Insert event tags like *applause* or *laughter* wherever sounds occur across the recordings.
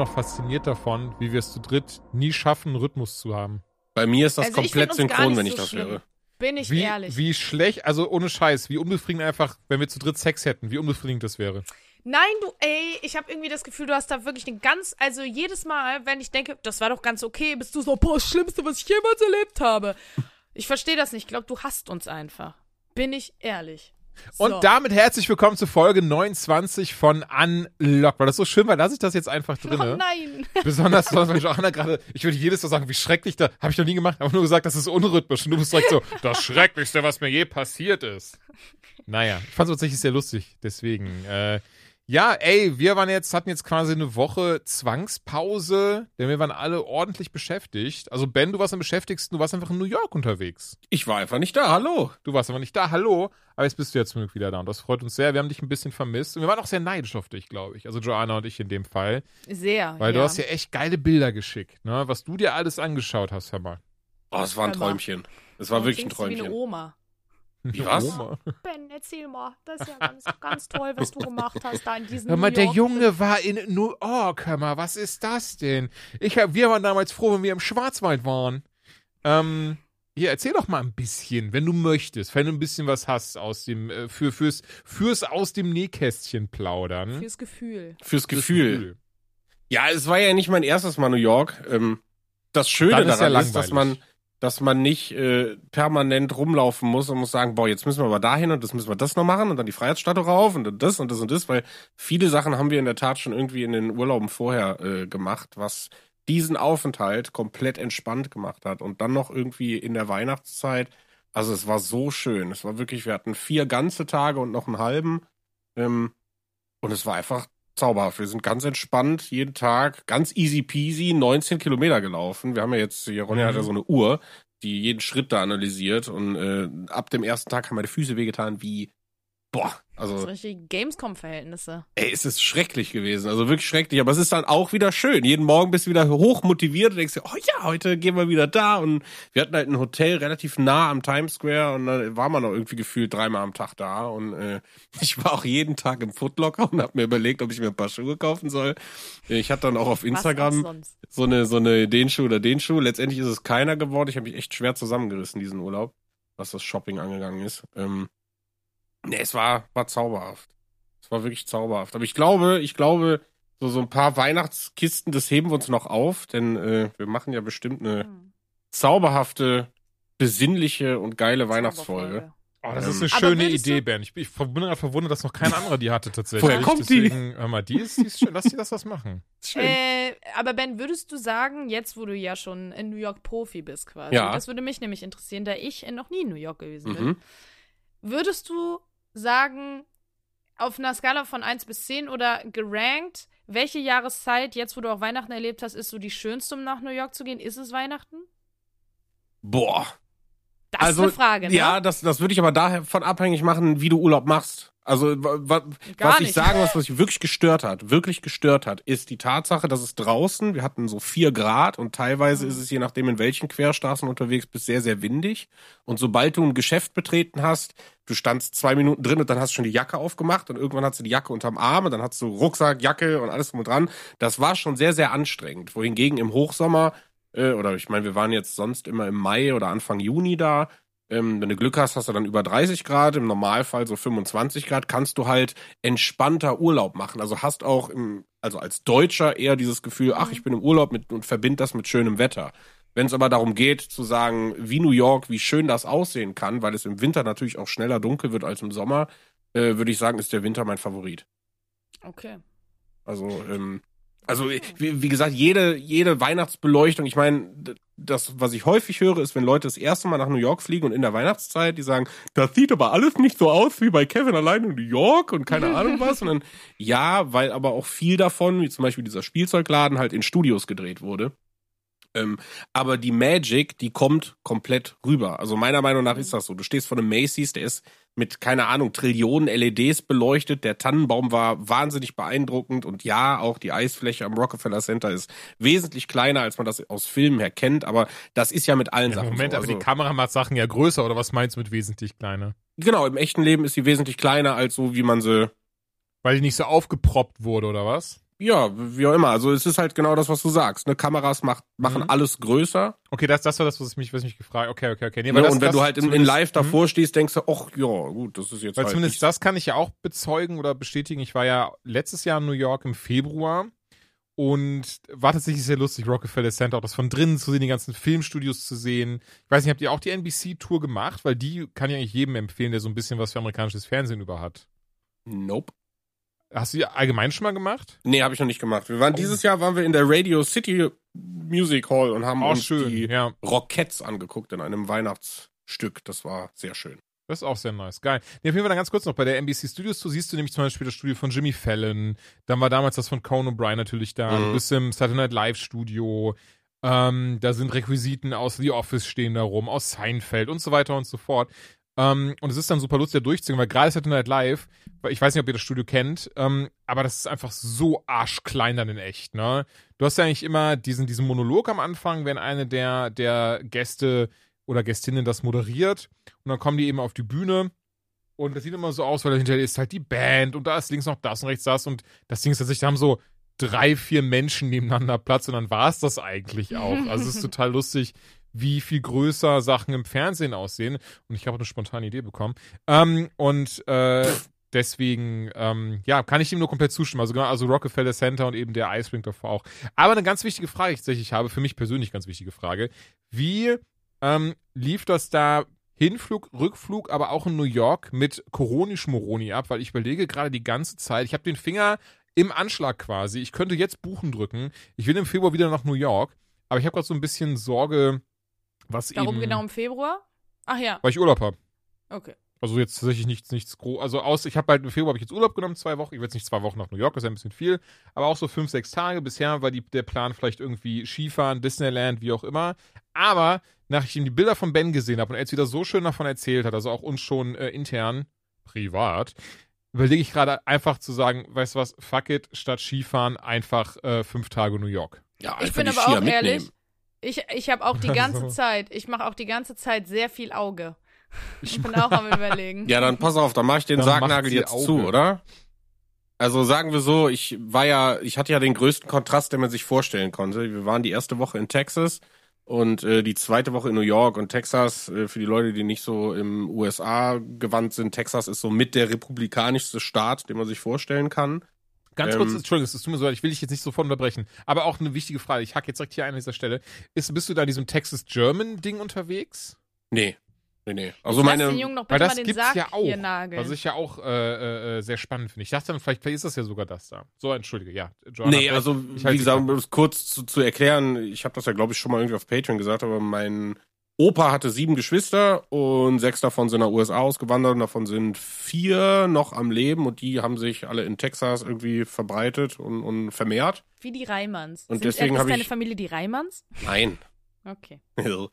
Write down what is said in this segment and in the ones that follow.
Noch fasziniert davon, wie wir es zu dritt nie schaffen, einen Rhythmus zu haben. Bei mir ist das Also komplett synchron, wenn ich so das schlimm. höre. Bin ich Wie, ehrlich. wie schlecht, also ohne Scheiß, wie unbefriedigend einfach, wenn wir zu dritt Sex hätten, wie unbefriedigend das wäre. Nein, du, ey, ich habe irgendwie das Gefühl, du hast da wirklich eine ganz, also jedes Mal, wenn ich denke, das war doch ganz okay, bist du so, boah, das Schlimmste, was ich jemals erlebt habe. Ich verstehe das nicht. Ich glaube, du hasst uns einfach. Bin ich ehrlich. So. Und damit herzlich willkommen zu Folge 29 von Unlocked. Weil das so schön war, lasse ich das jetzt einfach Oh drin. nein. *laughs* Besonders, weil Johanna gerade, ich würde jedes Mal sagen, wie schrecklich da, habe ich noch nie gemacht, habe nur gesagt, das ist unrhythmisch. Und du bist direkt so, *laughs* das Schrecklichste, was mir je passiert ist. Naja, ich fand es tatsächlich sehr lustig, deswegen. Äh, ja, ey, wir waren jetzt, hatten jetzt quasi eine Woche Zwangspause, denn wir waren alle ordentlich beschäftigt. Also Ben, du warst am beschäftigsten, du warst einfach in New York unterwegs. Ich war einfach nicht da, hallo. Du warst aber nicht da, hallo, aber jetzt bist du ja zum Glück wieder da und das freut uns sehr. Wir haben dich ein bisschen vermisst und wir waren auch sehr neidisch auf dich, glaube ich. Also Joanna und ich in dem Fall. Sehr. Weil ja. du hast ja echt geile Bilder geschickt, ne? Was du dir alles angeschaut hast, hör mal. Oh, es war ein. Träumchen. Es war wirklich ein du Wie eine Träumchen. Oma. Wie *laughs* was? Oma. Ben, erzähl mal. Das ist ja ganz, ganz toll, was du gemacht hast da in diesem Hör mal, New der. Junge war in New York, hör mal, was ist das denn? Ich hab, wir waren damals froh, wenn wir im Schwarzwald waren. Ähm, hier, erzähl doch mal ein bisschen, wenn du möchtest, wenn du ein bisschen was hast aus dem, äh, für, fürs, fürs aus dem Nähkästchen plaudern. Fürs Gefühl. Fürs Gefühl. Ja, es war ja nicht mein erstes Mal New York. Ähm, das Schöne ist ja daran ist, dass man. Dass man nicht äh, permanent rumlaufen muss und muss sagen, boah, jetzt müssen wir aber dahin und das müssen wir das noch machen und dann die Freiheitsstatue rauf und dann das und das und das, weil viele Sachen haben wir in der Tat schon irgendwie in den Urlauben vorher äh, gemacht, was diesen Aufenthalt komplett entspannt gemacht hat und dann noch irgendwie in der Weihnachtszeit. Also es war so schön. Es war wirklich, wir hatten vier ganze Tage und noch einen halben. Ähm, und es war einfach zauberhaft. Wir sind ganz entspannt jeden Tag, ganz easy peasy, 19 Kilometer gelaufen. Wir haben ja jetzt, hier Ronja Mhm. hat ja so eine Uhr, die jeden Schritt da analysiert und äh, ab dem ersten Tag haben meine Füße wehgetan wie, boah, Das also sind richtige Gamescom-Verhältnisse. Ey, es ist schrecklich gewesen, also wirklich schrecklich, aber es ist dann auch wieder schön. Jeden Morgen bist du wieder hoch motiviert und denkst dir, oh ja, heute gehen wir wieder da und wir hatten halt ein Hotel relativ nah am Times Square und dann war man auch irgendwie gefühlt dreimal am Tag da und äh, *laughs* ich war auch jeden Tag im Footlocker und habe mir überlegt, ob ich mir ein paar Schuhe kaufen soll. Ich hatte dann auch auf Instagram so eine so eine den Schuh oder den Schuh. Letztendlich ist es keiner geworden. Ich habe mich echt schwer zusammengerissen diesen Urlaub, was das Shopping angegangen ist. Ähm, nee, es war war zauberhaft. Es war wirklich zauberhaft. Aber ich glaube, ich glaube, so so ein paar Weihnachtskisten, das heben wir uns noch auf, denn äh, wir machen ja bestimmt eine Hm. zauberhafte, besinnliche und geile Weihnachtsfolge. Oh, das Ähm, ist eine Aber schöne Idee, Ben. Ich, ich bin gerade verwundert, dass noch kein anderer die hatte tatsächlich. Woher kommt die? Deswegen, Hör mal, die ist, die ist schön. Lass die das was machen. Schön. Äh, aber Ben, würdest du sagen, jetzt wo du ja schon in New York Profi bist quasi, Ja. das würde mich nämlich interessieren, da ich noch nie in New York gewesen bin, Mhm. würdest du sagen, auf einer Skala von 1 bis 10 oder gerankt, welche Jahreszeit, jetzt wo du auch Weihnachten erlebt hast, ist so die schönste, um nach New York zu gehen? Ist es Weihnachten? Boah. Das Also, ist eine Frage, ne? Ja, das, das würde ich aber davon abhängig machen, wie du Urlaub machst. Also, wa, wa, Gar was ich sagen muss, was mich wirklich gestört hat, wirklich gestört hat, ist die Tatsache, dass es draußen, wir hatten so vier Grad und teilweise Mhm. ist es je nachdem, in welchen Querstraßen unterwegs bist, sehr, sehr windig. Und sobald du ein Geschäft betreten hast, du standst zwei Minuten drin und dann hast du schon die Jacke aufgemacht und irgendwann hast du die Jacke unterm Arm und dann hast du Rucksack, Jacke und alles drum und dran. Das war schon sehr, sehr anstrengend. Wohingegen im Hochsommer, äh, oder ich meine, wir waren jetzt sonst immer im Mai oder Anfang Juni da, ähm, wenn du Glück hast, hast du dann über 30 Grad, im Normalfall so 25 Grad, kannst du halt entspannter Urlaub machen. Also hast auch im, also als Deutscher eher dieses Gefühl, ach, ich bin im Urlaub mit, und verbind das mit schönem Wetter. Wenn es aber darum geht, zu sagen, wie New York, wie schön das aussehen kann, weil es im Winter natürlich auch schneller dunkel wird als im Sommer, äh, würde ich sagen, ist der Winter mein Favorit. Okay. Also, ähm, also wie, wie gesagt, jede, jede Weihnachtsbeleuchtung, ich meine, das, was ich häufig höre, ist, wenn Leute das erste Mal nach New York fliegen und in der Weihnachtszeit, die sagen, das sieht aber alles nicht so aus wie bei Kevin allein in New York und keine *laughs* Ahnung was. Und dann, ja, weil aber auch viel davon, wie zum Beispiel dieser Spielzeugladen, halt in Studios gedreht wurde. Ähm, aber die Magic, die kommt komplett rüber. Also meiner Meinung nach ist das so. Du stehst vor einem Macy's, der ist mit, keine Ahnung, Trillionen LEDs beleuchtet. Der Tannenbaum war wahnsinnig beeindruckend. Und ja, auch die Eisfläche am Rockefeller Center ist wesentlich kleiner, als man das aus Filmen her kennt. Aber das ist ja mit allen Ja, Sachen Moment, so. aber Also, die Kamera macht Sachen ja größer, oder was meinst du mit wesentlich kleiner? genau, im echten Leben ist sie wesentlich kleiner als so, wie man sie Weil die nicht so aufgeproppt wurde, oder was? Ja, wie auch immer. Also es ist halt genau das, was du sagst. Ne? Kameras macht, machen Mhm. alles größer. Okay, das, das war das, was ich mich, was ich mich gefragt Okay, okay, okay. Nee, Ne? das, und wenn das du halt in, in live Mhm. davor stehst, denkst du, ach ja, gut, das ist jetzt Weil halt zumindest nicht- das kann ich ja auch bezeugen oder bestätigen. Ich war ja letztes Jahr in New York im Februar und war tatsächlich sehr lustig, Rockefeller Center, auch das von drinnen zu sehen, die ganzen Filmstudios zu sehen. Ich weiß nicht, habt ihr auch die NBC-Tour gemacht? Weil die kann ich eigentlich jedem empfehlen, der so ein bisschen was für amerikanisches Fernsehen über hat. Nope. Hast du die allgemein schon mal gemacht? Nee, habe ich noch nicht gemacht. Wir Oh. waren dieses Jahr waren wir in der Radio City Music Hall und haben Auch uns Oh, schön, die ja. Rockettes angeguckt in einem Weihnachtsstück. Das war sehr schön. Das ist auch sehr nice. Geil. Nee, auf jeden Fall dann ganz kurz noch. Bei der NBC Studios Tour siehst du nämlich zum Beispiel das Studio von Jimmy Fallon. Dann war damals das von Conan O'Brien natürlich da. Mhm. Du bist im Saturday Night Live Studio. Ähm, da sind Requisiten aus The Office stehen da rum, aus Seinfeld und so weiter und so fort. Ähm, und es ist dann super lustig, da durchzuziehen, weil gerade Saturday Night Live, weil ich weiß nicht, ob ihr das Studio kennt, ähm, aber das ist einfach so arschklein dann in echt, ne? Du hast ja eigentlich immer diesen, diesen Monolog am Anfang, wenn eine der, der Gäste oder Gästinnen das moderiert und dann kommen die eben auf die Bühne und das sieht immer so aus, weil dahinter ist halt die Band und da ist links noch das und rechts das und das Ding ist tatsächlich, da haben so drei, vier Menschen nebeneinander Platz und dann war es das eigentlich auch. Also es ist *laughs* total lustig, wie viel größer Sachen im Fernsehen aussehen und ich habe eine spontane Idee bekommen. Ähm, und äh, deswegen, ähm, ja, kann ich ihm nur komplett zustimmen. Also genau, also Rockefeller Center und eben der Icebrink davor auch. Aber eine ganz wichtige Frage, die ich habe, für mich persönlich ganz wichtige Frage. Wie ähm, lief das da Hinflug, Rückflug, aber auch in New York mit Coronisch Moroni ab? Weil ich überlege gerade die ganze Zeit, ich habe den Finger im Anschlag quasi. Ich könnte jetzt Buchen drücken. Ich will im Februar wieder nach New York, aber ich habe gerade so ein bisschen Sorge, was Darum eben, genau im Februar? Ach ja, weil ich Urlaub habe. okay. Also jetzt tatsächlich nichts, nichts groß. Also aus, ich habe halt im Februar habe ich jetzt Urlaub genommen, zwei Wochen. Ich will jetzt nicht zwei Wochen nach New York, das ist ja ein bisschen viel, aber auch so fünf, sechs Tage. Bisher war die, der Plan vielleicht irgendwie Skifahren, Disneyland, wie auch immer. Aber nachdem ich ihm die Bilder von Ben gesehen habe und er jetzt wieder so schön davon erzählt hat, also auch uns schon äh, intern, privat, überlege ich gerade einfach zu sagen, weißt du was, fuck it, statt Skifahren einfach äh, fünf Tage New York. Ja, Ich bin aber Skier auch mitnehmen. ehrlich, ich, ich habe auch die *laughs* ganze Also. Zeit, ich mache auch die ganze Zeit sehr viel Auge. *laughs* Ich bin auch am *laughs* überlegen. Ja, dann pass auf, dann mach ich den Dann Sargnagel jetzt Auge. zu, oder? Also sagen wir so, ich war ja, ich hatte ja den größten Kontrast, den man sich vorstellen konnte. Wir waren die erste Woche in Texas und äh, die zweite Woche in New York und Texas, äh, für die Leute, die nicht so im USA gewandt sind, Texas ist so mit der republikanischste Staat, den man sich vorstellen kann. Ganz Ähm, kurz, Entschuldigung, es tut mir so leid, ich will dich jetzt nicht sofort unterbrechen, aber auch eine wichtige Frage, ich hack jetzt direkt hier ein an dieser Stelle. Ist, bist du da in diesem Texas German Ding unterwegs? Nee. Nee, nee. Also Lass den meine, Jungen Weil bitte das mal den gibt's Sarg ja auch. hier nageln. Was ich ja auch äh, äh, sehr spannend finde. Ich dachte dann, vielleicht, ist das ja sogar das da. So, entschuldige, ja. Joanna, Nee, also ich wie gesagt, um das kurz zu, zu erklären, ich habe das ja glaube ich schon mal irgendwie auf Patreon gesagt, aber mein Opa hatte sieben Geschwister und sechs davon sind nach USA ausgewandert und davon sind vier noch am Leben und die haben sich alle in Texas irgendwie verbreitet und, und vermehrt. Wie die Reimanns. Und Sind, deswegen äh, ist deine ich- Familie die Reimanns? Nein. Okay. *laughs*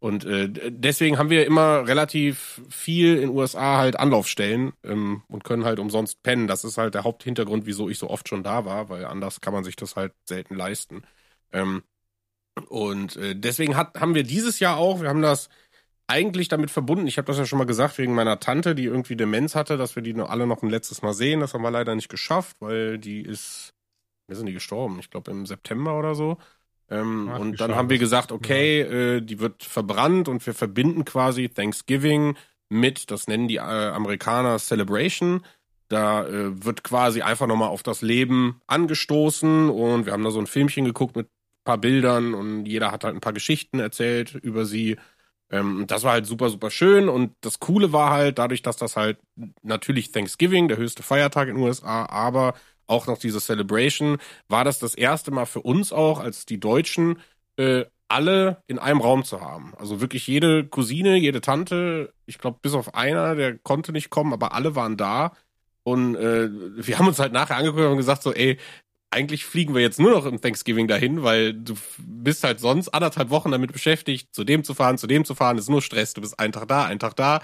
Und äh, deswegen haben wir immer relativ viel in USA halt Anlaufstellen ähm, und können halt umsonst pennen. Das ist halt der Haupthintergrund, wieso ich so oft schon da war, weil anders kann man sich das halt selten leisten. Ähm, und äh, deswegen hat, haben wir dieses Jahr auch, wir haben das eigentlich damit verbunden, ich habe das ja schon mal gesagt, wegen meiner Tante, die irgendwie Demenz hatte, dass wir die noch alle noch ein letztes Mal sehen. Das haben wir leider nicht geschafft, weil die ist, wir sind die gestorben, ich glaube im September oder so. Ähm, Ach, und dann haben wir gesagt, okay, äh, die wird verbrannt und wir verbinden quasi Thanksgiving mit, das nennen die äh, Amerikaner Celebration. Da äh, wird quasi einfach nochmal auf das Leben angestoßen und wir haben da so ein Filmchen geguckt mit paar Bildern und jeder hat halt ein paar Geschichten erzählt über sie. Ähm, das war halt super, super schön und das Coole war halt, dadurch, dass das halt natürlich Thanksgiving, der höchste Feiertag in den USA, aber auch noch diese Celebration, war das das erste Mal für uns auch, als die Deutschen äh, alle in einem Raum zu haben. Also wirklich jede Cousine, jede Tante, ich glaube bis auf einer, der konnte nicht kommen, aber alle waren da. Und äh, wir haben uns halt nachher angeguckt und gesagt so, ey, eigentlich fliegen wir jetzt nur noch im Thanksgiving dahin, weil du bist halt sonst anderthalb Wochen damit beschäftigt, zu dem zu fahren, zu dem zu fahren, ist nur Stress. Du bist einen Tag da, einen Tag da,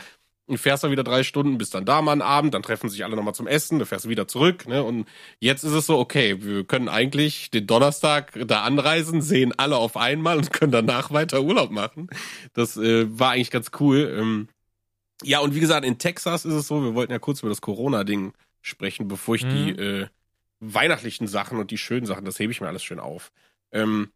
und fährst dann wieder drei Stunden, bist dann da mal einen Abend, dann treffen sich alle nochmal zum Essen, dann fährst du wieder zurück, ne? Und jetzt ist es so, okay, wir können eigentlich den Donnerstag da anreisen, sehen alle auf einmal und können danach weiter Urlaub machen. Das äh, war eigentlich ganz cool. Ähm, ja, und wie gesagt, in Texas ist es so, wir wollten ja kurz über das Corona-Ding sprechen, bevor ich Mhm. die äh, weihnachtlichen Sachen und die schönen Sachen, das hebe ich mir alles schön auf. Ähm,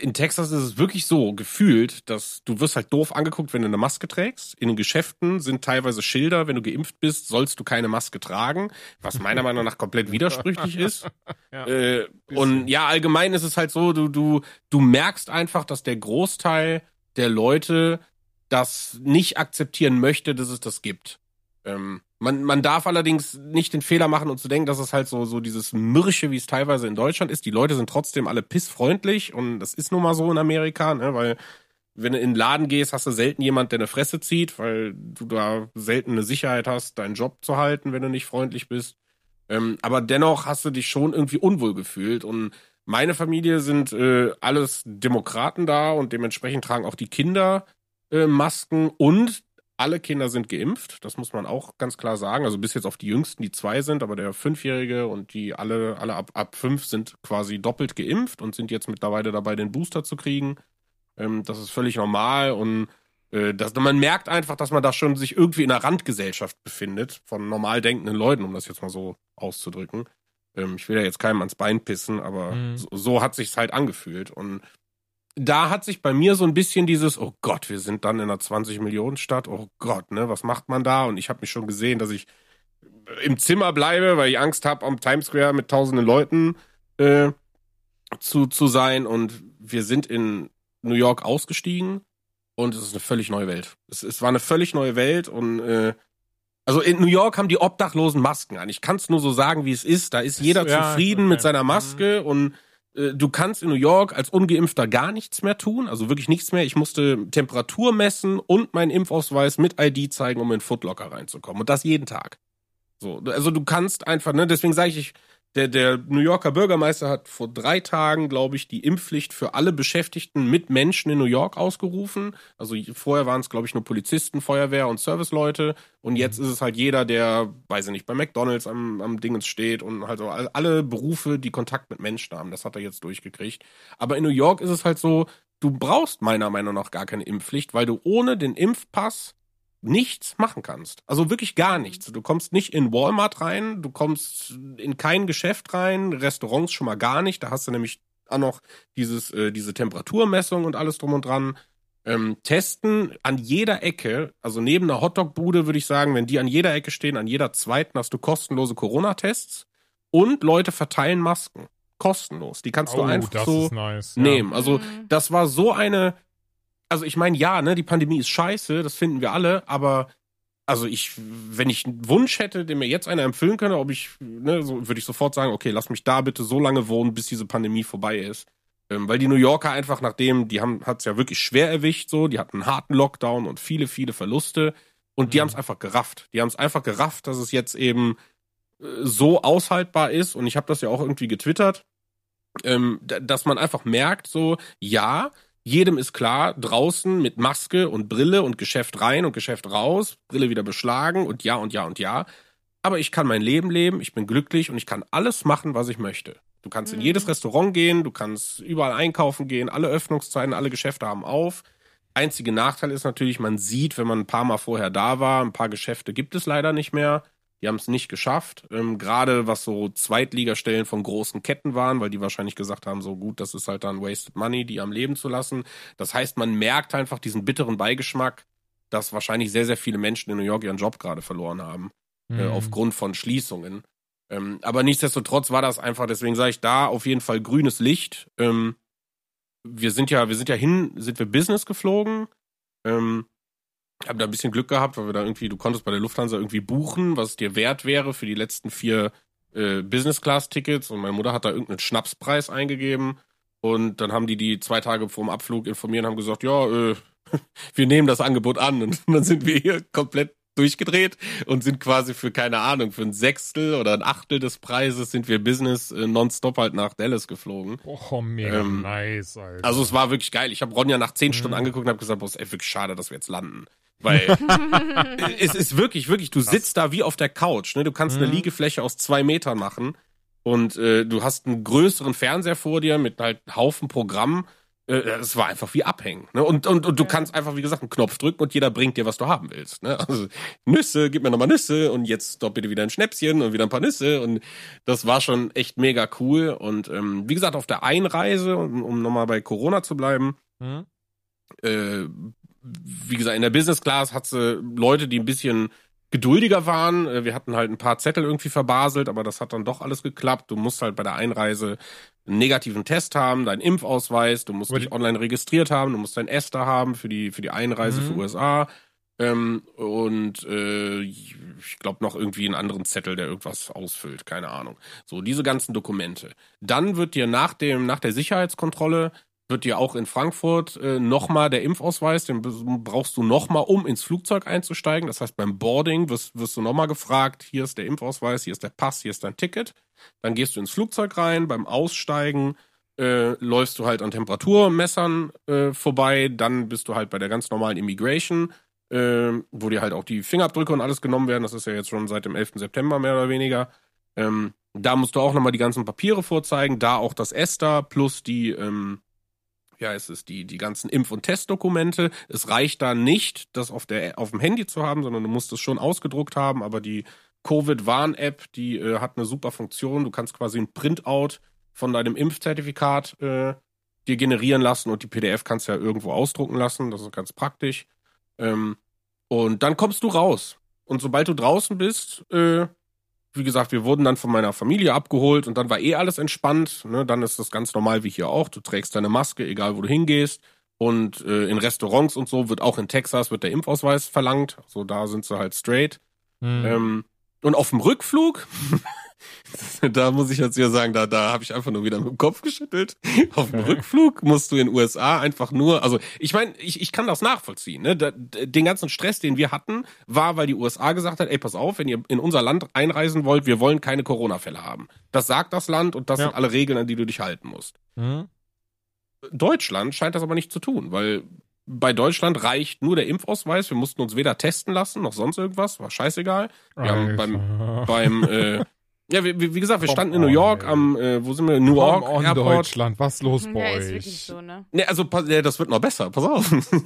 in Texas ist es wirklich so gefühlt, dass du wirst halt doof angeguckt, wenn du eine Maske trägst. In den Geschäften sind teilweise Schilder, wenn du geimpft bist, sollst du keine Maske tragen, was meiner Meinung nach komplett widersprüchlich *laughs* ist. Ja. Äh, und ja, allgemein ist es halt so, du, du, du merkst einfach, dass der Großteil der Leute das nicht akzeptieren möchte, dass es das gibt. Ähm, man, man darf allerdings nicht den Fehler machen und zu denken, dass es halt so, so dieses Mürrische, wie es teilweise in Deutschland ist. Die Leute sind trotzdem alle pissfreundlich und das ist nun mal so in Amerika, ne, weil wenn du in den Laden gehst, hast du selten jemand, der eine Fresse zieht, weil du da selten eine Sicherheit hast, deinen Job zu halten, wenn du nicht freundlich bist. Ähm, aber dennoch hast du dich schon irgendwie unwohl gefühlt und meine Familie sind äh, alles Demokraten da und dementsprechend tragen auch die Kinder äh, Masken und alle Kinder sind geimpft. Das muss man auch ganz klar sagen. Also bis jetzt auf die Jüngsten, die zwei sind, aber der Fünfjährige und die alle, alle ab, ab fünf sind quasi doppelt geimpft und sind jetzt mittlerweile dabei, den Booster zu kriegen. Ähm, das ist völlig normal und äh, das, man merkt einfach, dass man da schon sich irgendwie in einer Randgesellschaft befindet von normal denkenden Leuten, um das jetzt mal so auszudrücken. Ähm, ich will ja jetzt keinem ans Bein pissen, aber Mhm. so, so hat sich's halt angefühlt und da hat sich bei mir so ein bisschen dieses, oh Gott, wir sind dann in einer 20-Millionen-Stadt, oh Gott, ne, was macht man da? Und ich habe mich schon gesehen, dass ich im Zimmer bleibe, weil ich Angst habe, am Times Square mit tausenden Leuten äh, zu, zu sein. Und wir sind in New York ausgestiegen und es ist eine völlig neue Welt. Es, es war eine völlig neue Welt und äh, also in New York haben die Obdachlosen Masken an. Ich kann es nur so sagen, wie es ist. Da ist jeder Ja, zufrieden okay. mit seiner Maske und äh, du kannst in New York als Ungeimpfter gar nichts mehr tun, also wirklich nichts mehr. Ich musste Temperatur messen und meinen Impfausweis mit ID zeigen, um in Footlocker reinzukommen. Und das jeden Tag. So, also du kannst einfach, ne, deswegen sage ich, ich, der, der New Yorker Bürgermeister hat vor drei Tagen, glaube ich, die Impfpflicht für alle Beschäftigten mit Menschen in New York ausgerufen. Also vorher waren es, glaube ich, nur Polizisten, Feuerwehr und Serviceleute. Und jetzt ist es halt jeder, der, weiß ich nicht, bei McDonalds am, am Dingens steht und halt so all- alle Berufe, die Kontakt mit Menschen haben. Das hat er jetzt durchgekriegt. Aber in New York ist es halt so, du brauchst meiner Meinung nach gar keine Impfpflicht, weil du ohne den Impfpass nichts machen kannst. Also wirklich gar nichts. Du kommst nicht in Walmart rein, du kommst in kein Geschäft rein, Restaurants schon mal gar nicht. Da hast du nämlich auch noch dieses, äh, diese Temperaturmessung und alles drum und dran. Ähm, testen an jeder Ecke, also neben einer Hotdog-Bude würde ich sagen, wenn die an jeder Ecke stehen, an jeder zweiten hast du kostenlose Corona-Tests und Leute verteilen Masken. Kostenlos. Die kannst du oh, einfach das so ist nice. ja. nehmen. Also Mhm. das war so eine, also ich meine, ja, ne, die Pandemie ist scheiße, das finden wir alle, aber also ich, wenn ich einen Wunsch hätte, den mir jetzt einer empfehlen könnte, ob ich, ne, so würde ich sofort sagen, okay, lass mich da bitte so lange wohnen, bis diese Pandemie vorbei ist. Ähm, weil die New Yorker einfach nachdem, die haben, hat's ja wirklich schwer erwischt, so, die hatten einen harten Lockdown und viele, viele Verluste und die Mhm. haben's einfach gerafft. Die haben's einfach gerafft, dass es jetzt eben äh, so aushaltbar ist und ich habe das ja auch irgendwie getwittert, ähm, dass man einfach merkt, so, ja, jedem ist klar, draußen mit Maske und Brille und Geschäft rein und Geschäft raus, Brille wieder beschlagen und ja und ja und ja. Aber ich kann mein Leben leben, ich bin glücklich und ich kann alles machen, was ich möchte. Du kannst in Mhm. jedes Restaurant gehen, du kannst überall einkaufen gehen, alle Öffnungszeiten, alle Geschäfte haben auf. Einzige Nachteil ist natürlich, man sieht, wenn man ein paar Mal vorher da war, ein paar Geschäfte gibt es leider nicht mehr. Die haben es nicht geschafft. Ähm, Gerade was so Zweitligastellen von großen Ketten waren, weil die wahrscheinlich gesagt haben, so gut, das ist halt dann wasted money, die am Leben zu lassen. Das heißt, man merkt einfach diesen bitteren Beigeschmack, dass wahrscheinlich sehr, sehr viele Menschen in New York ihren Job gerade verloren haben äh, Mhm. aufgrund von Schließungen. Ähm, aber nichtsdestotrotz war das einfach, deswegen sage ich da auf jeden Fall grünes Licht. Ähm, wir sind ja, wir sind ja hin, sind wir Business geflogen. Ähm, hab da ein bisschen Glück gehabt, weil wir da irgendwie, du konntest bei der Lufthansa irgendwie buchen, was dir wert wäre für die letzten vier äh, Business-Class-Tickets und meine Mutter hat da irgendeinen Schnapspreis eingegeben Und dann haben die die zwei Tage vor dem Abflug informiert und haben gesagt, ja, äh, *laughs* wir nehmen das Angebot an. Und dann sind wir hier komplett durchgedreht und sind quasi für, keine Ahnung, für ein Sechstel oder ein Achtel des Preises sind wir Business äh, nonstop halt nach Dallas geflogen. Oh, mega Ähm, nice, Alter. Also es war wirklich geil. Ich habe Ronja nach zehn Stunden angeguckt und habe gesagt, boah, ist echt wirklich schade, dass wir jetzt landen. Weil *laughs* es ist wirklich, wirklich, du sitzt da wie auf der Couch. Ne? Du kannst eine Mhm. Liegefläche aus zwei Metern machen und äh, du hast einen größeren Fernseher vor dir mit halt Haufen Programm. Äh, Es war einfach wie abhängen. Ne? Und, und, und du kannst einfach, wie gesagt, einen Knopf drücken und jeder bringt dir, was du haben willst. Ne? Also Nüsse, gib mir nochmal Nüsse und jetzt doch bitte wieder ein Schnäpschen und wieder ein paar Nüsse. Und das war schon echt mega cool. Und ähm, wie gesagt, auf der Einreise, um, um nochmal bei Corona zu bleiben, Hm? äh, wie gesagt, in der Business Class hat sie Leute, die ein bisschen geduldiger waren. Äh, Wir hatten halt ein paar Zettel irgendwie verbaselt, aber das hat dann doch alles geklappt. Du musst halt bei der Einreise einen negativen Test haben, deinen Impfausweis, du musst dich online registriert haben, du musst dein ESTA haben für die, für die Einreise Mhm. für USA. Ähm, und äh, ich glaube noch irgendwie einen anderen Zettel, der irgendwas ausfüllt, keine Ahnung. So, diese ganzen Dokumente. Dann wird dir nach dem, nach der Sicherheitskontrolle wird dir auch in Frankfurt äh, nochmal der Impfausweis, den brauchst du nochmal, um ins Flugzeug einzusteigen. Das heißt, beim Boarding wirst, wirst du nochmal gefragt, hier ist der Impfausweis, hier ist der Pass, hier ist dein Ticket. Dann gehst du ins Flugzeug rein, beim Aussteigen äh, läufst du halt an Temperaturmessern äh, vorbei, dann bist du halt bei der ganz normalen Immigration, äh, wo dir halt auch die Fingerabdrücke und alles genommen werden. Das ist ja jetzt schon seit dem 11. September mehr oder weniger. Ähm, da musst du auch nochmal die ganzen Papiere vorzeigen, da auch das ESTA plus die, ähm, ja, es ist die, die ganzen Impf- und Testdokumente. Es reicht da nicht, das auf, der, auf dem Handy zu haben, sondern du musst es schon ausgedruckt haben, aber die Covid-Warn-App, die äh, hat eine super Funktion. Du kannst quasi ein Printout von deinem Impfzertifikat äh, dir generieren lassen und die PDF kannst du ja irgendwo ausdrucken lassen. Das ist ganz praktisch. Ähm, und dann kommst du raus. Und sobald du draußen bist, äh, wie gesagt, wir wurden dann von meiner Familie abgeholt und dann war eh alles entspannt. Ne? Dann ist das ganz normal wie hier auch. Du trägst deine Maske, egal wo du hingehst. Und äh, in Restaurants und so wird auch in Texas wird der Impfausweis verlangt. So da sind sie halt straight. Hm. Ähm, und auf dem Rückflug, *laughs* *laughs* da muss ich jetzt ja sagen, da, da habe ich einfach nur wieder mit dem Kopf geschüttelt. Auf dem Rückflug musst du in den USA einfach nur, also ich meine, ich, ich kann das nachvollziehen. Ne? Da, den ganzen Stress, den wir hatten, war, weil die USA gesagt hat, ey, pass auf, wenn ihr in unser Land einreisen wollt, wir wollen keine Corona-Fälle haben. Das sagt das Land und das Ja. sind alle Regeln, an die du dich halten musst. Hm? Deutschland scheint das aber nicht zu tun, weil bei Deutschland reicht nur der Impfausweis. Wir mussten uns weder testen lassen noch sonst irgendwas, war scheißegal. Wir haben beim, beim äh, ja, wie, wie gesagt, wir standen in New York ey. am, äh, wo sind wir? Newark Come on, Airport. Deutschland, was los bei Ja, euch? so, ne? Ne, also ja, das wird noch besser. Pass auf. *laughs*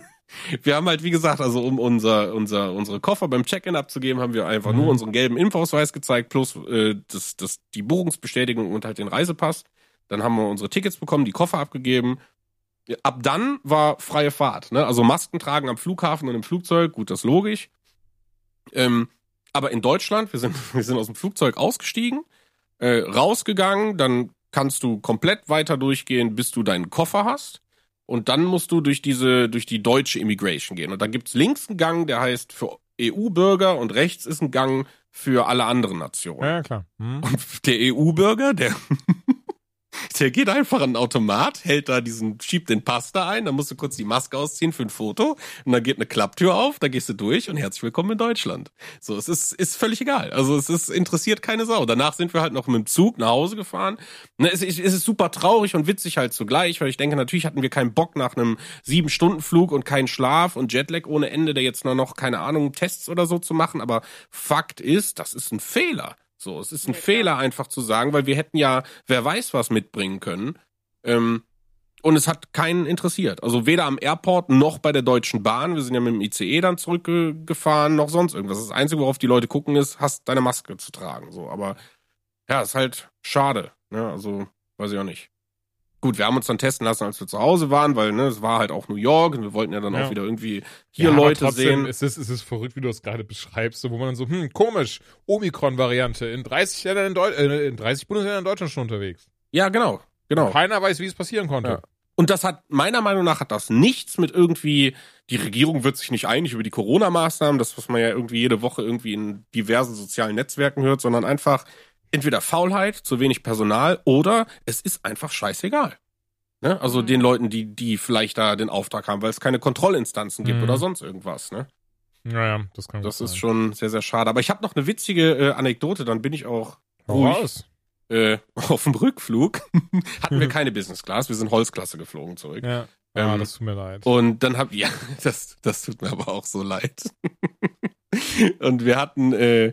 Wir haben halt, wie gesagt, also um unser, unser, unsere Koffer beim Check-in abzugeben, haben wir einfach Mhm. nur unseren gelben Impfausweis gezeigt, plus äh, das, das, die Buchungsbestätigung und halt den Reisepass. Dann haben wir unsere Tickets bekommen, die Koffer abgegeben. Ab dann war freie Fahrt. Ne? Also Masken tragen am Flughafen und im Flugzeug, gut, das ist logisch. Ähm, aber in Deutschland, wir sind, *laughs* wir sind aus dem Flugzeug ausgestiegen, äh, rausgegangen, dann kannst du komplett weiter durchgehen, bis du deinen Koffer hast. Und dann musst du durch diese, durch die deutsche Immigration gehen. Und da gibt's links einen Gang, der heißt für EU-Bürger und rechts ist ein Gang für alle anderen Nationen. Ja, klar. Hm? Und der EU-Bürger, der, *laughs* der geht einfach an den Automat, hält da diesen, schiebt den Pass da ein, dann musst du kurz die Maske ausziehen für ein Foto und dann geht eine Klapptür auf, da gehst du durch und herzlich willkommen in Deutschland. So, es ist, ist völlig egal. Also es ist, interessiert keine Sau. Danach sind wir halt noch mit dem Zug nach Hause gefahren. Ne, es, es ist super traurig und witzig halt zugleich, weil ich denke, natürlich hatten wir keinen Bock nach einem Sieben-Stunden-Flug und keinen Schlaf und Jetlag ohne Ende, der jetzt nur noch, keine Ahnung, Tests oder so zu machen, aber Fakt ist, das ist ein Fehler. So, es ist ein Ja. Fehler einfach zu sagen, weil wir hätten ja, wer weiß was mitbringen können. Ähm, und es hat keinen interessiert. Also weder am Airport noch bei der Deutschen Bahn. Wir sind ja mit dem ICE dann zurückgefahren, noch sonst irgendwas. Das Einzige, worauf die Leute gucken, ist, hast deine Maske zu tragen. So, aber ja, ist halt schade. Ne? Also, weiß ich auch nicht. Gut, wir haben uns dann testen lassen, als wir zu Hause waren, weil ne, es war halt auch New York und wir wollten ja dann Ja. auch wieder irgendwie hier Ja, Leute trotzdem, sehen. Es ist, es ist verrückt, wie du das gerade beschreibst, so, wo man dann so, hm, komisch, Omikron-Variante, in 30 Ländern in, Deu äh, in 30 Bundesländern in Deutschland schon unterwegs. Ja, genau, genau. Keiner weiß, wie es passieren konnte. Ja. Und das hat, meiner Meinung nach, hat das nichts mit irgendwie, die Regierung wird sich nicht einig über die Corona-Maßnahmen, das, was man ja irgendwie jede Woche irgendwie in diversen sozialen Netzwerken hört, sondern einfach entweder Faulheit, zu wenig Personal oder es ist einfach scheißegal. Ne? Also Mhm. den Leuten, die, die vielleicht da den Auftrag haben, weil es keine Kontrollinstanzen gibt Mhm. oder sonst irgendwas. Ne? Naja, das kann Das ist sein. schon sehr, sehr schade. Aber ich habe noch eine witzige äh, Anekdote, dann bin ich auch ruhig. raus. Äh, *laughs* auf dem Rückflug *laughs* hatten wir keine Business Class, wir sind Holzklasse geflogen zurück. Ja. Ja, Ähm, das tut mir leid. Und dann hab *laughs* ja, das, das tut mir aber auch so leid. Und wir hatten, äh,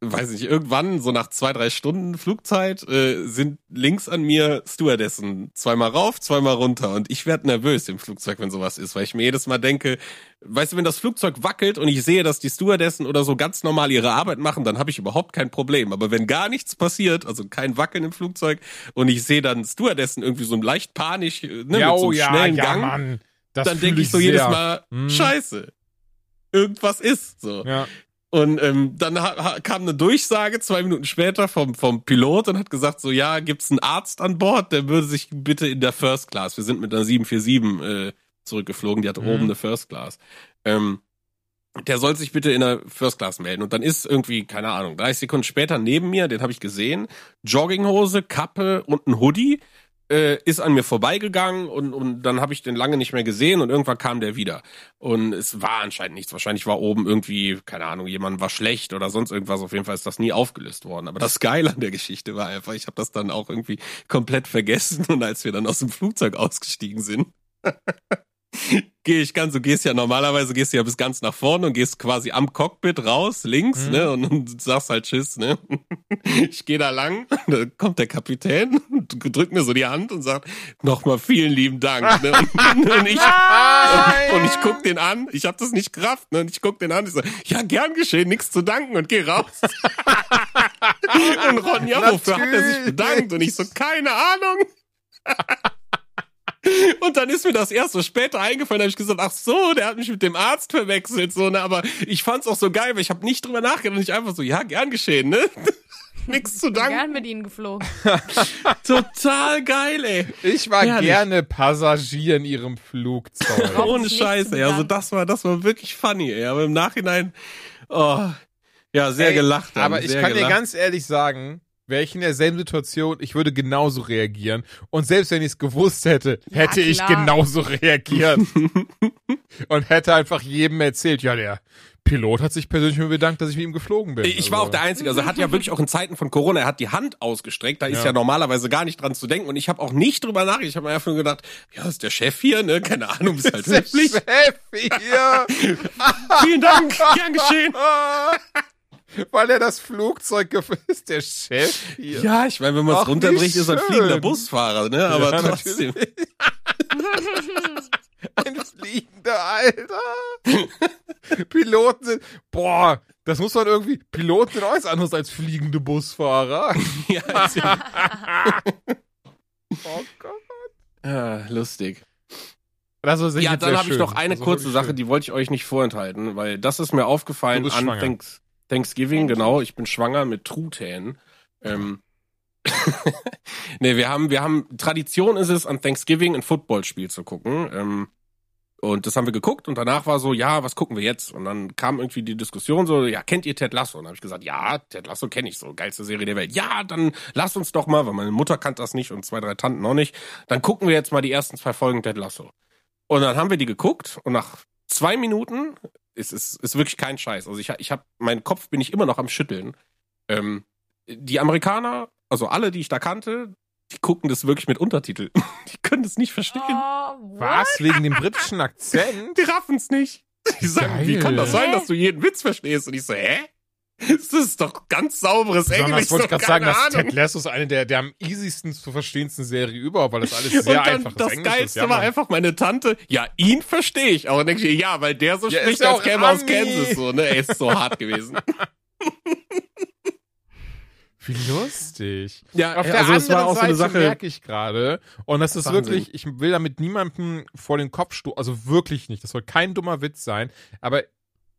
weiß nicht, irgendwann, so nach zwei, drei Stunden Flugzeit, äh, sind links an mir Stewardessen zweimal rauf, zweimal runter. Und ich werd nervös im Flugzeug, wenn sowas ist, weil ich mir jedes Mal denke, weißt du, wenn das Flugzeug wackelt und ich sehe, dass die Stewardessen oder so ganz normal ihre Arbeit machen, dann habe ich überhaupt kein Problem. Aber wenn gar nichts passiert, also kein Wackeln im Flugzeug, und ich sehe dann Stewardessen irgendwie so leicht panisch, äh, ne, ja, mit so oh einem ja, schnellen ja, Gang, Mann. Dann denke ich so jedes sehr. Mal, Hm. scheiße, irgendwas ist so. Ja. Und ähm, dann kam eine Durchsage zwei Minuten später vom, vom Pilot und hat gesagt so, ja, gibt's einen Arzt an Bord, der würde sich bitte in der First Class, wir sind mit einer 747 äh, zurückgeflogen, die hatte Mhm. oben eine First Class, ähm, der soll sich bitte in der First Class melden. Und dann ist irgendwie, keine Ahnung, 30 Sekunden später neben mir, den habe ich gesehen, Jogginghose, Kappe und ein Hoodie, äh, ist an mir vorbeigegangen und, und dann habe ich den lange nicht mehr gesehen und irgendwann kam der wieder. Und es war anscheinend nichts. Wahrscheinlich war oben irgendwie, keine Ahnung, jemand war schlecht oder sonst irgendwas. Auf jeden Fall ist das nie aufgelöst worden. Aber das Geile an der Geschichte war einfach, ich habe das dann auch irgendwie komplett vergessen. *laughs* Und als wir dann aus dem Flugzeug ausgestiegen sind, *laughs* gehe ich ganz, du gehst ja normalerweise gehst du ja bis ganz nach vorne und gehst quasi am Cockpit raus, links, Mhm. ne, und, und sagst halt Tschüss, ne. *laughs* Ich gehe da lang, *laughs* da kommt der Kapitän und drückt mir so die Hand und sagt, nochmal vielen lieben Dank, ne. Und, und ich, und, und ich guck den an, ich habe das nicht gerafft, ne, und ich guck den an, ich so, ja, gern geschehen, nichts zu danken und geh raus. und Ron, ja, wofür hat er sich bedankt? Und ich so, keine Ahnung. Und dann ist mir das erst so später eingefallen, da habe ich gesagt, ach so, der hat mich mit dem Arzt verwechselt, so, ne, aber ich fand's auch so geil, weil ich habe nicht drüber nachgedacht und ich einfach so, ja, gern geschehen, ne? *laughs* Nix zu danken. Gern mit ihnen geflogen. *laughs* Total geil, ey. Ich war Herrlich. gerne Passagier in ihrem Flugzeug. Ohne Scheiße, ey. Also das war, das war wirklich funny, ey. Aber im Nachhinein, oh, ja, sehr Ey, gelacht. dann, Aber ich sehr kann gelacht. dir ganz ehrlich sagen, wäre ich in derselben Situation, ich würde genauso reagieren. Und selbst wenn ich es gewusst hätte, Ja, hätte ich klar. genauso reagiert. *laughs* und hätte einfach jedem erzählt, ja, der Pilot hat sich persönlich mir bedankt, dass ich mit ihm geflogen bin. Ich war Also, auch der Einzige. Also er hat ja wirklich auch in Zeiten von Corona, er hat die Hand ausgestreckt. Da ist Ja. ja normalerweise gar nicht dran zu denken. Und ich habe auch nicht drüber nachgedacht. Ich habe mir einfach nur gedacht, ja, ist der Chef hier, ne? Keine Ahnung, ist halt *laughs* Der höflich. Chef hier. *laughs* Vielen Dank, gern geschehen. Weil er das Flugzeug *laughs* ist, der Chef hier. Ja, ich meine, wenn man es runterbricht, ist er ein fliegender Busfahrer, ne? Aber Ja, trotzdem. *laughs* Ein fliegender Alter. *laughs* Piloten sind, boah, das muss man irgendwie, Piloten sind auch was anderes als fliegende Busfahrer. Ja, ist ja Oh Gott. ah, lustig. Ja, dann habe ich noch eine kurze Sache, schön. die wollte ich euch nicht vorenthalten, weil das ist mir aufgefallen Du Thanksgiving, genau. Ich bin schwanger mit Truthähnen. Ähm, *laughs* nee, wir haben, wir haben, Tradition ist es, an Thanksgiving ein Footballspiel zu gucken. Ähm, und das haben wir geguckt und danach war so, ja, was gucken wir jetzt? Und dann kam irgendwie die Diskussion so, ja, kennt ihr Ted Lasso? Und dann habe ich gesagt, ja, Ted Lasso kenne ich so, geilste Serie der Welt. Ja, dann lasst uns doch mal, weil meine Mutter kannte das nicht und zwei, drei Tanten noch nicht. Dann gucken wir jetzt mal die ersten zwei Folgen Ted Lasso. Und dann haben wir die geguckt und nach zwei Minuten es ist, ist wirklich kein Scheiß. Also ich, ich habe meinen Kopf bin ich immer noch am schütteln. Ähm, die Amerikaner, also alle, die ich da kannte, die gucken das wirklich mit Untertitel. *laughs* Die können das nicht verstehen. Oh? Was? Wegen dem britischen Akzent? Die raffen's nicht. Die sagen, Geil. wie kann das sein, dass du jeden Witz verstehst? Und ich so, hä? Das ist doch ganz sauberes Besonders Englisch. wollte ich doch gerade sagen, dass. Ted Lasso ist eine der, der am easiesten zu verstehendsten Serie überhaupt, weil das alles Und sehr dann einfaches das Englisch ist. Geilste Ja, war einfach meine Tante. Ja, ihn verstehe ich. Aber dann denke ich, ja, weil der so Ja, spricht, als auch käme er aus. Kansas. So, ne? Er ist so hart gewesen. *laughs* Wie lustig. Ja, Auf der also anderen war auch so eine Seite Sache. merke ich gerade, und das ist Wahnsinn. wirklich, ich will damit niemandem vor den Kopf stoßen, also wirklich nicht, das soll kein dummer Witz sein, aber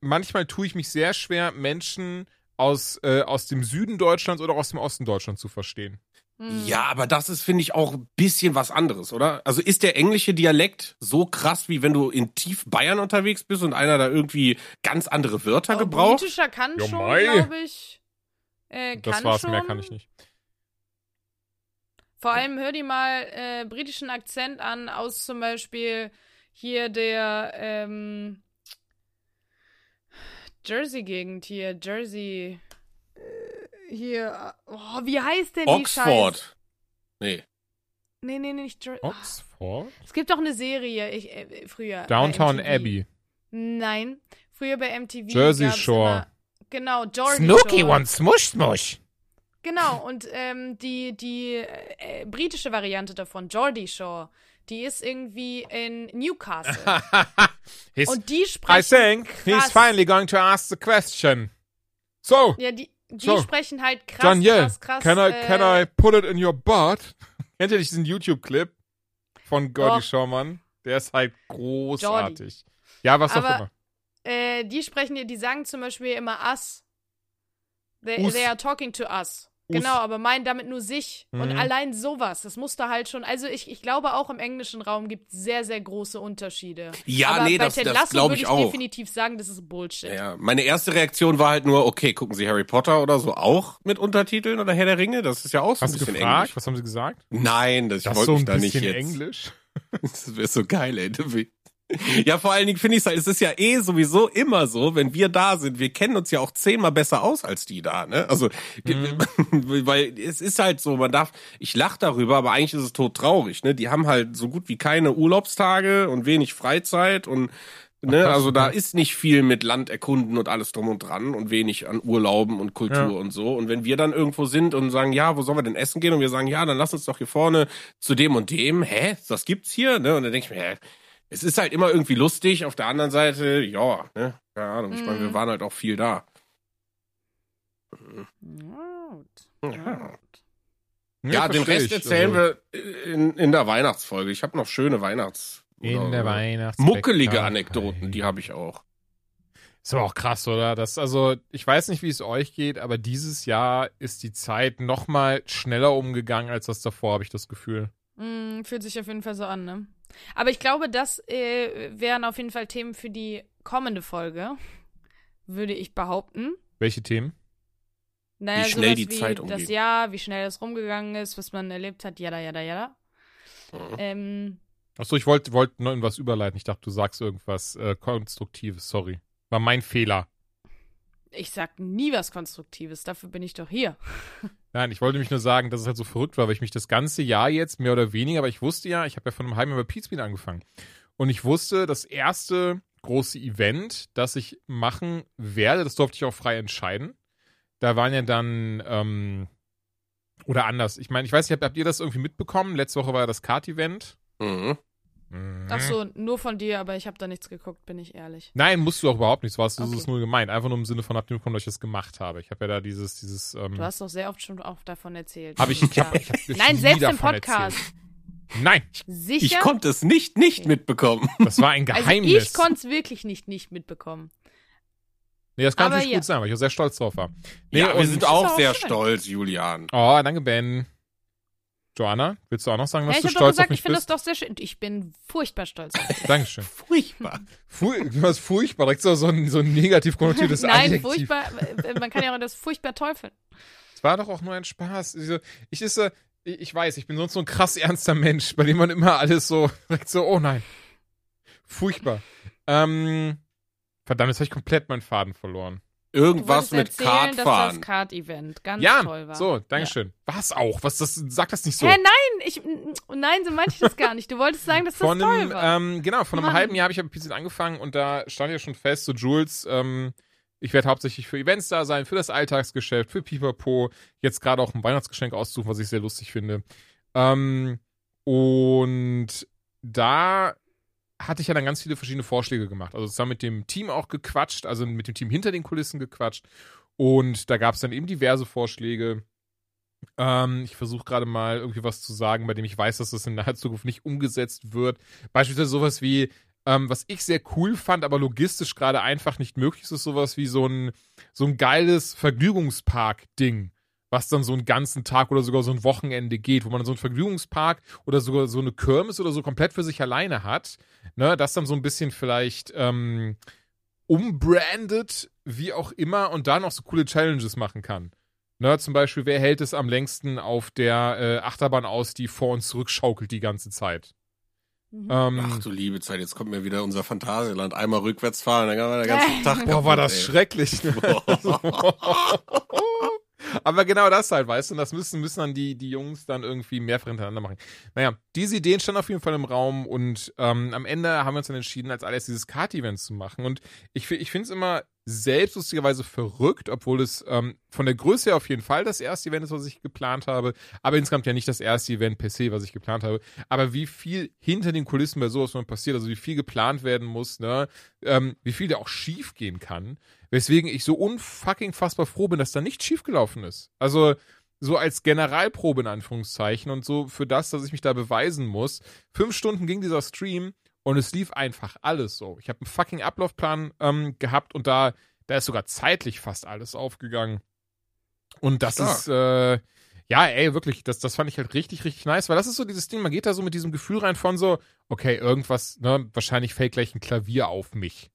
manchmal tue ich mich sehr schwer, Menschen aus, äh, aus dem Süden Deutschlands oder aus dem Osten Deutschlands zu verstehen. Hm. Ja, aber das ist, finde ich, auch ein bisschen was anderes, oder? Also ist der englische Dialekt so krass, wie wenn du in tief Bayern unterwegs bist und einer da irgendwie ganz andere Wörter Oh, gebraucht? Britischer kann Ja, schon, glaube ich. Äh, Das war's, schon. mehr kann ich nicht. Vor allem hör dir mal äh, britischen Akzent an, aus zum Beispiel hier der ähm, Jersey-Gegend hier, Jersey. Äh, hier, oh, wie heißt denn die Scheiße? Oxford. Nee. Nee, nee, nee, nicht Jersey. Oxford? Es gibt doch eine Serie, ich, äh, früher. Downtown. Abbey. Nein, früher bei MTV. Jersey gab's Shore. Immer, genau, Jersey Snooky Shore. one smush smush. Genau, und ähm, die, die äh, britische Variante davon, Geordie Shore, die ist irgendwie in Newcastle. *laughs* He's, und die I sprechen. think he's krass. finally going to ask the question. So, Ja, die, die So. sprechen halt krass, Danielle, krass, krass. can I, äh, can I put it in your butt? *laughs* Kennt ihr nicht diesen YouTube-Clip von Gordy. Schaumann? Der ist halt großartig. Ja, was auch Aber- immer. Äh, die sprechen, die die sagen zum Beispiel immer us. They, Us. they are talking to us. Genau, aber meinen damit nur sich. Und Mhm. allein sowas, das muss da halt schon. Also ich, ich glaube auch im englischen Raum gibt es sehr, sehr große Unterschiede. Ja, aber nee, bei das- Ted das Lasso glaub würde ich ich auch. definitiv sagen, das ist Bullshit. Ja, meine erste Reaktion war halt nur, okay, gucken Sie Harry Potter oder so auch mit Untertiteln oder Herr der Ringe? Das ist ja auch so Hast ein du bisschen gefragt? Englisch. Was haben sie gesagt? Nein, das, ich Das wollte so mich ein da nicht bisschen jetzt. Englisch. *laughs* Das wäre so geil, ey. Ja, vor allen Dingen finde ich halt, es ist ja eh sowieso immer so, wenn wir da sind, wir kennen uns ja auch zehnmal besser aus als die da, ne? Also, Mhm. *laughs* weil es ist halt so, man darf, ich lach darüber, aber eigentlich ist es tot traurig, ne? Die haben halt so gut wie keine Urlaubstage und wenig Freizeit und Ne, also da ist nicht viel mit Land erkunden und alles drum und dran und wenig an Urlauben und Kultur Ja. und so. Und wenn wir dann irgendwo sind und sagen, ja, wo sollen wir denn essen gehen? Und wir sagen, ja, dann lass uns doch hier vorne zu dem und dem. Hä? Das gibt's hier? Ne? Und dann denke ich mir, hä? Es ist halt immer irgendwie lustig. Auf der anderen Seite, ja, ne? Keine Ahnung. Ich meine, wir Mhm. waren halt auch viel da. Gut. Ja. Ja, den Rest erzählen Also, wir in, in der Weihnachtsfolge. Ich habe noch schöne Weihnachts... In der Weihnachts. Muckelige Anekdoten, die habe ich auch. Ist aber auch krass, oder? Das, also, ich weiß nicht, wie es euch geht, aber dieses Jahr ist die Zeit noch mal schneller umgegangen als das davor, habe ich das Gefühl. Mm, fühlt sich auf jeden Fall so an, ne? Aber ich glaube, das äh, wären auf jeden Fall Themen für die kommende Folge, würde ich behaupten. Welche Themen? Naja, Wie schnell die wie Zeit das umgeht. Jahr, wie schnell es rumgegangen ist, was man erlebt hat, jada, jada, jada. Mhm. Ähm, Achso, ich wollte wollt noch irgendwas überleiten. Ich dachte, du sagst irgendwas äh, Konstruktives. Sorry. War mein Fehler. ich sag nie was Konstruktives, dafür bin ich doch hier. *laughs* Nein, ich wollte mich nur sagen, dass es halt so verrückt war, weil ich mich das ganze Jahr jetzt mehr oder weniger, aber ich wusste ja, ich habe ja von einem halben Jahr bei Pizmeet angefangen. Und ich wusste, das erste große Event, das ich machen werde, das durfte ich auch frei entscheiden. Da waren ja dann, ähm, oder anders. Ich meine, ich weiß nicht, habt, habt ihr das irgendwie mitbekommen? Letzte Woche war ja das Kart-Event. Mhm. Mhm. Ach so, nur von dir, aber ich habe da nichts geguckt, bin ich ehrlich. Nein, musst du auch überhaupt nicht. So hast du Okay. es nur gemeint. Einfach nur im Sinne von, habt ihr mitbekommen, dass ich das gemacht habe. Ich habe ja da dieses, dieses, ähm, Du hast doch sehr oft schon auch davon erzählt. habe ich, ich habe ich hab Nein, selbst im Podcast. Erzählt. Nein, Sicher? Ich konnte es nicht nicht Okay. mitbekommen. das war ein Geheimnis. Also ich konnte es wirklich nicht nicht mitbekommen. Nee, das kann Aber natürlich ja. gut sein, weil ich auch sehr stolz drauf war. Nee, ja, wir sind auch sehr schön. stolz, Julian. Oh, danke, Ben. Joanna, willst du auch noch sagen, was Ja, ich du habe doch stolz gesagt, auf mich ich finde das doch sehr schön. Ich bin furchtbar stolz. auf *laughs* dich. Dankeschön. Furchtbar. Fu du hast furchtbar, direkt so, so ein, so ein negativ konnotiertes *laughs* Nein, Adjektiv. furchtbar. äh, Man kann ja auch das furchtbar teufeln. Es war doch auch nur ein Spaß. Ich, ist ich weiß, ich bin sonst so ein krass ernster Mensch, bei dem man immer alles so direkt so, oh nein. Furchtbar. Ähm, verdammt, jetzt habe ich komplett meinen Faden verloren. Irgendwas mit erzählen, dass das Kartfahren. Kart-Event ganz ja, toll war. so, Dankeschön. Was auch? Was das sag das nicht so. Hä, nein, ich, nein, so meinte ich das gar nicht. Du wolltest sagen, dass das Von toll einem, war. ähm, genau, von einem Mann. halben Jahr habe ich ja mit Pizza angefangen und da stand ja schon fest, so Jules, ähm, ich werde hauptsächlich für Events da sein, für das Alltagsgeschäft, für Pipapo, jetzt gerade auch ein Weihnachtsgeschenk aussuchen, was ich sehr lustig finde. Ähm, und da hatte ich ja dann ganz viele verschiedene Vorschläge gemacht. Also zusammen mit dem Team auch gequatscht, also mit dem Team hinter den Kulissen gequatscht. Und da gab es dann eben diverse Vorschläge. Ähm, ich versuche gerade mal irgendwie was zu sagen, bei dem ich weiß, dass das in naher Zukunft nicht umgesetzt wird. Beispielsweise sowas wie, ähm, was ich sehr cool fand, aber logistisch gerade einfach nicht möglich ist, ist sowas wie so ein, so ein geiles Vergnügungspark-Ding, was dann so einen ganzen Tag oder sogar so ein Wochenende geht, wo man so einen Vergnügungspark oder sogar so eine Kirmes oder so komplett für sich alleine hat, ne, das dann so ein bisschen vielleicht ähm, umbrandet, wie auch immer, und da noch so coole Challenges machen kann. Ne, zum Beispiel, wer hält es am längsten auf der äh, Achterbahn aus, die vor und zurück schaukelt die ganze Zeit? Mhm. Ähm, Ach du liebe Zeit, jetzt kommt mir wieder unser Phantasialand. Einmal rückwärts fahren, dann kann man den ganzen *laughs* Tag boah, war das ey. schrecklich. Ne? *laughs* *laughs* Aber genau das halt, weißt du, und das müssen, müssen dann die, die Jungs dann irgendwie mehrfach hintereinander machen. Naja, diese Ideen standen auf jeden Fall im Raum und ähm, am Ende haben wir uns dann entschieden, als alles dieses Kart-Event zu machen. Und ich, ich finde es immer selbst lustigerweise verrückt, obwohl es ähm, von der Größe her auf jeden Fall das erste Event ist, was ich geplant habe, aber insgesamt ja nicht das erste Event per se, was ich geplant habe. Aber wie viel hinter den Kulissen bei sowas passiert, also wie viel geplant werden muss, ne, ähm, wie viel da auch schief gehen kann, weswegen ich so unfucking fassbar froh bin, dass da nicht schief gelaufen ist. Also so als Generalprobe in Anführungszeichen und so für das, dass ich mich da beweisen muss. Fünf Stunden ging dieser Stream und es lief einfach alles so. Ich habe einen fucking Ablaufplan ähm, gehabt und da, da ist sogar zeitlich fast alles aufgegangen. Und das Stark. ist, äh, ja, ey, wirklich, das, das fand ich halt richtig, richtig nice, weil das ist so dieses Ding, man geht da so mit diesem Gefühl rein von so, okay, irgendwas, ne, wahrscheinlich fällt gleich ein Klavier auf mich.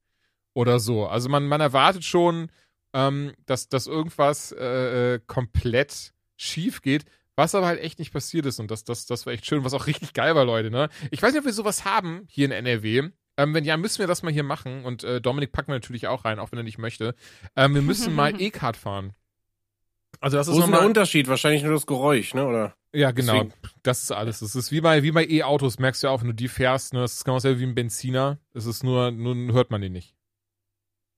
Oder so. Also man, man erwartet schon, ähm, dass, dass irgendwas äh, äh, komplett schief geht, was aber halt echt nicht passiert ist. Und das, das, das war echt schön, was auch *laughs* richtig geil war, Leute, ne? Ich weiß nicht, ob wir sowas haben hier in NRW. Ähm, wenn ja, müssen wir das mal hier machen. Und äh, Dominik packen wir natürlich auch rein, auch wenn er nicht möchte. Ähm, wir müssen *laughs* mal E-Card fahren. Also das Wo ist ist der nochmal. Unterschied? Wahrscheinlich nur das Geräusch, ne? Oder? Ja, genau. Deswegen. Das ist alles. Das ist wie bei, wie bei E-Autos, merkst du ja auch, wenn du die fährst, ne? Das ist genau dasselbe wie ein Benziner. Es ist nur, nun hört man den nicht.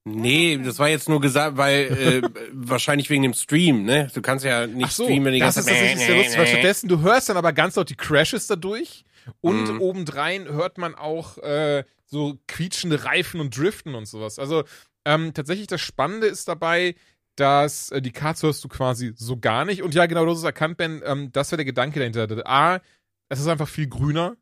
Nee, das war jetzt nur gesagt, weil äh, *laughs* wahrscheinlich wegen dem Stream, ne? Du kannst ja nicht Ach so, streamen, wenn die das ganze ist Zeit. tatsächlich sehr lustig, weil stattdessen, du hörst dann aber ganz laut die Crashes dadurch und Mhm. obendrein hört man auch äh, so quietschende Reifen und Driften und sowas. Also ähm, tatsächlich das Spannende ist dabei, dass äh, die Cards hörst du quasi so gar nicht. Und ja, genau, du hast es erkannt, Ben, ähm, das wäre der Gedanke dahinter. A, es ist einfach viel grüner.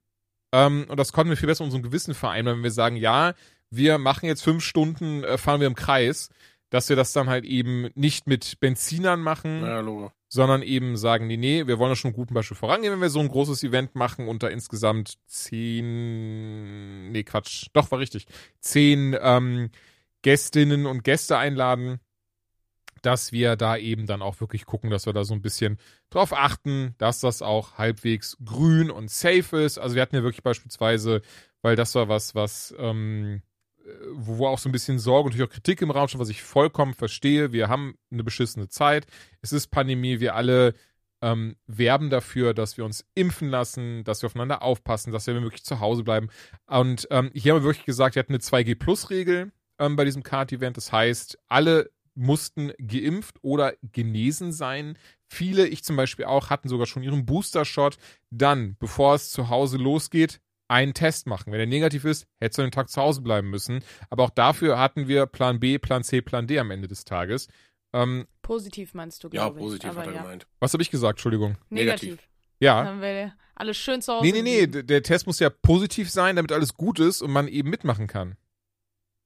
Ähm, und das konnten wir viel besser unserem Gewissen vereinbaren, wenn wir sagen, ja, wir machen jetzt fünf Stunden, äh, fahren wir im Kreis, dass wir das dann halt eben nicht mit Benzinern machen, Ja, sondern eben sagen, nee, nee, wir wollen da schon einen guten Beispiel vorangehen, wenn wir so ein großes Event machen und da insgesamt zehn, nee, Quatsch, doch, war richtig, zehn ähm, Gästinnen und Gäste einladen, dass wir da eben dann auch wirklich gucken, dass wir da so ein bisschen drauf achten, dass das auch halbwegs grün und safe ist. Also wir hatten ja wirklich beispielsweise, weil das war was, was ähm, äh, wo wo auch so ein bisschen Sorge und natürlich auch Kritik im Raum stand, was ich vollkommen verstehe. Wir haben eine beschissene Zeit. Es ist Pandemie. Wir alle ähm, werben dafür, dass wir uns impfen lassen, dass wir aufeinander aufpassen, dass wir möglich zu Hause bleiben. Und ähm, hier haben wir wirklich gesagt, wir hatten eine 2G-Plus-Regel ähm, bei diesem Card-Event. Das heißt, alle mussten geimpft oder genesen sein. Viele, ich zum Beispiel auch, hatten sogar schon ihren Booster-Shot. Dann, bevor es zu Hause losgeht, einen Test machen. Wenn er negativ ist, hättest du den Tag zu Hause bleiben müssen. Aber auch dafür hatten wir Plan B, Plan C, Plan D am Ende des Tages. Ähm, Positiv meinst du, Ja, glaube ich. positiv Aber hat er ja. gemeint. was habe ich gesagt? Entschuldigung. Negativ. Negativ. Ja. Dann haben wir alles schön zu Hause. Nee, nee, nee. Der Test muss ja positiv sein, damit alles gut ist und man eben mitmachen kann.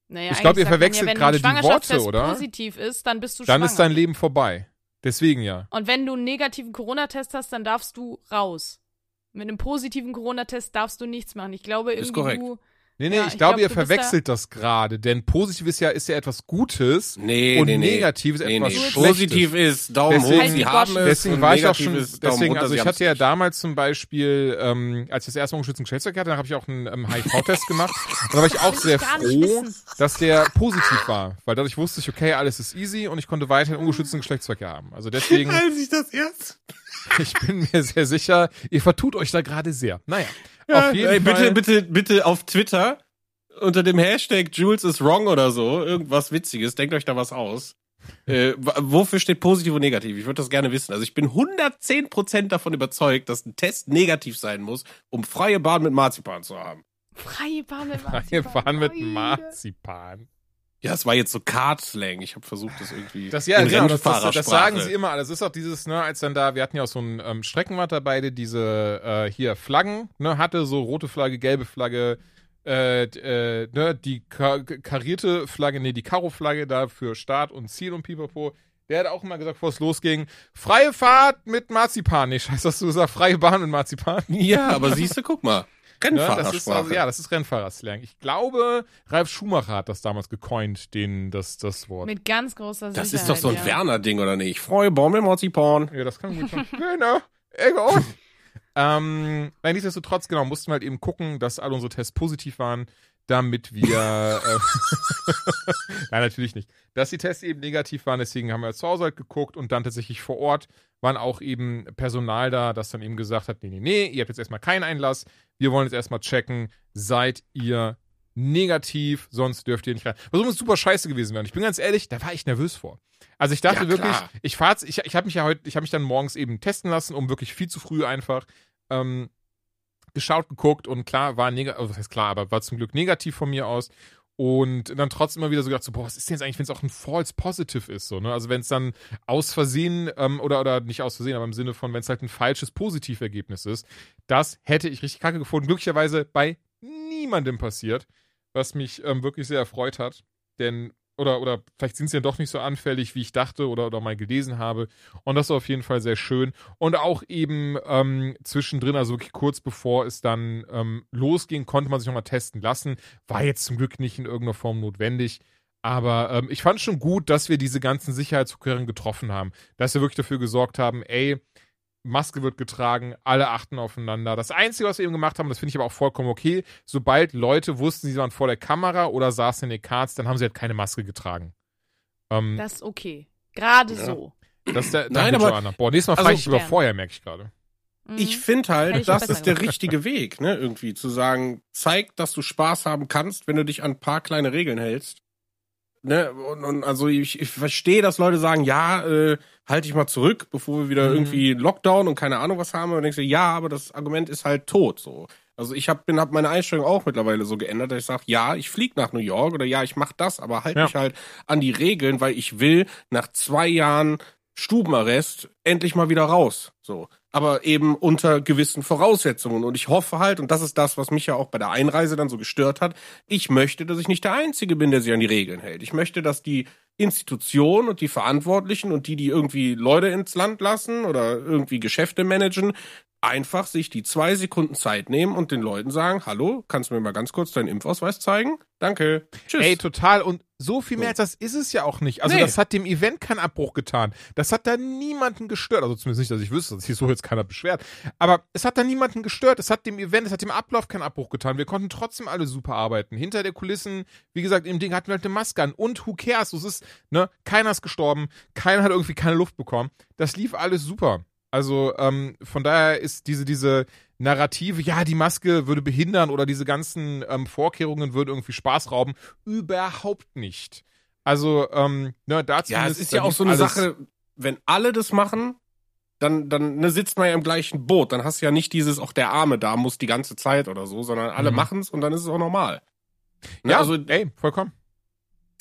Naja, Ich glaub, eigentlich ihr verwechselt ja, wenn gerade die Worte, oder? positiv ist, dann bist du Dann schwanger. ist dein Leben vorbei. Deswegen ja. Und wenn du einen negativen Corona-Test hast, dann darfst du raus. Mit einem positiven Corona-Test darfst du nichts machen. Ich glaube Ist irgendwie korrekt. du. Nee, nee, Ja, ich, ich glaube, glaub, ihr verwechselt das gerade, denn positiv ist ja, ist ja etwas Gutes Nee, und nee, nee. negativ ist Nee, etwas nee. Schlechtes. Positiv ist Daumen Deswegen- hoch, sie haben es. Deswegen war ich auch schon, ist deswegen, runter, also ich hatte ja damals zum Beispiel, ähm, als ich das erste Mal ungeschützten Geschlechtsverkehr hatte, dann habe ich auch einen ähm, HIV-Test gemacht. Und da war ich auch sehr froh, dass der positiv war. Weil dadurch wusste ich, okay, alles ist easy und ich konnte weiterhin ungeschützten Geschlechtsverkehr haben. Also deswegen, *laughs* Als ich das erst. Ich bin mir sehr sicher, ihr vertut euch da gerade sehr. Naja, Ja, auf jeden ey, Fall. bitte, bitte, bitte auf Twitter unter dem Hashtag Jules is wrong oder so, irgendwas Witziges, denkt euch da was aus. Äh, wofür steht positiv und negativ? Ich würde das gerne wissen. Also ich bin 110% davon überzeugt, dass ein Test negativ sein muss, um freie Bahn mit Marzipan zu haben. Freie Bahn mit Marzipan. fahren mit Meine Marzipan. Ja, es war jetzt so Card-Slang. Ich habe versucht, das irgendwie Das ja, in genau, das, das, das sagen sie immer. Das ist auch dieses, ne, als dann da, wir hatten ja auch so ein ähm, Streckenwart dabei, der diese äh, hier Flaggen, ne, hatte, so rote Flagge, gelbe Flagge, äh, äh, ne, die ka karierte Flagge, nee, die Karo-Flagge da für Start und Ziel und Pipapo. Der hat auch immer gesagt, bevor es losging, freie Fahrt mit Marzipan. Nee, scheiße, hast du gesagt, freie Bahn mit Marzipan? Ja, aber siehst du, guck mal. Rennfahrersprache. das ist also, ja, das ist Rennfahrerslang. Ich glaube, Ralf Schumacher hat das damals gecoint, den, das, das Wort. Mit ganz großer Sicherheit. Das ist doch so ein ja. Werner-Ding, oder nicht? Freue Baumel, Marzipan. Ja, das kann gut sein. Werner, egal. ähm, nein, nichtsdestotrotz, genau, mussten wir halt eben gucken, dass alle unsere Tests positiv waren, damit wir, äh, *laughs* nein, natürlich nicht, dass die Tests eben negativ waren, deswegen haben wir zu Hause halt geguckt und dann tatsächlich vor Ort waren auch eben Personal da, das dann eben gesagt hat, nee, nee, nee, ihr habt jetzt erstmal keinen Einlass, wir wollen jetzt erstmal checken, seid ihr negativ, sonst dürft ihr nicht rein. Was übrigens super scheiße gewesen wäre. Und ich bin ganz ehrlich, da war ich nervös vor. Also ich dachte Ja, wirklich, ich fahr's, ich, ich habe mich ja heute, ich habe mich dann morgens eben testen lassen, um wirklich viel zu früh einfach ähm, geschaut, geguckt und klar war negativ, also was heißt klar, aber war zum Glück negativ von mir aus. Und dann trotzdem immer wieder so gedacht, so, boah, was ist denn jetzt eigentlich, wenn es auch ein False Positive ist, so, ne? Also wenn es dann aus Versehen, ähm, oder, oder nicht aus Versehen, aber im Sinne von, wenn es halt ein falsches Positivergebnis ist, das hätte ich richtig kacke gefunden. Glücklicherweise bei niemandem passiert, was mich ähm, wirklich sehr erfreut hat. Denn, oder, oder vielleicht sind sie ja doch nicht so anfällig, wie ich dachte oder, oder mal gelesen habe. Und das war auf jeden Fall sehr schön. Und auch eben ähm, zwischendrin, also wirklich kurz bevor es dann ähm, losging, konnte man sich nochmal testen lassen. War jetzt zum Glück nicht in irgendeiner Form notwendig. Aber ähm, ich fand schon gut, dass wir diese ganzen Sicherheitsvorkehrungen getroffen haben. Dass wir wirklich dafür gesorgt haben, ey, Maske wird getragen, alle achten aufeinander. Das Einzige, was wir eben gemacht haben, das finde ich aber auch vollkommen okay, sobald Leute wussten, sie waren vor der Kamera oder saßen in den Cards, dann haben sie halt keine Maske getragen. Ähm, Das ist okay. Gerade Ja. so. das ist der, Nein, aber- Joanna. Boah, nächstes Mal also- frage ich über vorher, merke ich gerade. Mhm. Ich finde halt, ich das ist der richtige Weg, ne? Irgendwie zu sagen, zeig, dass du Spaß haben kannst, wenn du dich an ein paar kleine Regeln hältst. Ne? Und, und also ich, ich verstehe, dass Leute sagen, ja, äh, halt dich mal zurück, bevor wir wieder Mhm. irgendwie Lockdown und keine Ahnung was haben. Und denkst du, ja, aber das Argument ist halt tot. So. Also ich habe hab meine Einstellung auch mittlerweile so geändert, dass ich sage, ja, ich flieg nach New York oder ja, ich mach das, aber halt Ja. mich halt an die Regeln, weil ich will nach zwei Jahren Stubenarrest endlich mal wieder raus. So. Aber eben unter gewissen Voraussetzungen. Und ich hoffe halt, und das ist das, was mich ja auch bei der Einreise dann so gestört hat, ich möchte, dass ich nicht der Einzige bin, der sich an die Regeln hält. Ich möchte, dass die Institution und die Verantwortlichen und die, die irgendwie Leute ins Land lassen oder irgendwie Geschäfte managen, einfach sich die zwei Sekunden Zeit nehmen und den Leuten sagen, hallo, kannst du mir mal ganz kurz deinen Impfausweis zeigen? Danke. Tschüss. Ey, total. Und so viel mehr als das ist es ja auch nicht. Also Nee. das hat dem Event keinen Abbruch getan. Das hat da niemanden gestört. Also zumindest nicht, dass ich wüsste, dass sich so jetzt keiner beschwert. Aber es hat da niemanden gestört. Es hat dem Event, es hat dem Ablauf keinen Abbruch getan. Wir konnten trotzdem alle super arbeiten. Hinter der Kulissen, wie gesagt, im Ding hatten wir halt eine Maske an. Und who cares? Es ist, ne, keiner ist gestorben. Keiner hat irgendwie keine Luft bekommen. Das lief alles super. Also ähm, von daher ist diese, diese Narrative, ja, die Maske würde behindern oder diese ganzen ähm, Vorkehrungen würden irgendwie Spaß rauben, überhaupt nicht. Also, ähm, ne, dazu Ja, es ist ja auch so eine Sache, wenn alle das machen, dann, dann ne, sitzt man ja im gleichen Boot. Dann hast du ja nicht dieses, auch der Arme da muss die ganze Zeit oder so, sondern alle Mhm. machen's und dann ist es auch normal. Ne, Ja, also ey, vollkommen.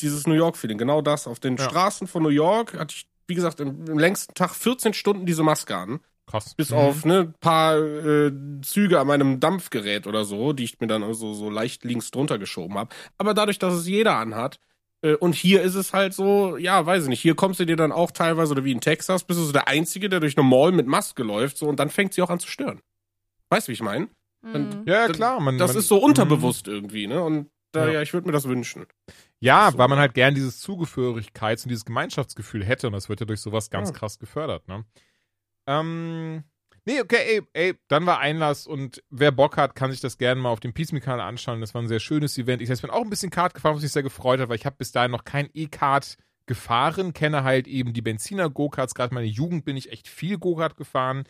dieses New York-Feeling, genau das. Auf den Ja. Straßen von New York hatte ich, wie gesagt, im, im längsten Tag 14 Stunden diese Maske an. Krass. Bis Mhm. auf ne paar äh, Züge an meinem Dampfgerät oder so, die ich mir dann so, so leicht links drunter geschoben habe. Aber dadurch, dass es jeder anhat, äh, und hier ist es halt so, ja, weiß ich nicht, hier kommst du dir dann auch teilweise, oder wie in Texas, bist du so der Einzige, der durch eine Mall mit Maske läuft, so, und dann fängt sie auch an zu stören. Weißt du, wie ich meine? Mhm. Ja, klar. Man, Das man, ist so Mhm. unterbewusst irgendwie, ne? Und da, Ja. ja, ich würde mir das wünschen. Ja, So. weil man halt gern dieses Zugehörigkeits- und dieses Gemeinschaftsgefühl hätte und das wird ja durch sowas ganz Ja. krass gefördert, ne? Ähm, nee, okay, ey, ey, dann war Einlass und wer Bock hat, kann sich das gerne mal auf dem Peace Me Kanal anschauen. Das war ein sehr schönes Event. Ich selbst bin auch ein bisschen Kart gefahren, was mich sehr gefreut hat, weil ich habe bis dahin noch kein E-Kart gefahren, kenne halt eben die Benziner Go-Karts. Gerade meine Jugend bin ich echt viel Go-Kart gefahren.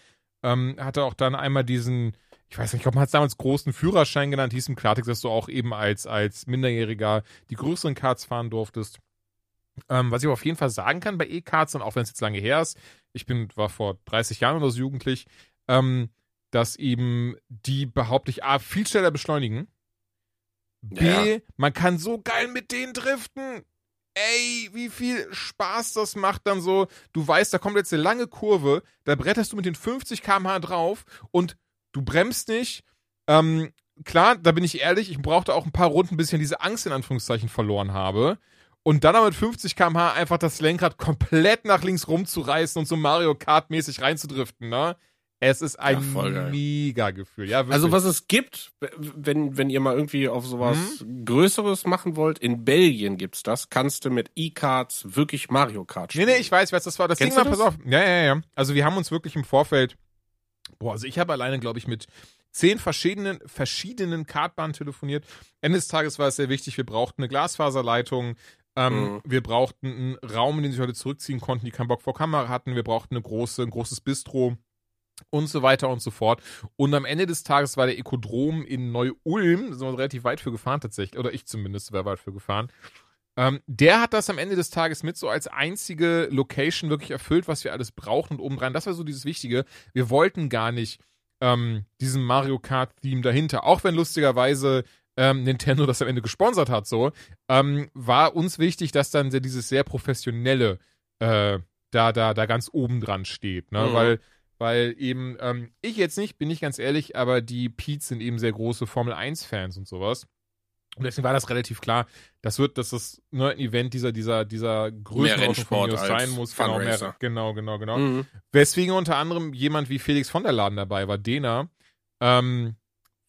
Ähm, hatte auch dann einmal diesen, ich weiß nicht, ich glaube, man hat es damals großen Führerschein genannt, hieß im Klartext, dass du auch eben als, als Minderjähriger die größeren Karts fahren durftest. Ähm, was ich aber auf jeden Fall sagen kann bei E-Karts, und auch wenn es jetzt lange her ist, ich bin, war vor 30 Jahren oder so jugendlich, ähm, dass eben die behaupte ich A, viel schneller beschleunigen. B, Ja. man kann so geil mit denen driften. Ey, wie viel Spaß das macht dann so. Du weißt, da kommt jetzt eine lange Kurve, da bretterst du mit den 50 km/h drauf und du bremst nicht. Ähm, klar, da bin ich ehrlich, ich brauchte auch ein paar Runden, bis ich diese Angst in Anführungszeichen verloren habe. Und dann aber mit 50 km/h einfach das Lenkrad komplett nach links rumzureißen und so Mario Kart-mäßig reinzudriften, ne? Es ist ein Ja, mega Gefühl. Ja. Also was es gibt, wenn, wenn ihr mal irgendwie auf sowas Mhm. Größeres machen wollt, in Belgien gibt's das, kannst du mit E-Cards wirklich Mario Kart Nee, spielen. nee, ich weiß, was das war. Das Kennst Ding war, pass auf. Ja, ja, ja. Also wir haben uns wirklich im Vorfeld, boah, also ich habe alleine, glaube ich, mit zehn verschiedenen, verschiedenen Kartbahnen telefoniert. Ende des Tages war es sehr wichtig, wir brauchten eine Glasfaserleitung, ähm, Mhm. wir brauchten einen Raum, in den sich Leute zurückziehen konnten, die keinen Bock vor Kamera hatten, wir brauchten eine große, ein großes Bistro und so weiter und so fort. Und am Ende des Tages war der Ekodrom in Neu-Ulm, da sind wir relativ weit für gefahren tatsächlich, oder ich zumindest wäre weit für gefahren. Ähm, der hat das am Ende des Tages mit so als einzige Location wirklich erfüllt, was wir alles brauchen und obendrein. Das war so dieses Wichtige. Wir wollten gar nicht ähm, diesem Mario Kart-Theme dahinter, auch wenn lustigerweise ähm, Nintendo das am Ende gesponsert hat, so, ähm, war uns wichtig, dass dann dieses sehr professionelle äh, da, da, da ganz oben dran steht, ne? Mhm. Weil, weil eben, ähm, ich jetzt nicht, bin ich ganz ehrlich, aber die Pete's sind eben sehr große Formel 1-Fans und sowas. Und deswegen war das relativ klar, das wird, dass das ne, ein Event dieser, dieser, dieser Größenordnung sein muss. Genau, mehr, genau, genau, genau. Mhm. Weswegen unter anderem jemand wie Felix von der Laden dabei war, Dena, ähm,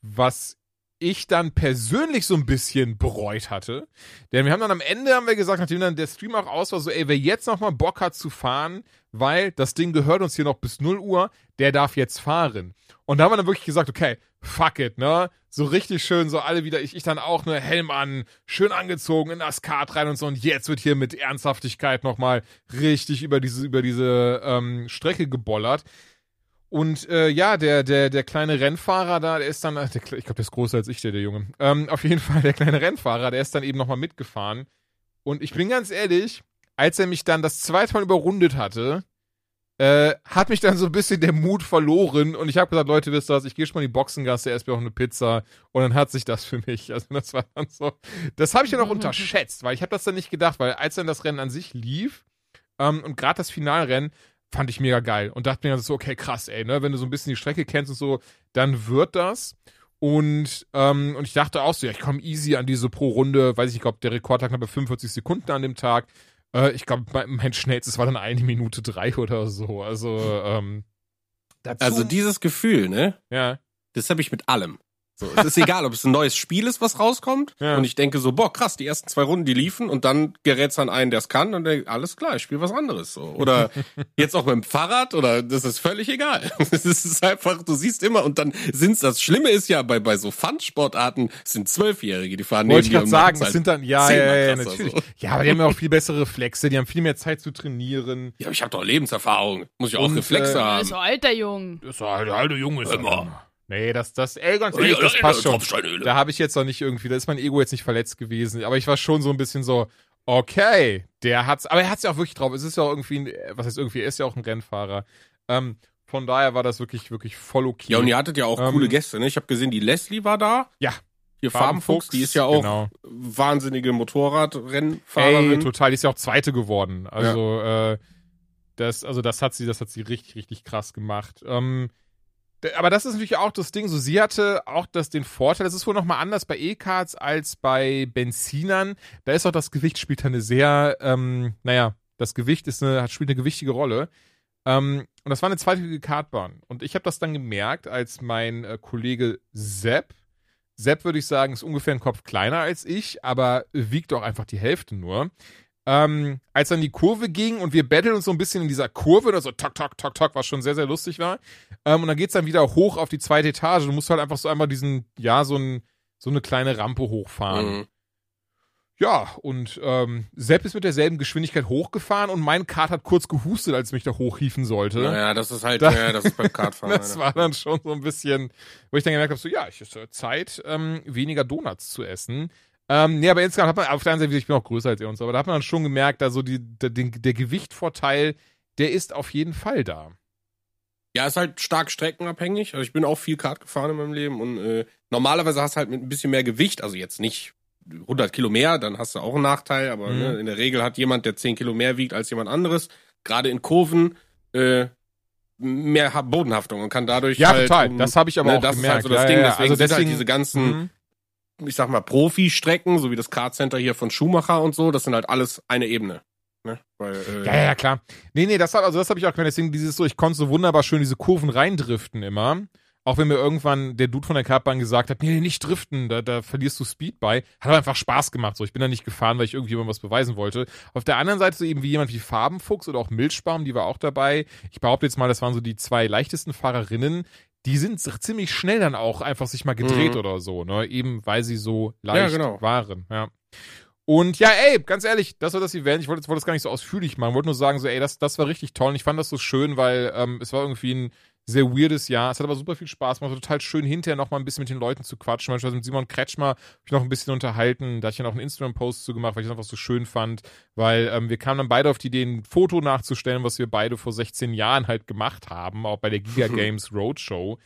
was ich dann persönlich so ein bisschen bereut hatte. Denn wir haben dann am Ende, haben wir gesagt, nachdem dann der Stream auch aus war, so, ey, wer jetzt nochmal Bock hat zu fahren, weil das Ding gehört uns hier noch bis 0 Uhr, der darf jetzt fahren. Und da haben wir dann wirklich gesagt, okay, fuck it, ne? So richtig schön, so alle wieder, ich, ich dann auch, ne, Helm an, schön angezogen in das Kart rein und so. Und jetzt wird hier mit Ernsthaftigkeit nochmal richtig über diese, über diese ähm, Strecke gebollert. Und äh, ja, der, der, der kleine Rennfahrer da, der ist dann, der, ich glaube, der ist größer als ich, der, der Junge. Ähm, auf jeden *laughs* Fall, der kleine Rennfahrer, der ist dann eben nochmal mitgefahren. Und ich bin ganz ehrlich, als er mich dann das zweite Mal überrundet hatte, äh, hat mich dann so ein bisschen der Mut verloren und ich habe gesagt, Leute, wisst ihr was, ich gehe schon mal in die Boxengasse, esse mir auch eine Pizza und dann hat sich das für mich, *laughs* also das war dann so, das habe ich ja noch unterschätzt, weil ich habe das dann nicht gedacht, weil als dann das Rennen an sich lief ähm, und gerade das Finalrennen, fand ich mega geil und dachte mir dann so, okay, krass, ey, ne, wenn du so ein bisschen die Strecke kennst und so, dann wird das. Und, ähm, und ich dachte auch so, ja, ich komme easy an diese pro Runde, weiß ich ich glaube, der Rekord lag bei 45 Sekunden an dem Tag. Äh, ich glaube, mein, mein schnellstes war dann eine Minute drei oder so. Also, ähm, dazu, Also dieses Gefühl, ne? ja, Das habe ich mit allem. So, es ist egal, ob es ein neues Spiel ist, was rauskommt. Ja. Und ich denke so, boah, krass, die ersten zwei Runden, die liefen und dann gerät's an einen, der es kann und denkt, alles klar, ich spiele was anderes. So. Oder *laughs* jetzt auch mit dem Fahrrad oder das ist völlig egal. *laughs* Es ist einfach, du siehst immer und dann sind's, das Schlimme ist ja, bei, bei so Fun-Sportarten sind Zwölfjährige, die fahren wollte ich gerade sagen, es sind dann, ja, ja, ja, krasser, natürlich. so. Ja, aber die haben ja auch viel bessere Reflexe, die haben viel mehr Zeit zu trainieren. Ja, aber ich habe doch Lebenserfahrung. Muss ich auch Und, Reflexe äh, haben. So alter Jung. Das war halt der alte Junge. Ist Immer. Nee, das, das, ey, ganz Ja, ehrlich, das ja, passt schon. Da habe ich jetzt noch nicht irgendwie, da ist mein Ego jetzt nicht verletzt gewesen, aber ich war schon so ein bisschen so, okay, der hat's, aber er hat's ja auch wirklich drauf. Es ist ja auch irgendwie, ein, was heißt irgendwie, er ist ja auch ein Rennfahrer. Ähm, von daher war das wirklich, wirklich voll okay. Ja, und ihr hattet ja auch Ähm, coole Gäste, ne? Ich habe gesehen, die Leslie war da. Ja. Hier Farbenfuchs, die ist ja auch Genau. wahnsinnige Ey, Motorradrennfahrerin. total, die ist ja auch Zweite geworden. Also, äh, das, also das hat sie, das hat sie richtig, richtig krass gemacht. Ähm, aber das ist natürlich auch das Ding. So, sie hatte auch das, den Vorteil, das ist wohl nochmal anders bei E-Cards als bei Benzinern. Da ist auch das Gewicht spielt eine sehr, ähm, naja, das Gewicht ist eine, spielt eine gewichtige Rolle. Ähm, und das war eine zweitügige Kartbahn. Und ich habe das dann gemerkt, als mein äh, Kollege Sepp, Sepp würde ich sagen, ist ungefähr ein Kopf kleiner als ich, aber wiegt auch einfach die Hälfte nur. Ähm, als dann die Kurve ging und wir battlen uns so ein bisschen in dieser Kurve, oder so tok, tok, tok, tok, was schon sehr, sehr lustig war. Ähm, und dann geht's dann wieder hoch auf die zweite Etage. Du musst halt einfach so einmal diesen, ja, so, ein, so eine kleine Rampe hochfahren. Mhm. Ja, und ähm, Sepp ist mit derselben Geschwindigkeit hochgefahren und mein Kart hat kurz gehustet, als es mich da hochhieven sollte. Naja, das ist halt, Da- ja, das ist beim Kartfahren. *laughs* Das Alter. war dann schon so ein bisschen, wo ich dann gemerkt habe, so ja, es ist Zeit, ähm, weniger Donuts zu essen. Ähm, nee, aber insgesamt hat man auf der anderen Seite, ich bin auch größer als ihr und so, aber da hat man schon gemerkt, also die, der, der Gewichtvorteil, der ist auf jeden Fall da. Ja, ist halt stark streckenabhängig. Also ich bin auch viel Kart gefahren in meinem Leben und äh, normalerweise hast du halt mit ein bisschen mehr Gewicht, also jetzt nicht 100 Kilo mehr, dann hast du auch einen Nachteil, aber Mhm. ne, in der Regel hat jemand, der 10 Kilo mehr wiegt als jemand anderes, gerade in Kurven, äh, mehr Ha- Bodenhaftung und kann dadurch Ja, halt, total. um, Das habe ich aber ne, auch das gemerkt. ist halt so das ja, Ding, ja, deswegen, Also sind deswegen halt diese ganzen, Mhm. Ich sag mal, Profi-Strecken, so wie das Kartcenter hier von Schumacher und so, das sind halt alles eine Ebene. Ne? Weil, äh, Ja, ja, klar. Nee, nee, das hab, also das habe ich auch gemerkt. Deswegen dieses so, ich konnte so wunderbar schön diese Kurven reindriften immer. Auch wenn mir irgendwann der Dude von der Kartbahn gesagt hat, nee, nicht driften, da, da verlierst du Speed bei. Hat aber einfach Spaß gemacht. So, ich bin da nicht gefahren, weil ich irgendjemandem was beweisen wollte. Auf der anderen Seite so eben wie jemand wie Farbenfuchs oder auch Milchbaum, die war auch dabei. Ich behaupte jetzt mal, das waren so die zwei leichtesten Fahrerinnen. Die sind ziemlich schnell dann auch einfach sich mal gedreht Mhm. oder so, ne? Eben weil sie so leicht genau. waren, ja. Und ja, ey, ganz ehrlich, das war das Event. Ich wollte wollte das gar nicht so ausführlich machen. wollte nur sagen, so, ey, das, das war richtig toll. Und ich fand das so schön, weil ähm, es war irgendwie ein sehr weirdes Jahr. Es hat aber super viel Spaß gemacht. War total schön, hinterher noch mal ein bisschen mit den Leuten zu quatschen. Beispielsweise mit Simon Kretschmer hab ich noch ein bisschen unterhalten. Da hatte ich dann auch einen Instagram-Post zu gemacht, weil ich das einfach so schön fand. Weil ähm, wir kamen dann beide auf die Idee, ein Foto nachzustellen, was wir beide vor 16 Jahren halt gemacht haben, auch bei der Giga *laughs* Games Roadshow.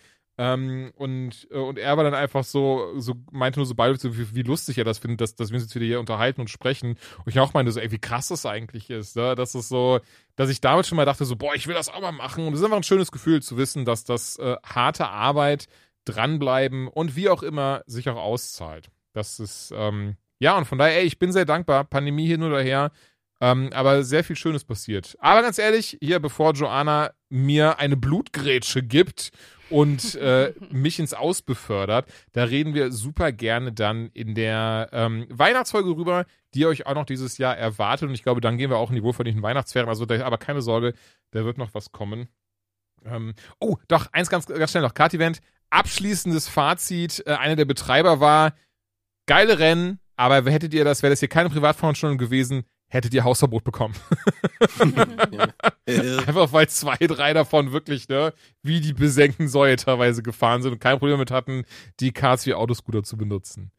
Ähm, und, äh, und er war dann einfach so, so meinte nur so so, wie, wie lustig er das findet, dass, dass wir uns jetzt wieder hier unterhalten und sprechen. Und ich auch meinte so, ey, wie krass das eigentlich ist, ne? Das ist so, dass ich damit schon mal dachte, so, boah, ich will das auch mal machen. Und es ist einfach ein schönes Gefühl zu wissen, dass das äh, harte Arbeit, dranbleiben und wie auch immer sich auch auszahlt. Das ist, ähm, ja, und von daher, ey, ich bin sehr dankbar. Pandemie hin oder her. Ähm, aber sehr viel Schönes passiert. Aber ganz ehrlich, hier, bevor Joanna mir eine Blutgrätsche gibt und äh, *laughs* mich ins Aus befördert, da reden wir super gerne dann in der ähm, Weihnachtsfolge rüber, die euch auch noch dieses Jahr erwartet. Und ich glaube, dann gehen wir auch in die wohlverdienten Weihnachtsferien. Also, da, aber keine Sorge, da wird noch was kommen. Ähm, oh, doch, eins ganz, ganz schnell noch. Kart-Event. Abschließendes Fazit. Äh, einer der Betreiber war, geile Rennen, aber hättet ihr das, wäre das hier keine Privatveranstaltung gewesen, hättet ihr Hausverbot bekommen. *laughs* Einfach weil zwei, drei davon wirklich, ne, wie die besenkten Säue teilweise gefahren sind und kein Problem damit hatten, die Cars wie Autoscooter zu benutzen.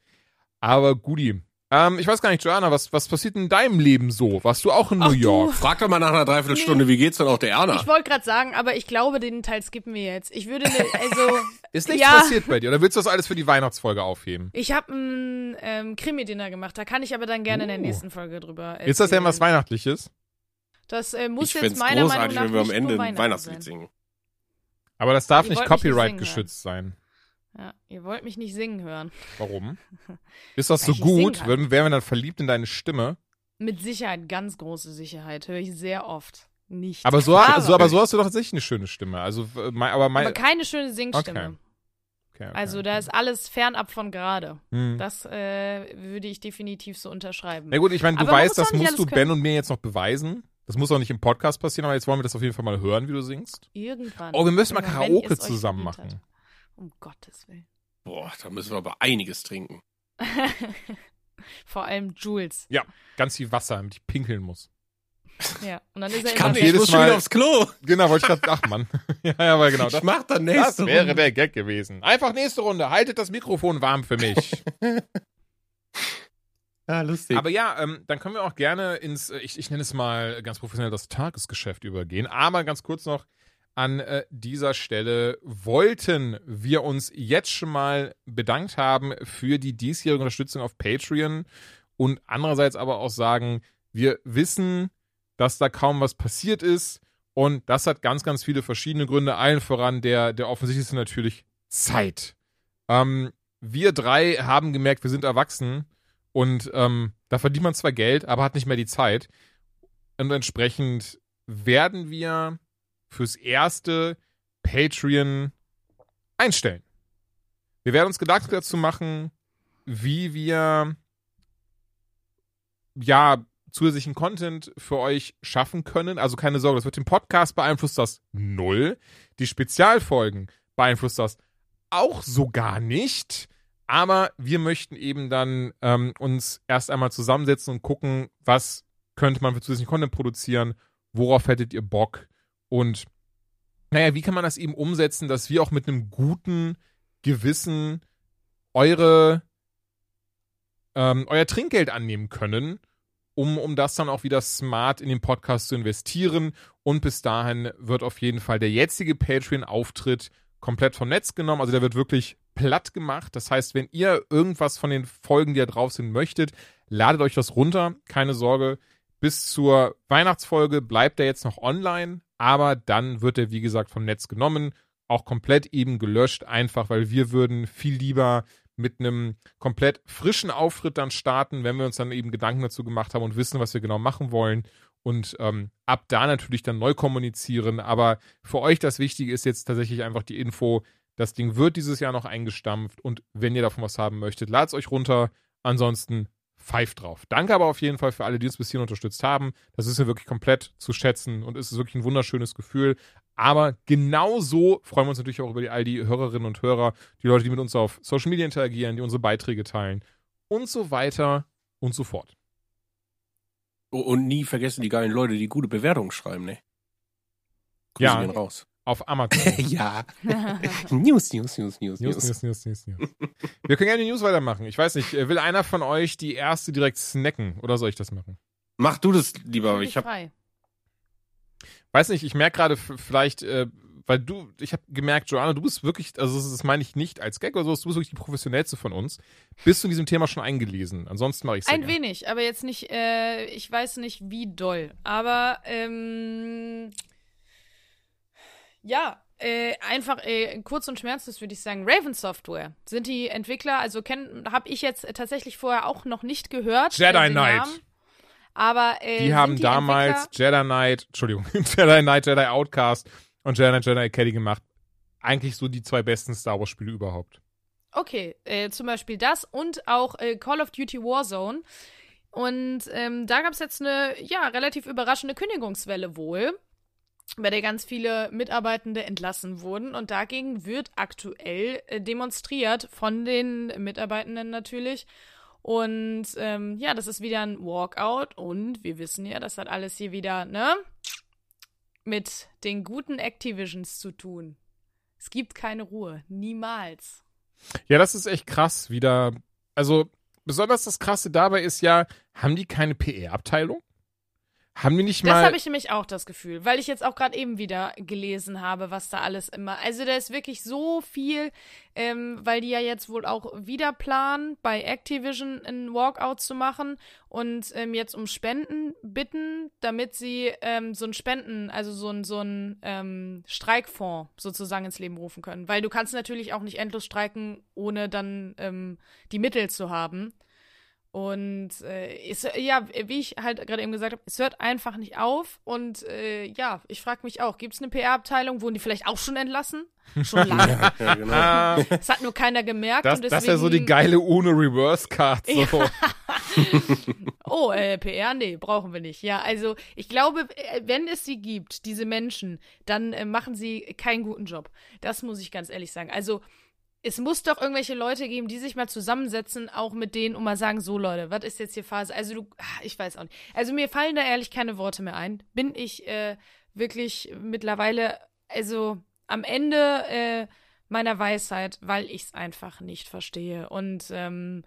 Aber Gudi. Ähm, ich weiß gar nicht, Joanna, was, was passiert in deinem Leben so? Warst du auch in Ach, New York? Frag doch mal nach einer Dreiviertelstunde, wie geht's denn auch der Erna? Ich wollte gerade sagen, aber ich glaube, den Teil skippen wir jetzt. Ich würde, ne, also, *laughs* Ist nichts ja. passiert bei dir? Oder willst du das alles für die Weihnachtsfolge aufheben? ich habe ein ähm, Krimi-Dinner gemacht. Da kann ich aber dann gerne in der Uh. nächsten Folge drüber erzählen. Ist das denn was Weihnachtliches? Das äh, muss ich jetzt meiner Meinung großartig, nach wenn wir am Ende ein Weihnachten Weihnachtslied singen. Aber das darf Ihr nicht mich nicht Copyright singen geschützt sein. Ja, ihr wollt mich nicht singen hören. Warum? *laughs* Ist das so gut? wären wir dann verliebt in deine Stimme? Mit Sicherheit, ganz große Sicherheit. Höre ich sehr oft. Nicht. Aber so, aber, so, aber so hast du doch tatsächlich eine schöne Stimme. Also, äh, aber mein, aber keine schöne Singstimme. Okay, okay, Also okay. da ist alles fernab von gerade. Hm. Das äh, würde ich definitiv so unterschreiben. Na gut, ich meine, du Aber weißt, das musst du Ben können. und mir jetzt noch beweisen. Das muss auch nicht im Podcast passieren, aber jetzt wollen wir das auf jeden Fall mal hören, wie du singst. Irgendwann. Oh, wir müssen mal Karaoke zusammen machen. hat. Um Gottes Willen. Boah, da müssen wir aber einiges trinken. *laughs* Vor allem Jules. Ganz viel Wasser, damit ich pinkeln muss. *laughs* Ja. Und dann ist er Ich kann nicht, ich jedes muss schon Mal- wieder aufs Klo. Genau, wollte ich gerade, ach Mann. *laughs* ja, ja, aber genau. Das, ich mach dann das nächste wäre Runde. der Gag gewesen. Einfach nächste Runde. Haltet das Mikrofon warm für mich. Ja, lustig. Aber ja, ähm, dann können wir auch gerne ins, äh, ich, ich nenne es mal ganz professionell das Tagesgeschäft übergehen. Aber ganz kurz noch an äh, dieser Stelle wollten wir uns jetzt schon mal bedankt haben für die diesjährige Unterstützung auf Patreon und andererseits aber auch sagen, wir wissen, dass da kaum was passiert ist und das hat ganz, ganz viele verschiedene Gründe. Allen voran der, der offensichtlichste natürlich Zeit. Ähm, wir drei haben gemerkt, wir sind erwachsen und ähm, da verdient man zwar Geld, aber hat nicht mehr die Zeit. Und entsprechend werden wir fürs erste Patreon einstellen. Wir werden uns Gedanken dazu machen, wie wir ja zusätzlichen Content für euch schaffen können. Also keine Sorge, das wird den Podcast beeinflusst das null. Die Spezialfolgen beeinflusst das auch so gar nicht. Aber wir möchten eben dann ähm, uns erst einmal zusammensetzen und gucken, was könnte man für zusätzlichen Content produzieren, worauf hättet ihr Bock und naja, wie kann man das eben umsetzen, dass wir auch mit einem guten Gewissen eure ähm, euer Trinkgeld annehmen können, um, um das dann auch wieder smart in den Podcast zu investieren. Und bis dahin wird auf jeden Fall der jetzige Patreon-Auftritt komplett vom Netz genommen. Also der wird wirklich platt gemacht. Das heißt, wenn ihr irgendwas von den Folgen, die da drauf sind, möchtet, ladet euch das runter. Keine Sorge. Bis zur Weihnachtsfolge bleibt er jetzt noch online, aber dann wird er, wie gesagt, vom Netz genommen, auch komplett eben gelöscht, einfach weil wir würden viel lieber mit einem komplett frischen Auftritt dann starten, wenn wir uns dann eben Gedanken dazu gemacht haben und wissen, was wir genau machen wollen. und ähm, ab da natürlich dann neu kommunizieren. Aber für euch das Wichtige ist jetzt tatsächlich einfach die Info, das Ding wird dieses Jahr noch eingestampft und wenn ihr davon was haben möchtet, ladet es euch runter. Ansonsten pfeift drauf. Danke aber auf jeden Fall für alle, die uns bis hierhin unterstützt haben. Das ist mir wirklich komplett zu schätzen und ist wirklich ein wunderschönes Gefühl. Aber genauso freuen wir uns natürlich auch über die, all die Hörerinnen und Hörer, die Leute, die mit uns auf Social Media interagieren, die unsere Beiträge teilen und so weiter und so fort. Oh, Und nie vergessen die geilen Leute, die gute Bewertungen schreiben, ne? Grüße Ja. gehen raus. Auf Amazon. *laughs* ja. *laughs* News, News, News, News, News, News. News, News, News, News. Wir können gerne die News weitermachen. Ich weiß nicht, äh, will einer von euch die erste direkt snacken oder soll ich das machen? Mach du das lieber. Völlig Ich hab, frei. Weiß nicht, ich merke gerade vielleicht, äh, weil du, ich habe gemerkt, Joanna, du bist wirklich, also das, das meine ich nicht als Gag oder so, du bist wirklich die professionellste von uns. Bist du in diesem Thema schon eingelesen? Ansonsten mache ich es Ein wenig, aber jetzt nicht, äh, ich weiß nicht wie doll. Aber, ähm, ja, äh, einfach äh, kurz und schmerzlos würde ich sagen, Raven Software sind die Entwickler, also habe ich jetzt tatsächlich vorher auch noch nicht gehört. Jedi äh, Knight. Namen. Aber äh, Die haben die damals Entwickler- Jedi Knight, Entschuldigung, *laughs* Jedi Knight, Jedi Outcast und Jedi Knight, Jedi Academy gemacht. Eigentlich so die zwei besten Star Wars Spiele überhaupt. Okay, äh, zum Beispiel das und auch äh, Call of Duty Warzone. Und ähm, da gab es jetzt eine, ja, relativ überraschende Kündigungswelle wohl, bei der ganz viele Mitarbeitende entlassen wurden. Und dagegen wird aktuell äh, demonstriert von den Mitarbeitenden natürlich. Und ähm, ja, das ist wieder ein Walkout. Und wir wissen ja, das hat alles hier wieder, ne? Mit den guten Activisions zu tun. Es gibt keine Ruhe. Niemals. Ja, das ist echt krass wieder. Also, besonders das Krasse dabei ist ja, haben die keine PR-Abteilung? Haben die nicht Das mal. habe ich nämlich auch das Gefühl, weil ich jetzt auch gerade eben wieder gelesen habe, was da alles immer. Also da ist wirklich so viel, ähm, weil die ja jetzt wohl auch wieder planen, bei Activision einen Walkout zu machen und ähm, jetzt um Spenden bitten, damit sie ähm, so einen Spenden, also so einen so einen ähm, Streikfonds sozusagen ins Leben rufen können. Weil du kannst natürlich auch nicht endlos streiken, ohne dann ähm, die Mittel zu haben. Und äh, es, ja, wie ich halt gerade eben gesagt habe, es hört einfach nicht auf. Und äh, ja, ich frage mich auch, gibt es eine PR-Abteilung? Wurden die vielleicht auch schon entlassen? Schon *laughs* lange. ja, genau. Ah, das hat nur keiner gemerkt. das, und deswegen, das ist ja so die geile ohne Reverse-Card. So. *laughs* Oh, äh, PR, nee, brauchen wir nicht. Ja, also ich glaube, äh, wenn es sie gibt, diese Menschen, dann äh, machen sie keinen guten Job. Das muss ich ganz ehrlich sagen. Also es muss doch irgendwelche Leute geben, die sich mal zusammensetzen, auch mit denen und mal sagen, so Leute, was ist jetzt hier Phase? Also du, ah, ich weiß auch nicht. Also mir fallen da ehrlich keine Worte mehr ein. Bin ich äh, wirklich mittlerweile, also am Ende äh, meiner Weisheit, weil ich es einfach nicht verstehe. Und ähm,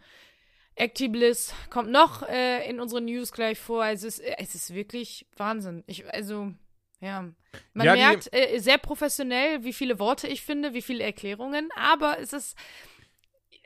Actibliss kommt noch äh, in unseren News gleich vor. Also es, äh, es ist wirklich Wahnsinn. Ich, also, ja. Man Ja, merkt äh, sehr professionell, wie viele Worte ich finde, wie viele Erklärungen, aber es ist.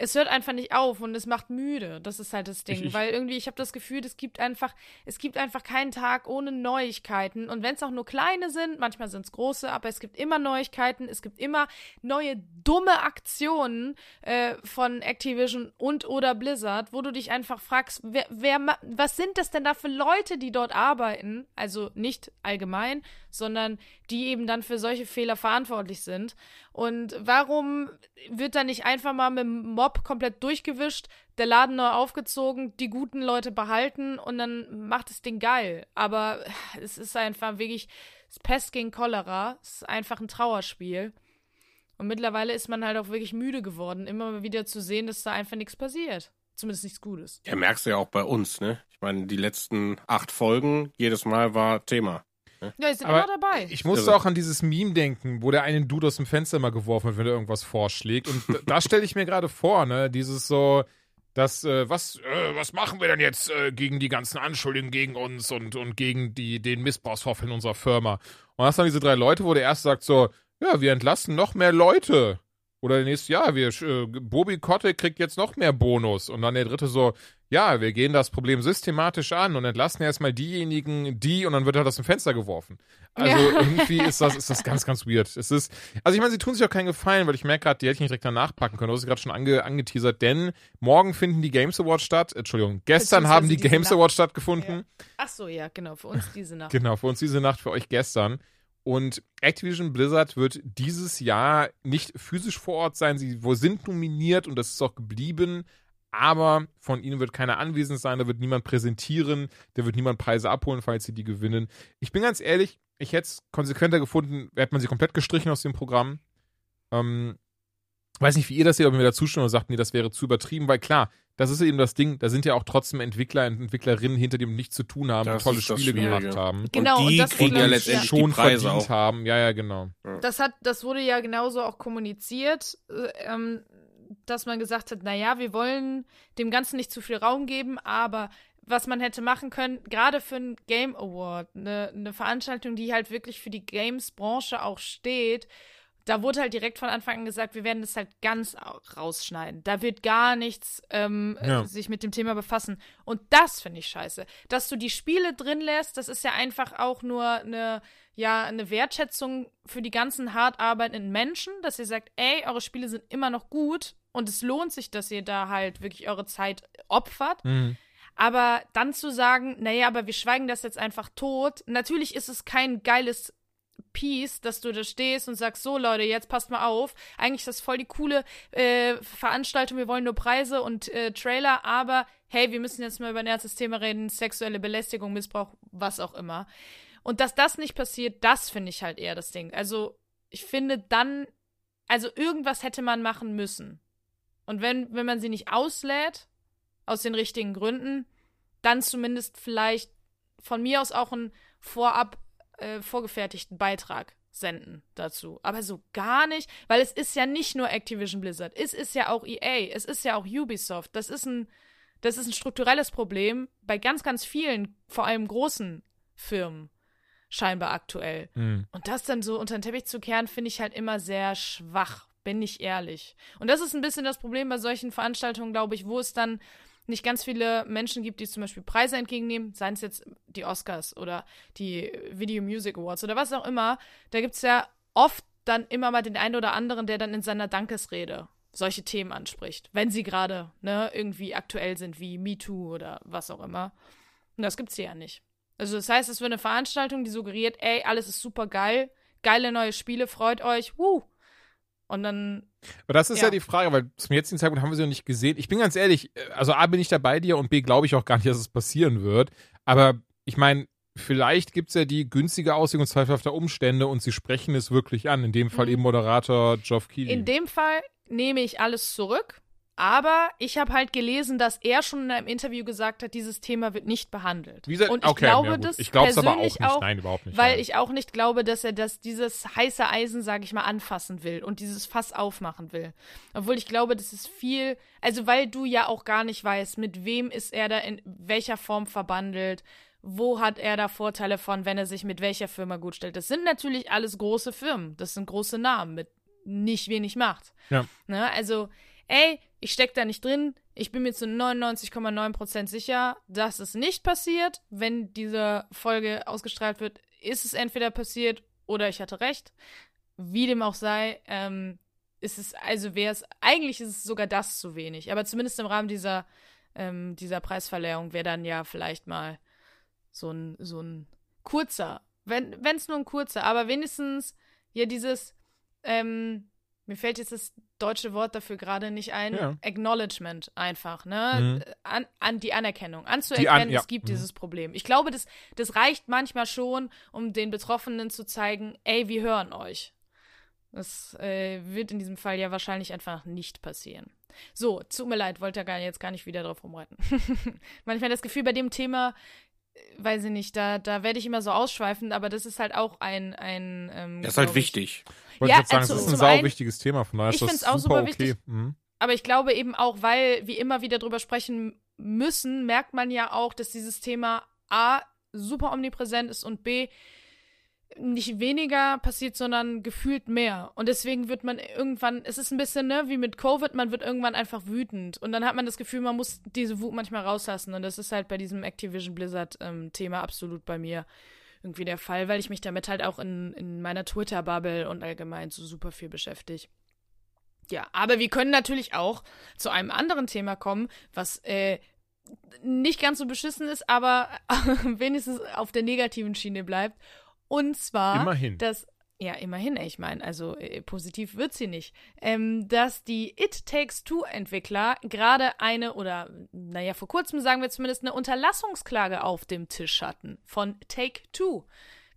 Es hört einfach nicht auf und es macht müde. Das ist halt das Ding. Ich- ich- weil irgendwie, ich habe das Gefühl, es gibt einfach, es gibt einfach keinen Tag ohne Neuigkeiten. Und wenn es auch nur kleine sind, manchmal sind es große, aber es gibt immer Neuigkeiten, es gibt immer neue dumme Aktionen äh, von Activision und oder Blizzard, wo du dich einfach fragst, wer, wer, was sind das denn da für Leute, die dort arbeiten? Also nicht allgemein, sondern die eben dann für solche Fehler verantwortlich sind. Und warum wird da nicht einfach mal mit dem Mob komplett durchgewischt, der Laden neu aufgezogen, die guten Leute behalten und dann macht das Ding geil? Aber *laughs* es ist einfach wirklich Pest gegen Cholera. Es ist einfach ein Trauerspiel. Und mittlerweile ist man halt auch wirklich müde geworden, immer wieder zu sehen, dass da einfach nichts passiert. Zumindest nichts Gutes. Ja, merkst du ja auch bei uns, ne? Ich meine, die letzten acht Folgen, jedes Mal war Thema. Ja, die sind Aber immer dabei. Ich musste Irre. auch an dieses Meme denken, wo der einen Dude aus dem Fenster mal geworfen wird, wenn er irgendwas vorschlägt. Und da- stelle ich mir gerade vor, ne, dieses so, das, äh, was, äh, was machen wir denn jetzt äh, gegen die ganzen Anschuldigungen gegen uns und, und gegen die, den Missbrauchsvorfall in unserer Firma? Und das sind diese drei Leute, wo der erste sagt so, ja, wir entlassen noch mehr Leute. Oder der nächste, ja, wir, äh, Bobby Kotick kriegt jetzt noch mehr Bonus. Und dann der dritte so, ja, wir gehen das Problem systematisch an und entlassen erstmal diejenigen, die, und dann wird halt aus dem Fenster geworfen. Also Ja. irgendwie *laughs* ist das, ist das ganz, ganz weird. Es ist, also ich meine, sie tun sich auch keinen Gefallen, weil ich merke gerade, die hätte ich nicht direkt danach packen können. Du hast es gerade schon ange, angeteasert, denn morgen finden die Games Awards statt. Entschuldigung, gestern haben die Games Nacht. Awards stattgefunden. Ach so, ja, genau, für uns diese Nacht. Genau, für uns diese Nacht, für euch gestern. Und Activision Blizzard wird dieses Jahr nicht physisch vor Ort sein. Sie sind nominiert und das ist auch geblieben. Aber von ihnen wird keiner anwesend sein, da wird niemand präsentieren, da wird niemand Preise abholen, falls sie die gewinnen. Ich bin ganz ehrlich, ich hätte es konsequenter gefunden, hätte man sie komplett gestrichen aus dem Programm. Ähm, weiß nicht, wie ihr das seht, ob ihr mir da zustimmt und sagt, nee, das wäre zu übertrieben, weil klar, das ist eben das Ding, da sind ja auch trotzdem Entwickler und Entwicklerinnen hinter dem nichts zu tun haben, Das tolle Spiele gemacht haben. Genau, und und die das ist, kriegen ja letztendlich schon die Preise verdient auch. haben. Ja, ja, genau. Das hat, das wurde ja genauso auch kommuniziert, äh, ähm, dass man gesagt hat, naja, wir wollen dem Ganzen nicht zu viel Raum geben, aber was man hätte machen können, gerade für einen Game Award, eine, eine Veranstaltung, die halt wirklich für die Games-Branche auch steht, da wurde halt direkt von Anfang an gesagt, wir werden das halt ganz au- rausschneiden. Da wird gar nichts ähm, Ja. äh, sich mit dem Thema befassen. Und das finde ich scheiße. Dass du die Spiele drin lässt, das ist ja einfach auch nur eine, ja, eine Wertschätzung für die ganzen hart arbeitenden Menschen, dass ihr sagt, ey, eure Spiele sind immer noch gut und es lohnt sich, dass ihr da halt wirklich eure Zeit opfert. Mhm. Aber dann zu sagen, naja, aber wir schweigen das jetzt einfach tot. Natürlich ist es kein geiles Piece, dass du da stehst und sagst, so Leute, jetzt passt mal auf. Eigentlich ist das voll die coole äh, Veranstaltung, wir wollen nur Preise und äh, Trailer, aber hey, wir müssen jetzt mal über ein ernstes Thema reden, sexuelle Belästigung, Missbrauch, was auch immer. Und dass das nicht passiert, das finde ich halt eher das Ding. Also ich finde dann, also irgendwas hätte man machen müssen. Und wenn, wenn man sie nicht auslädt, aus den richtigen Gründen, dann zumindest vielleicht von mir aus auch einen vorab äh, vorgefertigten Beitrag senden dazu. Aber so gar nicht, weil es ist ja nicht nur Activision Blizzard, es ist ja auch EA, es ist ja auch Ubisoft. Das ist ein, das ist ein strukturelles Problem bei ganz, ganz vielen, vor allem großen Firmen scheinbar aktuell. Mhm. Und das dann so unter den Teppich zu kehren, finde ich halt immer sehr schwach, bin ich ehrlich. Und das ist ein bisschen das Problem bei solchen Veranstaltungen, glaube ich, wo es dann nicht ganz viele Menschen gibt, die zum Beispiel Preise entgegennehmen, seien es jetzt die Oscars oder die Video Music Awards oder was auch immer. Da gibt es ja oft dann immer mal den einen oder anderen, der dann in seiner Dankesrede solche Themen anspricht, wenn sie gerade ne, irgendwie aktuell sind, wie MeToo oder was auch immer. Und das gibt's hier ja nicht. Also das heißt, es wird eine Veranstaltung, die suggeriert, ey, alles ist super geil, geile neue Spiele, freut euch, wuh. Und dann, Aber das ist ja. Ja. die Frage, weil zum jetzigen Zeitpunkt haben wir sie noch nicht gesehen. Ich bin ganz ehrlich, äh, also A bin ich da bei dir und B glaube ich auch gar nicht, dass es passieren wird. Aber ich meine, vielleicht gibt es ja die günstige Auslegung zweifelhafter Umstände und sie sprechen es wirklich an. In dem Fall Mhm. eben Moderator Geoff Keighley. in dem Fall nehme ich alles zurück. Aber ich habe halt gelesen, dass er schon in einem Interview gesagt hat, dieses Thema wird nicht behandelt. Gesagt, Und ich okay, glaube ja das ich glaube es aber auch persönlich nicht. auch, Nein, überhaupt nicht. weil nein. ich auch nicht glaube, dass er das dieses heiße Eisen, sage ich mal, anfassen will und dieses Fass aufmachen will. Obwohl ich glaube, das ist viel, also weil du ja auch gar nicht weißt, mit wem ist er da in welcher Form verbandelt, wo hat er da Vorteile von, wenn er sich mit welcher Firma gut stellt. Das sind natürlich alles große Firmen, das sind große Namen mit nicht wenig Macht. Ja. Ne? Also, ey, ich steck da nicht drin. Ich bin mir zu 99,9% sicher, dass es nicht passiert. Wenn diese Folge ausgestrahlt wird, ist es entweder passiert oder ich hatte recht. Wie dem auch sei, ähm, ist es, also wäre es, eigentlich ist es sogar das zu wenig. Aber zumindest im Rahmen dieser, ähm, dieser Preisverleihung wäre dann ja vielleicht mal so ein, so ein kurzer, wenn es nur ein kurzer, aber wenigstens ja dieses, ähm, mir fällt jetzt das deutsche Wort dafür gerade nicht ein, Ja. Acknowledgement einfach, ne? Mhm. An, an die Anerkennung, anzuerkennen, Die an- ja. es gibt Mhm. dieses Problem. Ich glaube, das, das reicht manchmal schon, um den Betroffenen zu zeigen, ey, wir hören euch. Das äh, wird in diesem Fall ja wahrscheinlich einfach nicht passieren. So, tut mir leid, wollte ja gar, jetzt gar nicht wieder drauf rumreiten. *laughs* Manchmal das Gefühl, bei dem Thema, weiß ich nicht, da, da werde ich immer so ausschweifend, aber das ist halt auch ein. ein ähm, Das ist halt glaub ich- wichtig. Wollte Ja, jetzt sagen, also das ist ein sau wichtiges Thema, von daher ist Ich das auch super, okay. wichtig. Mhm. Aber ich glaube eben auch, weil wir immer wieder drüber sprechen müssen, merkt man ja auch, dass dieses Thema A super omnipräsent ist und B nicht weniger passiert, sondern gefühlt mehr. Und deswegen wird man irgendwann, es ist ein bisschen, ne, wie mit Covid, man wird irgendwann einfach wütend. Und dann hat man das Gefühl, man muss diese Wut manchmal rauslassen. Und das ist halt bei diesem Activision Blizzard-Thema ähm, absolut bei mir irgendwie der Fall, weil ich mich damit halt auch in, in meiner Twitter-Bubble und allgemein so super viel beschäftige. Ja, aber wir können natürlich auch zu einem anderen Thema kommen, was äh, nicht ganz so beschissen ist, aber *laughs* wenigstens auf der negativen Schiene bleibt. Und zwar, Immerhin. dass ja, immerhin, ich meine, also äh, positiv wird sie nicht, ähm, dass die It Takes Two Entwickler gerade eine oder, naja, vor kurzem sagen wir zumindest eine Unterlassungsklage auf dem Tisch hatten von Take Two.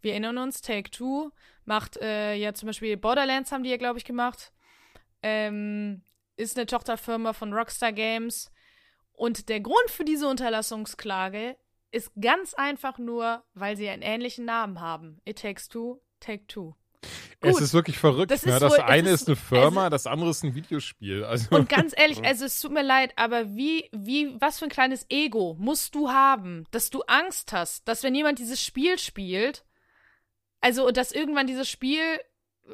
Wir erinnern uns, Take Two macht äh, ja zum Beispiel Borderlands haben die ja, glaube ich, gemacht. Ähm, ist eine Tochterfirma von Rockstar Games. Und der Grund für diese Unterlassungsklage ist ganz einfach nur, weil sie einen ähnlichen Namen haben. It Takes Two, Take Two. Es Gut. ist wirklich verrückt. Das ist ne? das wohl- es eine ist- ist, eine Firma, also- das andere ist ein Videospiel. Also, Und ganz ehrlich, *laughs* also es tut mir leid, aber wie, wie, was für ein kleines Ego musst du haben, dass du Angst hast, dass wenn jemand dieses Spiel spielt, also dass irgendwann dieses Spiel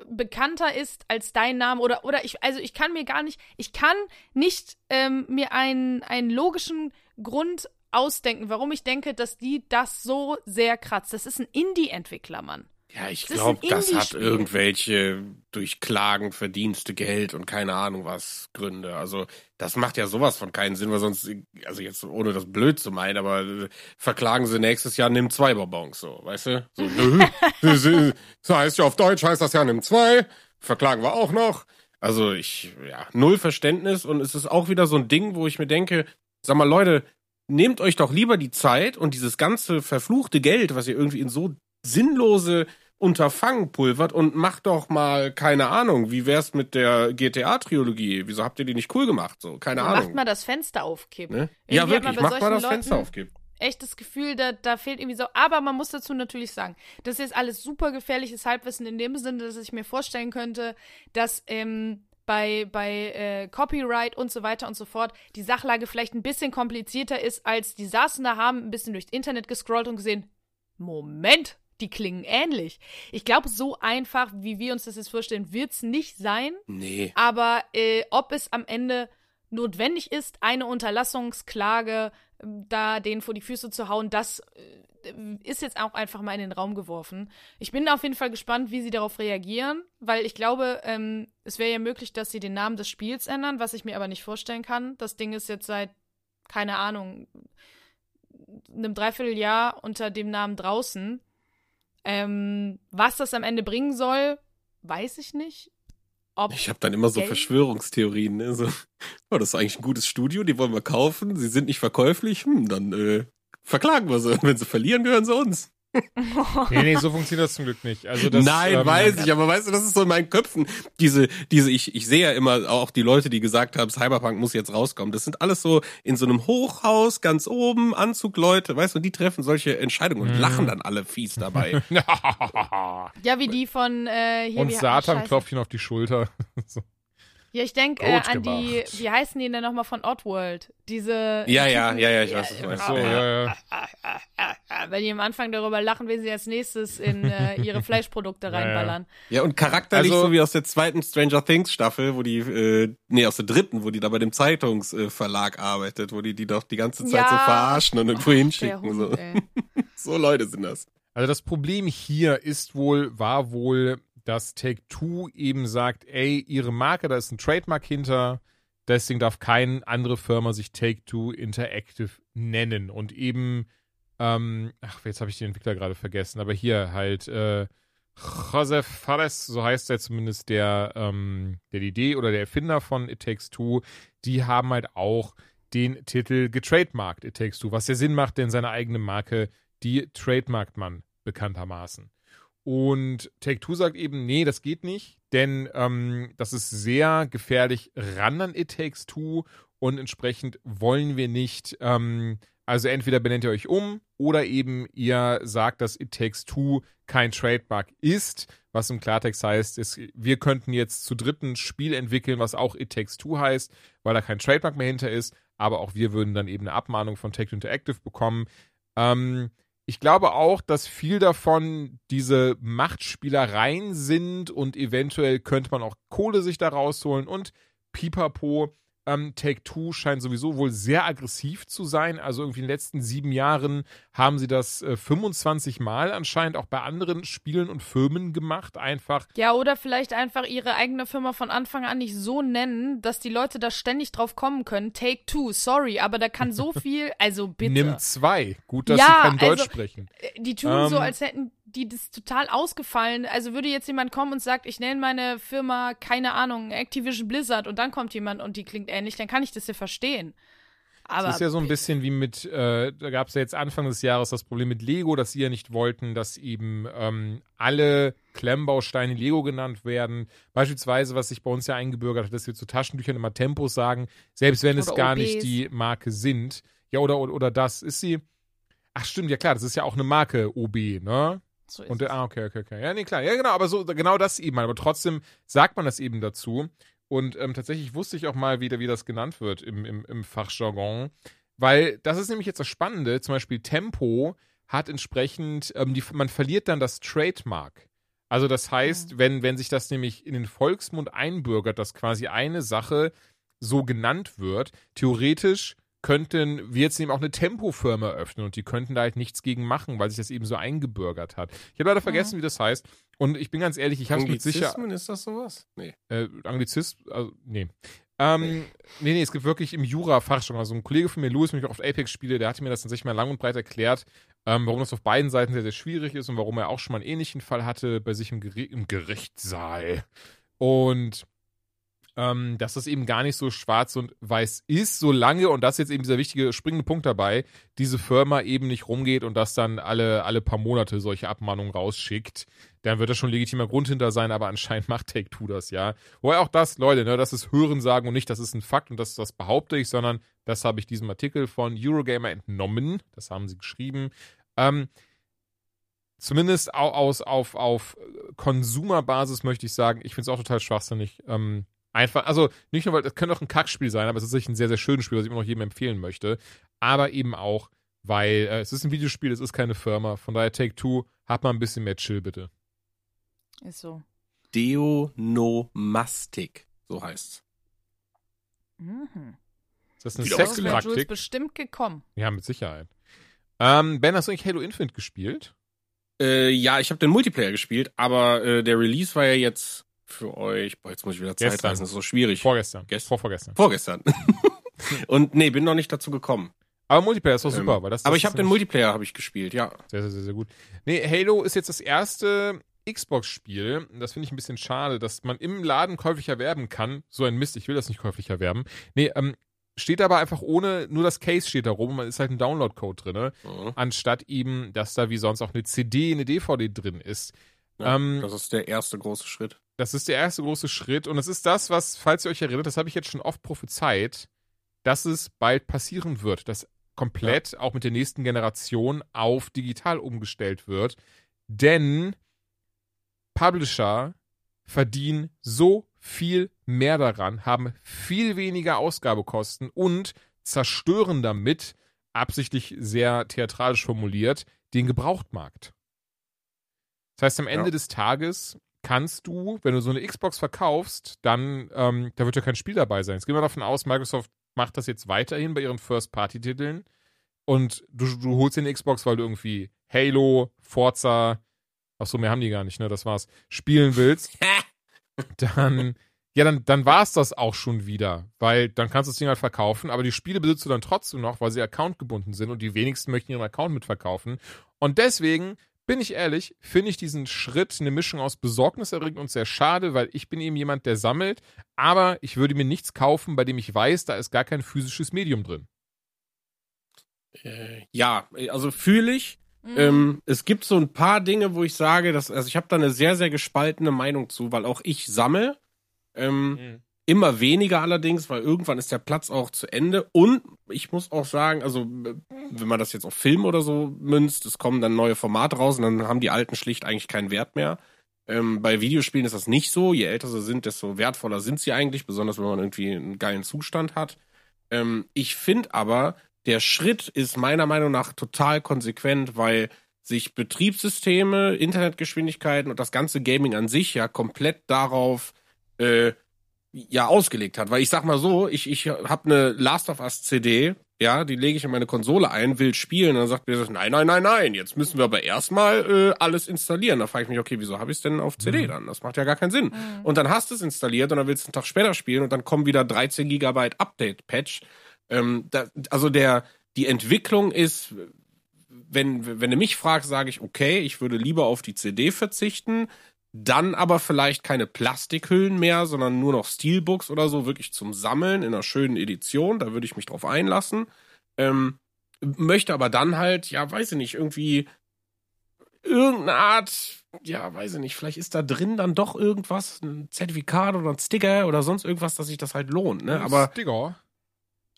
bekannter ist als dein Name oder oder ich also ich kann mir gar nicht ich kann nicht ähm, mir einen einen logischen Grund ausdenken, warum ich denke, dass die das so sehr kratzt. Das ist ein Indie-Entwickler, Mann. Ja, ich glaube, das hat irgendwelche durch Klagen verdienste Geld und keine Ahnung was Gründe. Also das macht ja sowas von keinen Sinn, weil sonst, also jetzt ohne das blöd zu meinen, aber äh, verklagen sie nächstes Jahr nimm zwei Bonbons, so, weißt du? So, *laughs* nö, das heißt ja auf Deutsch heißt das ja nimm zwei, verklagen wir auch noch. Also ich, ja, null Verständnis und es ist auch wieder so ein Ding, wo ich mir denke, sag mal Leute, nehmt euch doch lieber die Zeit und dieses ganze verfluchte Geld, was ihr irgendwie in so sinnlose Unterfangen pulvert und macht doch mal, keine Ahnung, wie wär's mit der GTA-Trilogie? Wieso habt ihr die nicht cool gemacht? So, keine Macht Ahnung. mal das Fenster aufkippen. ne? Ja, wirklich, macht mal das Fenster Leuten- aufkippen. echt das Gefühl, da, da fehlt irgendwie so. Aber man muss dazu natürlich sagen, das ist alles super gefährliches Halbwissen in dem Sinne, dass ich mir vorstellen könnte, dass ähm, bei, bei äh, Copyright und so weiter und so fort die Sachlage vielleicht ein bisschen komplizierter ist, als die saßen da, haben ein bisschen durchs Internet gescrollt und gesehen, Moment, die klingen ähnlich. Ich glaube, so einfach, wie wir uns das jetzt vorstellen, wird's nicht sein. Nee. Aber äh, ob es am Ende notwendig ist, eine Unterlassungsklage ähm, da denen vor die Füße zu hauen, das äh, ist jetzt auch einfach mal in den Raum geworfen. Ich bin auf jeden Fall gespannt, wie sie darauf reagieren, weil ich glaube, ähm, es wäre ja möglich, dass sie den Namen des Spiels ändern, was ich mir aber nicht vorstellen kann. Das Ding ist jetzt seit, keine Ahnung, einem Dreivierteljahr unter dem Namen draußen. Ähm, was das am Ende bringen soll, weiß ich nicht. Ob Ich habe dann immer so Geld? Verschwörungstheorien, ne? So, *laughs* oh, das ist eigentlich ein gutes Studio, die wollen wir kaufen, sie sind nicht verkäuflich, hm, dann äh, verklagen wir sie. *laughs* Wenn sie verlieren, gehören sie uns. *laughs* nee, nee, so funktioniert das zum Glück nicht. Also das, Nein, ähm, weiß ich, aber weißt du, das ist so in meinen Köpfen. Diese, diese, ich, ich sehe ja immer auch die Leute, die gesagt haben, Cyberpunk muss jetzt rauskommen. Das sind alles so in so einem Hochhaus ganz oben, Anzugleute, weißt du, und die treffen solche Entscheidungen und Mhm. lachen dann alle fies dabei. *laughs* Ja, wie die von äh, hier Und Satan klopft ihn auf die Schulter. *laughs* so. Ja, ich denke äh, an die, wie heißen die denn nochmal von Oddworld? Diese. ja, ja, ja, ja, ich weiß, was du meinst. So, ja, ja. Wenn die am Anfang darüber lachen, wen sie als nächstes in äh, *laughs* ihre Fleischprodukte Ja, ja. reinballern. Ja, und charakterlich Also- so wie aus der zweiten Stranger Things Staffel, wo die, äh, nee, aus der dritten, wo die da bei dem Zeitungsverlag arbeitet, wo die die doch die ganze Zeit Ja. so verarschen und irgendwo Der hinschicken. Hund, So. *laughs* so Leute sind das. Also das Problem hier ist wohl, war wohl, dass Take-Two eben sagt, ey, ihre Marke, da ist ein Trademark hinter, deswegen darf keine andere Firma sich Take-Two Interactive nennen. Und eben, ähm, ach, jetzt habe ich den Entwickler gerade vergessen, aber hier halt, äh, Josef Fares, so heißt er zumindest der, ähm, der Idee oder der Erfinder von It Takes Two, die haben halt auch den Titel getrademarkt, It Takes Two, was ja Sinn macht, denn seine eigene Marke, die trademarkt man bekanntermaßen. Und Take-Two sagt eben, nee, das geht nicht, denn ähm, das ist sehr gefährlich ran an It Takes Two und entsprechend wollen wir nicht, ähm, also entweder benennt ihr euch um oder eben ihr sagt, dass It Takes Two kein Trademark ist, was im Klartext heißt, ist, wir könnten jetzt zu dritten Spiel entwickeln, was auch It Takes Two heißt, weil da kein Trademark mehr hinter ist, aber auch wir würden dann eben eine Abmahnung von Take-Two Interactive bekommen. Ähm, ich glaube auch, dass viel davon diese Machtspielereien sind und eventuell könnte man auch Kohle sich da rausholen und pipapo. Ähm, Take Two scheint sowieso wohl sehr aggressiv zu sein. Also irgendwie in den letzten sieben Jahren haben sie das äh, 25 Mal anscheinend auch bei anderen Spielen und Firmen gemacht. Einfach. Ja, oder vielleicht einfach ihre eigene Firma von Anfang an nicht so nennen, dass die Leute da ständig drauf kommen können. Take Two, sorry, aber da kann so *laughs* viel, also bitte. Nimm zwei. Gut, dass Ja, sie kein Deutsch also- sprechen. Die tun so, Ähm. als hätten die das total ausgefallen. Also würde jetzt jemand kommen und sagt, ich nenne meine Firma, keine Ahnung, Activision Blizzard und dann kommt jemand und die klingt ähnlich, dann kann ich das ja verstehen. Aber Das ist ja so ein bisschen wie mit, äh, da gab es ja jetzt Anfang des Jahres das Problem mit Lego, dass sie ja nicht wollten, dass eben ähm, alle Klemmbausteine Lego genannt werden. Beispielsweise, was sich bei uns ja eingebürgert hat, dass wir zu Taschentüchern immer Tempos sagen, selbst wenn es gar OBs. nicht die Marke sind. Ja, oder, oder, oder das. Ist sie. Ach stimmt, ja klar, das ist ja auch eine Marke, OB, ne? So ist Und der, ah, okay, okay, okay. Ja, nee, klar. Ja, genau, aber so, genau das eben. Aber trotzdem sagt man das eben dazu. Und ähm, tatsächlich wusste ich auch mal wieder, wie das genannt wird im, im, im Fachjargon. Weil das ist nämlich jetzt das Spannende. Zum Beispiel Tempo hat entsprechend, ähm, die, man verliert dann das Trademark. Also das heißt, wenn, wenn sich das nämlich in den Volksmund einbürgert, dass quasi eine Sache so genannt wird, theoretisch könnten wir jetzt eben auch eine Tempofirma eröffnen und die könnten da halt nichts gegen machen, weil sich das eben so eingebürgert hat. Ich habe leider vergessen, wie das heißt. Und ich bin ganz ehrlich, ich habe es mit sicher. Anglizismen, ist das sowas? Nee. Äh, Anglizist, also, nee. Ähm, nee, nee, es gibt wirklich im Jura-Fachjargon. Also ein Kollege von mir, Louis, mit dem ich oft Apex spiele, der hatte mir das tatsächlich mal lang und breit erklärt, ähm, warum das auf beiden Seiten sehr, sehr schwierig ist und warum er auch schon mal einen ähnlichen Fall hatte bei sich im, Geri im Gerichtssaal. Und ähm, dass das eben gar nicht so schwarz und weiß ist, solange, und das ist jetzt eben dieser wichtige springende Punkt dabei, diese Firma eben nicht rumgeht und das dann alle, alle paar Monate solche Abmahnungen rausschickt, dann wird das schon legitimer Grund hinter sein, aber anscheinend *laughs* macht Take-Two das, ja. Wobei auch das, Leute, ne, das ist Hörensagen und nicht, das ist ein Fakt und das, das behaupte ich, sondern das habe ich diesem Artikel von Eurogamer entnommen, das haben sie geschrieben. Ähm, zumindest au- aus, auf, auf Konsumerbasis möchte ich sagen, ich finde es auch total schwachsinnig, ähm, einfach, also nicht nur, weil das könnte auch ein Kackspiel sein, aber es ist sicher ein sehr, sehr schönes Spiel, was ich immer noch jedem empfehlen möchte. Aber eben auch, weil äh, es ist ein Videospiel, es ist keine Firma. Von daher Take Two, hat mal ein bisschen mehr Chill, bitte. Ist so. Deonomastik, so heißt's. Mhm. Ist das eine Sexpraktik? bestimmt gekommen. Ja, mit Sicherheit. Ähm, ben, hast du eigentlich Halo Infinite gespielt? Äh, ja, ich habe den Multiplayer gespielt, aber äh, der Release war ja jetzt für euch. Boah, jetzt muss ich wieder Zeit Gestern. reisen, das ist so schwierig. Vorgestern. Gest- Vorvorgestern. Vorgestern. *laughs* Und nee, bin noch nicht dazu gekommen. Aber Multiplayer ist doch super, Ähm, weil das aber das ich habe den Multiplayer habe ich gespielt, ja. Sehr, sehr, sehr, sehr gut. Nee, Halo ist jetzt das erste Xbox-Spiel. Das finde ich ein bisschen schade, dass man im Laden käuflich erwerben kann. So ein Mist, ich will das nicht käuflich erwerben. Nee, ähm, steht aber einfach ohne, nur das Case steht da rum, man ist halt ein Download-Code drin, Mhm. anstatt eben, dass da wie sonst auch eine CD, eine DVD drin ist. ja Ähm, das ist der erste große Schritt. Das ist der erste große Schritt und es ist das, was, falls ihr euch erinnert, das habe ich jetzt schon oft prophezeit, dass es bald passieren wird, dass komplett auch mit der nächsten Generation auf digital umgestellt wird. Denn Publisher verdienen so viel mehr daran, haben viel weniger Ausgabekosten und zerstören damit, absichtlich sehr theatralisch formuliert, den Gebrauchtmarkt. Das heißt, am Ende Ja. des Tages kannst du, wenn du so eine Xbox verkaufst, dann, ähm, da wird ja kein Spiel dabei sein. Jetzt gehen wir davon aus, Microsoft macht das jetzt weiterhin bei ihren First-Party-Titeln und du, du holst den Xbox, weil du irgendwie Halo, Forza, ach so, mehr haben die gar nicht, ne, das war's, spielen willst, *laughs* dann, ja, dann, dann war's das auch schon wieder, weil dann kannst du das Ding halt verkaufen, aber die Spiele besitzt du dann trotzdem noch, weil sie accountgebunden sind und die wenigsten möchten ihren Account mitverkaufen und deswegen bin ich ehrlich, finde ich diesen Schritt eine Mischung aus besorgniserregend und sehr schade, weil ich bin eben jemand, der sammelt, aber ich würde mir nichts kaufen, bei dem ich weiß, da ist gar kein physisches Medium drin. Äh, ja, also fühle ich. Mhm. Ähm, es gibt so ein paar Dinge, wo ich sage, dass, also ich habe da eine sehr, sehr gespaltene Meinung zu, weil auch ich sammle. Ähm, Immer weniger allerdings, weil irgendwann ist der Platz auch zu Ende. Und ich muss auch sagen, also wenn man das jetzt auf Film oder so münzt, es kommen dann neue Formate raus und dann haben die alten schlicht eigentlich keinen Wert mehr. Ähm, bei Videospielen ist das nicht so. Je älter sie sind, desto wertvoller sind sie eigentlich, besonders wenn man irgendwie einen geilen Zustand hat. Ähm, ich finde aber, der Schritt ist meiner Meinung nach total konsequent, weil sich Betriebssysteme, Internetgeschwindigkeiten und das ganze Gaming an sich ja komplett darauf äh, ja ausgelegt hat. Weil ich sag mal so, ich, ich habe eine Last of Us CD, ja, die lege ich in meine Konsole ein, will spielen, und dann sagt mir das, nein, nein, nein, nein, jetzt müssen wir aber erstmal äh, alles installieren. Da frage ich mich, okay, wieso habe ich es denn auf CD Mhm. dann? Das macht ja gar keinen Sinn. Mhm. Und dann hast du es installiert und dann willst du einen Tag später spielen und dann kommen wieder 13 Gigabyte Update-Patch. Ähm, da, also der, die Entwicklung ist, wenn, wenn du mich fragst, sage ich, okay, ich würde lieber auf die CD verzichten, dann aber vielleicht keine Plastikhüllen mehr, sondern nur noch Steelbooks oder so, wirklich zum Sammeln in einer schönen Edition. Da würde ich mich drauf einlassen. Ähm, möchte aber dann halt, ja, weiß ich nicht, irgendwie irgendeine Art, ja, weiß ich nicht, vielleicht ist da drin dann doch irgendwas, ein Zertifikat oder ein Sticker oder sonst irgendwas, dass sich das halt lohnt, ne? Aber Digga.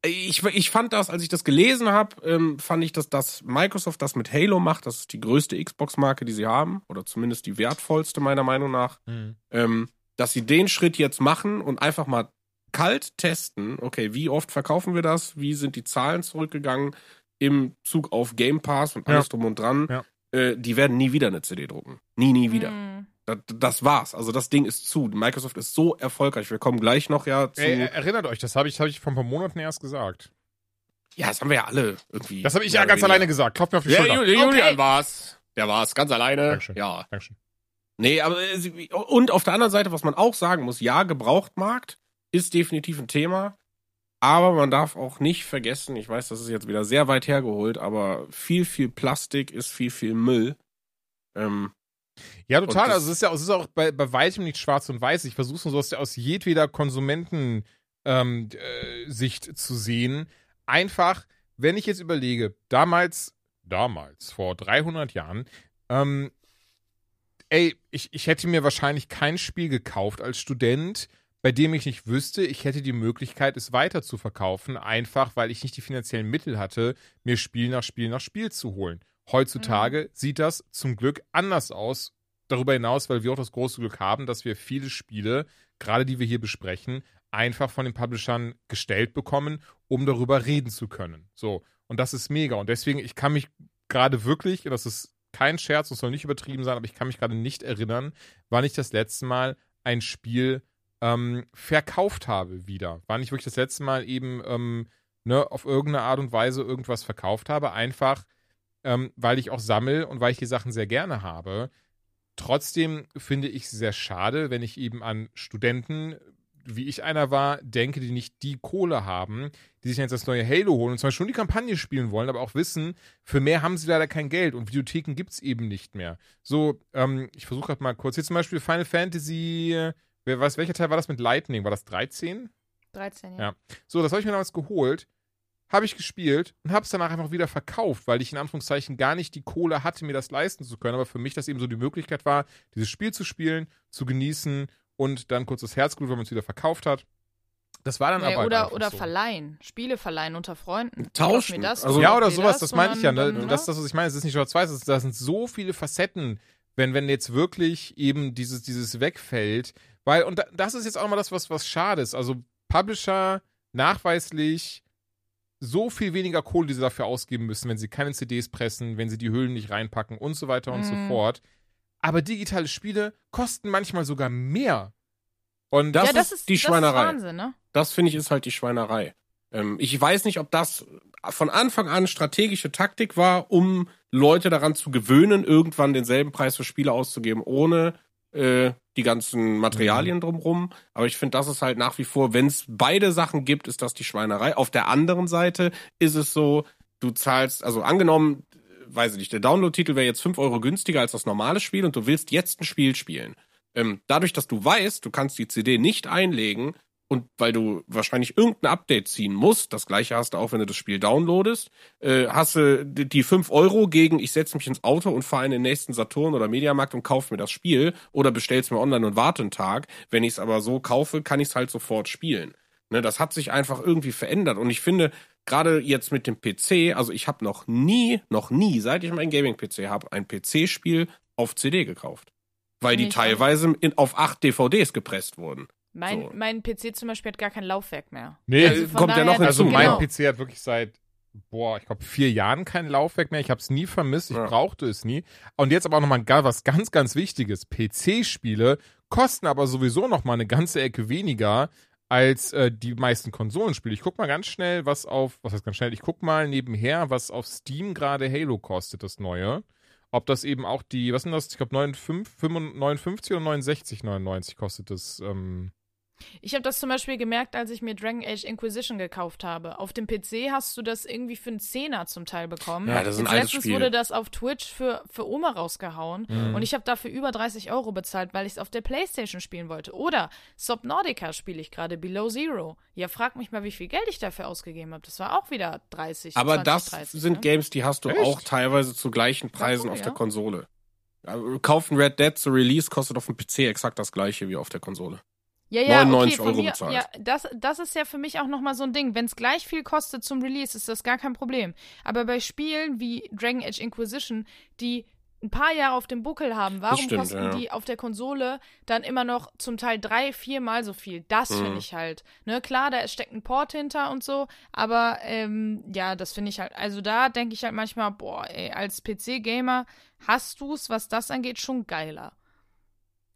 Ich, ich fand das, als ich das gelesen habe, ähm, fand ich, dass das Microsoft das mit Halo macht. Das ist die größte Xbox-Marke, die sie haben, oder zumindest die wertvollste meiner Meinung nach. Mhm. Ähm, dass sie den Schritt jetzt machen und einfach mal kalt testen. Okay, wie oft verkaufen wir das? Wie sind die Zahlen zurückgegangen im Zug auf Game Pass und alles Ja. drum und dran? Ja. Äh, die werden nie wieder eine CD drucken. Nie, nie wieder. Mhm. Das, war's. Also das Ding ist zu. Microsoft ist so erfolgreich. Wir kommen gleich noch ja zu. Ey, erinnert euch, das habe ich, hab ich vor ein paar Monaten erst gesagt. ja, das haben wir ja alle irgendwie. Das habe ich ja ganz alleine gesagt. Klopft mir auf die Ja, Schulter. Juli, Julian Okay. war's. Der war's, ganz alleine. Dankeschön. Ja. Dankeschön. Nee, aber äh, und auf der anderen Seite, was man auch sagen muss, ja, Gebrauchtmarkt ist definitiv ein Thema. Aber man darf auch nicht vergessen, ich weiß, das ist jetzt wieder sehr weit hergeholt, aber viel, viel Plastik ist viel, viel Müll. Ähm, Ja, total. Also es ist ja es ist auch bei, bei weitem nicht schwarz und weiß. Ich versuche so aus, aus jedweder Konsumenten ähm, äh, zu sehen. Einfach, wenn ich jetzt überlege, damals, damals, vor 300 Jahren, ähm, ey, ich, ich hätte mir wahrscheinlich kein Spiel gekauft als Student, bei dem ich nicht wüsste, ich hätte die Möglichkeit, es weiter zu verkaufen, einfach weil ich nicht die finanziellen Mittel hatte, mir Spiel nach Spiel nach Spiel zu holen. Heutzutage sieht das zum Glück anders aus. Darüber hinaus, weil wir auch das große Glück haben, dass wir viele Spiele, gerade die wir hier besprechen, einfach von den Publishern gestellt bekommen, um darüber reden zu können. So. Und das ist mega. Und deswegen, ich kann mich gerade wirklich, und das ist kein Scherz, das soll nicht übertrieben sein, aber ich kann mich gerade nicht erinnern, wann ich das letzte Mal ein Spiel ähm, verkauft habe wieder. Wann ich wirklich das letzte Mal eben ähm, ne, auf irgendeine Art und Weise irgendwas verkauft habe. Einfach, ähm, weil ich auch sammel und weil ich die Sachen sehr gerne habe. Trotzdem finde ich es sehr schade, wenn ich eben an Studenten, wie ich einer war, denke, die nicht die Kohle haben, die sich jetzt das neue Halo holen und zwar schon die Kampagne spielen wollen, aber auch wissen, für mehr haben sie leider kein Geld und Videotheken gibt es eben nicht mehr. So, ähm, ich versuche gerade mal kurz. Hier zum Beispiel Final Fantasy, wer weiß, welcher Teil war das mit Lightning? War das 13? 13, ja. Ja. So, das habe ich mir damals geholt, habe ich gespielt und habe es danach einfach wieder verkauft, weil ich in Anführungszeichen gar nicht die Kohle hatte, mir das leisten zu können. Aber für mich das eben so die Möglichkeit war, dieses Spiel zu spielen, zu genießen und dann kurz das Herzblut, wenn man es wieder verkauft hat. Das war dann Nee, aber oder oder so. verleihen. Spiele verleihen unter Freunden. Tauschen. Das, Also- Ja, oder mir sowas, das das meine ich ja. Ne? dann- Das ist das, was ich meine. Es ist nicht schwarz-weiß, es- da sind so viele Facetten, wenn, wenn jetzt wirklich eben dieses, dieses wegfällt. Weil, und da, das ist jetzt auch mal das, was, was schade ist. Also, Publisher nachweislich so viel weniger Kohle, die sie dafür ausgeben müssen, wenn sie keine CDs pressen, wenn sie die Hüllen nicht reinpacken und so weiter und so Mhm. fort. Aber digitale Spiele kosten manchmal sogar mehr. Und Das ja, das ist ist die das Schweinerei. Ist Wahnsinn, ne? das finde ich ist halt die Schweinerei. Ähm, ich weiß nicht, ob das von Anfang an strategische Taktik war, um Leute daran zu gewöhnen, irgendwann denselben Preis für Spiele auszugeben, ohne äh, die ganzen Materialien Mhm. drumrum. Aber ich finde, das ist halt nach wie vor, wenn es beide Sachen gibt, ist das die Schweinerei. Auf der anderen Seite ist es so, du zahlst, also angenommen, äh, weiß ich nicht, der Download-Titel wäre jetzt 5 Euro günstiger als das normale Spiel und du willst jetzt ein Spiel spielen. Ähm, dadurch, dass du weißt, du kannst die CD nicht einlegen und weil du wahrscheinlich irgendein Update ziehen musst, das gleiche hast du auch, wenn du das Spiel downloadest, äh, hast du die 5 Euro gegen, ich setze mich ins Auto und fahre in den nächsten Saturn oder Mediamarkt und kaufe mir das Spiel oder bestell's mir online und warte einen Tag. Wenn ich es aber so kaufe, kann ich es halt sofort spielen. Ne, das hat sich einfach irgendwie verändert und ich finde, gerade jetzt mit dem PC, also ich habe noch nie, noch nie, seit ich meinen Gaming-PC habe, ein PC-Spiel auf CD gekauft. Weil die Nicht. teilweise in, auf acht DVDs gepresst wurden. Mein, So. mein PC zum Beispiel hat gar kein Laufwerk mehr. nee, Also kommt ja noch hinzu. also mein genau. PC hat wirklich seit boah, ich glaube, vier Jahren kein Laufwerk mehr. Ich habe es nie vermisst, ich Ja. brauchte es nie. Und jetzt aber auch nochmal was ganz, ganz Wichtiges. PC-Spiele kosten aber sowieso nochmal eine ganze Ecke weniger als äh, die meisten Konsolenspiele. Ich guck mal ganz schnell, was auf, was heißt ganz schnell, ich guck mal nebenher, was auf Steam gerade Halo kostet, das neue. Ob das eben auch die, was sind das? Ich glaube 59 oder 69,99 kostet das. Ähm, Ich habe das zum Beispiel gemerkt, als ich mir Dragon Age Inquisition gekauft habe. Auf dem PC hast du das irgendwie für einen Zehner zum Teil bekommen. Ja, das ist ein Jetzt altes letztens Spiel. wurde das auf Twitch für, für Oma rausgehauen. Mhm. Und ich habe dafür über 30 Euro bezahlt, weil ich es auf der Playstation spielen wollte. Oder Subnautica spiele ich gerade, Below Zero. Ja, frag mich mal, wie viel Geld ich dafür ausgegeben habe. Das war auch wieder 30, Aber 20, das 30, sind ne? Games, die hast du Echt? auch teilweise zu gleichen Preisen cool, auf ja. der Konsole. Also, Kaufen Red Dead zu Release kostet auf dem PC exakt das gleiche wie auf der Konsole. Ja, ja, 99 okay, Euro mir, bezahlt. ja, das, das ist ja für mich auch nochmal so ein Ding. Wenn es gleich viel kostet zum Release, ist das gar kein Problem. Aber bei Spielen wie Dragon Age Inquisition, die ein paar Jahre auf dem Buckel haben, warum stimmt, kosten ja. die auf der Konsole dann immer noch zum Teil drei, viermal so viel? Das Mhm. finde ich halt. Ne, klar, da steckt ein Port hinter und so, aber ähm, ja, das finde ich halt, also da denke ich halt manchmal, boah, ey, als PC-Gamer hast du's, was das angeht, schon geiler.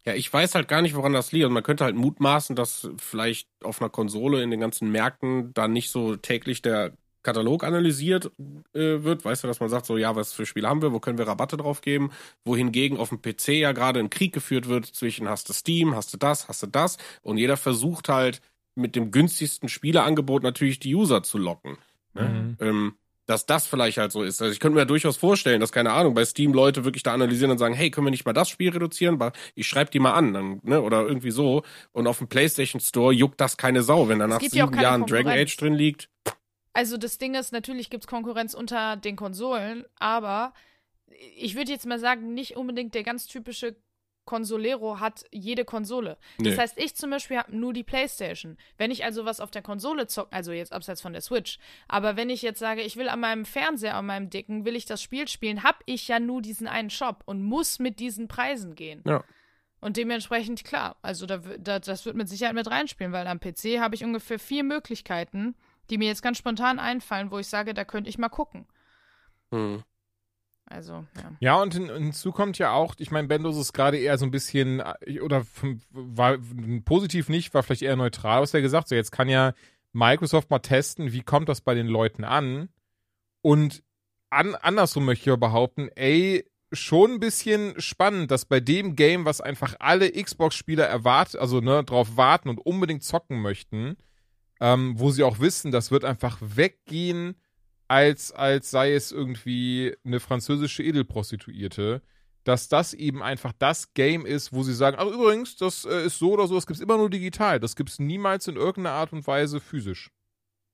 Ja, ich weiß halt gar nicht, woran das liegt. Und man könnte halt mutmaßen, dass vielleicht auf einer Konsole in den ganzen Märkten da nicht so täglich der Katalog analysiert äh, wird. Weißt du, dass man sagt, so, ja, was für Spiele haben wir, wo können wir Rabatte drauf geben? Wohingegen auf dem PC ja gerade ein Krieg geführt wird zwischen hast du Steam, hast du das, hast du das. Und jeder versucht halt mit dem günstigsten Spieleangebot natürlich die User zu locken. Ne? Mhm. ähm, dass das vielleicht halt so ist. Also ich könnte mir ja durchaus vorstellen, dass, keine Ahnung, bei Steam Leute wirklich da analysieren und sagen, hey, können wir nicht mal das Spiel reduzieren? Ich schreibe die mal an, dann, ne, oder irgendwie so. Und auf dem PlayStation Store juckt das keine Sau, wenn da nach sieben Jahren Dragon. Age drin liegt. Also das Ding ist, natürlich gibt es Konkurrenz unter den Konsolen, aber ich würde jetzt mal sagen, nicht unbedingt der ganz typische Consolero hat jede Konsole. Nee. Das heißt, ich zum Beispiel habe nur die Playstation. Wenn ich also was auf der Konsole zocke, also jetzt abseits von der Switch, aber wenn ich jetzt sage, ich will an meinem Fernseher, an meinem dicken, will ich das Spiel spielen, habe ich ja nur diesen einen Shop und muss mit diesen Preisen gehen. Ja. Und dementsprechend, klar, also da, da, das wird mit Sicherheit mit reinspielen, weil am PC habe ich ungefähr vier Möglichkeiten, die mir jetzt ganz spontan einfallen, wo ich sage, da könnte ich mal gucken. Hm. Also, ja. Ja, und hin, hinzu kommt ja auch, ich meine, Bendos ist gerade eher so ein bisschen, äh, oder war positiv nicht, war vielleicht eher neutral, was er gesagt so jetzt kann ja Microsoft mal testen, wie kommt das bei den Leuten an? Und an, andersrum möchte ich ja behaupten, ey, schon ein bisschen spannend, dass bei dem Game, was einfach alle Xbox-Spieler erwarten, also ne, drauf warten und unbedingt zocken möchten, ähm, wo sie auch wissen, das wird einfach weggehen, als, als sei es irgendwie eine französische Edelprostituierte, dass das eben einfach das Game ist, wo sie sagen, ach übrigens, das äh, ist so oder so, das gibt's immer nur digital, das gibt's niemals in irgendeiner Art und Weise physisch.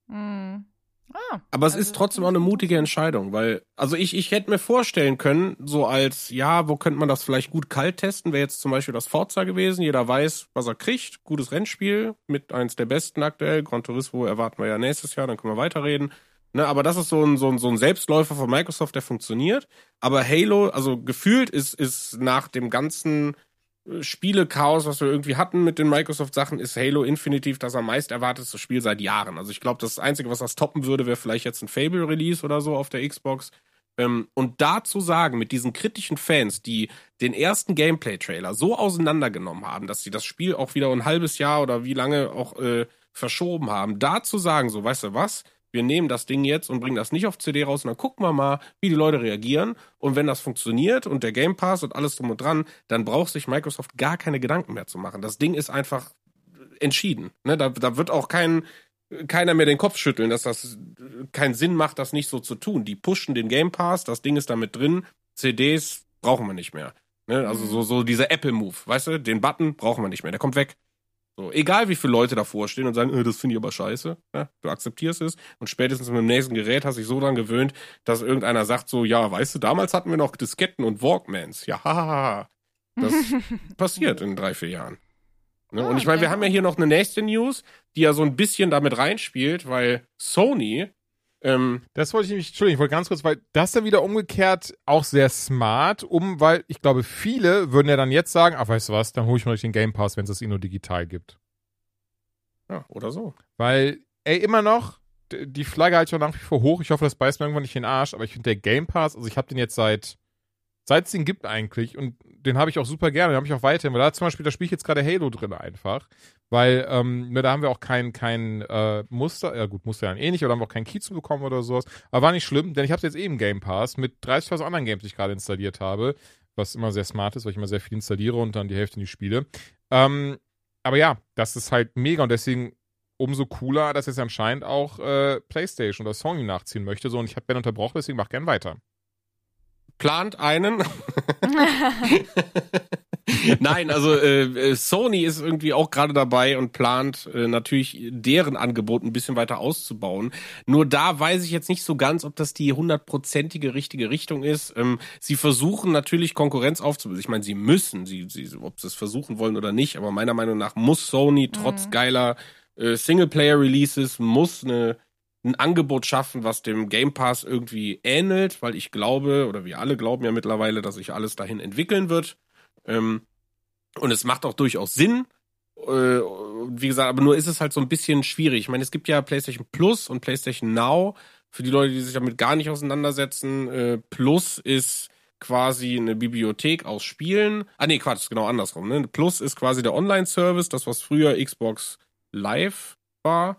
Hm. Ah, Aber es also- ist trotzdem auch eine mutige Entscheidung, weil, also ich, ich hätte mir vorstellen können, so als, ja, wo könnte man das vielleicht gut kalt testen, wäre jetzt zum Beispiel das Forza gewesen, jeder weiß, was er kriegt, gutes Rennspiel, mit eins der besten aktuell, Gran Turismo erwarten wir ja nächstes Jahr, dann können wir weiterreden. Ne, aber das ist so ein, so, ein, so ein Selbstläufer von Microsoft, der funktioniert. Aber Halo, also gefühlt ist, ist nach dem ganzen äh, Spiele-Chaos, was wir irgendwie hatten mit den Microsoft-Sachen, ist Halo Infinitive das am meist erwartetste Spiel seit Jahren. Also ich glaube, das Einzige, was das toppen würde, wäre vielleicht jetzt ein Fable-Release oder so auf der Xbox. Ähm, und da zu sagen, mit diesen kritischen Fans, die den ersten Gameplay-Trailer so auseinandergenommen haben, dass sie das Spiel auch wieder ein halbes Jahr oder wie lange auch äh, verschoben haben, da zu sagen, so, weißt du was, wir nehmen das Ding jetzt und bringen das nicht auf CD raus und dann gucken wir mal, wie die Leute reagieren. Und wenn das funktioniert und der Game Pass und alles drum und dran, dann braucht sich Microsoft gar keine Gedanken mehr zu machen. Das Ding ist einfach entschieden. Ne? Da, da wird auch kein, keiner mehr den Kopf schütteln, dass das keinen Sinn macht, das nicht so zu tun. Die pushen den Game Pass, das Ding ist damit drin, CDs brauchen wir nicht mehr. Ne? Also so, so dieser Apple-Move, weißt du, den Button brauchen wir nicht mehr, der kommt weg. So, egal wie viele Leute davor stehen und sagen, äh, das finde ich aber scheiße, ne? du akzeptierst es und spätestens mit dem nächsten Gerät hast du dich so dran gewöhnt, dass irgendeiner sagt so, ja, weißt du, damals hatten wir noch Disketten und Walkmans. Ja, hahaha. Das *laughs* passiert in drei, vier Jahren. Ne? Ah, und ich meine, wir ja. haben ja hier noch eine nächste News, die ja so ein bisschen damit reinspielt, weil Sony, ähm, Das wollte ich nämlich, Entschuldigung, ich wollte ganz kurz, weil das dann wieder umgekehrt auch sehr smart, um, weil ich glaube, viele würden ja dann jetzt sagen, ach, weißt du was, dann hole ich mir euch den Game Pass, wenn es das eh nur digital gibt. ja, oder so. Weil, ey, immer noch, die Flagge halte ich auch nach wie vor hoch. Ich hoffe, das beißt mir irgendwann nicht in den Arsch. Aber ich finde der Game Pass, also ich habe den jetzt seit seit es den gibt eigentlich und den habe ich auch super gerne, den habe ich auch weiterhin, weil da zum Beispiel, da spiele ich jetzt gerade Halo drin einfach, weil ähm, ne, da haben wir auch kein, kein äh, Muster, ja gut, Muster ja eh nicht, oder haben wir auch keinen Key zu bekommen oder sowas, aber war nicht schlimm, denn ich habe jetzt eben Game Pass mit 30.000 anderen Games, die ich gerade installiert habe, was immer sehr smart ist, weil ich immer sehr viel installiere und dann die Hälfte nicht spiele. Ähm, aber ja, das ist halt mega und deswegen umso cooler, dass jetzt anscheinend auch äh, PlayStation oder Sony nachziehen möchte. So, und ich habe Ben unterbrochen, deswegen mach gern weiter. Plant einen. *laughs* Nein, also äh, äh, Sony ist irgendwie auch gerade dabei und plant äh, natürlich deren Angebot ein bisschen weiter auszubauen. Nur da weiß ich jetzt nicht so ganz, ob das die hundertprozentige richtige Richtung ist. Ähm, sie versuchen natürlich Konkurrenz aufzubauen. Ich meine, sie müssen, sie, sie, ob sie es versuchen wollen oder nicht, aber meiner Meinung nach muss Sony trotz geiler äh, Singleplayer-Releases muss eine ein Angebot schaffen, was dem Game Pass irgendwie ähnelt, weil ich glaube, oder wir alle glauben ja mittlerweile, dass sich alles dahin entwickeln wird. Ähm, und es macht auch durchaus Sinn. Äh, wie gesagt, aber nur ist es halt so ein bisschen schwierig. Ich meine, es gibt ja PlayStation Plus und PlayStation Now. Für die Leute, die sich damit gar nicht auseinandersetzen, äh, Plus ist quasi eine Bibliothek aus Spielen. Ah nee, Quatsch, genau andersrum. Ne? Plus ist quasi der Online-Service, das was früher Xbox Live war.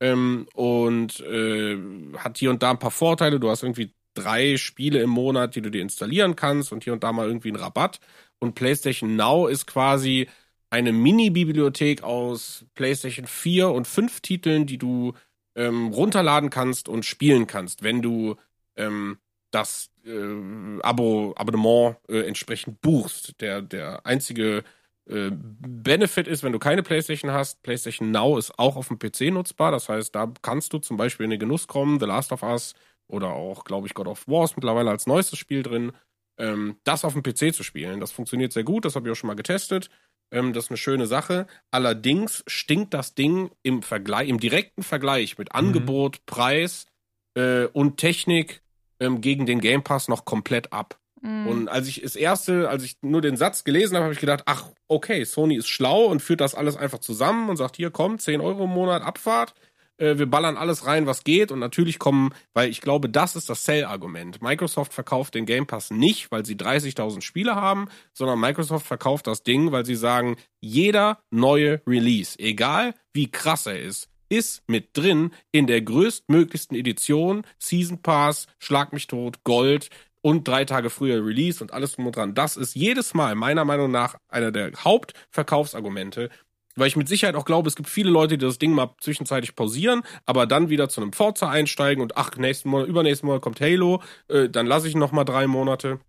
Ähm, und äh, hat hier und da ein paar Vorteile. Du hast irgendwie drei Spiele im Monat, die du dir installieren kannst und hier und da mal irgendwie einen Rabatt. Und PlayStation Now ist quasi eine Mini-Bibliothek aus PlayStation 4 und 5 Titeln, die du ähm, runterladen kannst und spielen kannst, wenn du ähm, das äh, Abo, Abonnement äh, entsprechend buchst. Der, der einzige äh, Benefit ist, wenn du keine PlayStation hast, PlayStation Now ist auch auf dem PC nutzbar. Das heißt, da kannst du zum Beispiel in den Genuss kommen, The Last of Us oder auch, glaube ich, God of War ist mittlerweile als neuestes Spiel drin, ähm, das auf dem PC zu spielen. Das funktioniert sehr gut, das habe ich auch schon mal getestet. Ähm, das ist eine schöne Sache. Allerdings stinkt das Ding im Vergleich, im direkten Vergleich mit Angebot, Preis äh, und Technik ähm, gegen den Game Pass noch komplett ab. Mhm. Und als ich das erste, als ich nur den Satz gelesen habe, habe ich gedacht, ach, okay, Sony ist schlau und führt das alles einfach zusammen und sagt, hier, komm, 10 Euro im Monat Abfahrt. Äh, wir ballern alles rein, was geht. Und natürlich kommen, weil ich glaube, das ist das Sell-Argument. Microsoft verkauft den Game Pass nicht, weil sie 30.000 Spiele haben, sondern Microsoft verkauft das Ding, weil sie sagen, jeder neue Release, egal wie krass er ist, ist mit drin in der größtmöglichsten Edition, Season Pass, Schlag mich tot, Gold, und drei Tage früher Release und alles drum und dran. Das ist jedes Mal meiner Meinung nach einer der Hauptverkaufsargumente, weil ich mit Sicherheit auch glaube, es gibt viele Leute, die das Ding mal zwischenzeitlich pausieren, aber dann wieder zu einem Forza einsteigen und ach, nächsten Monat, übernächsten Monat kommt Halo, äh, dann lasse ich noch mal drei Monate.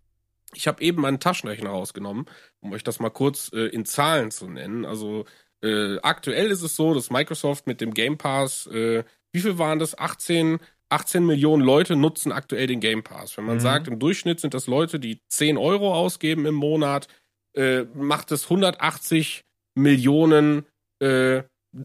Ich habe eben meinen Taschenrechner rausgenommen, um euch das mal kurz äh, in Zahlen zu nennen. Also äh, aktuell ist es so, dass Microsoft mit dem Game Pass, äh, wie viel waren das? 18 18 Millionen Leute nutzen aktuell den Game Pass. Wenn man Mhm. sagt, im Durchschnitt sind das Leute, die 10 Euro ausgeben im Monat, äh, macht es 180 Millionen äh,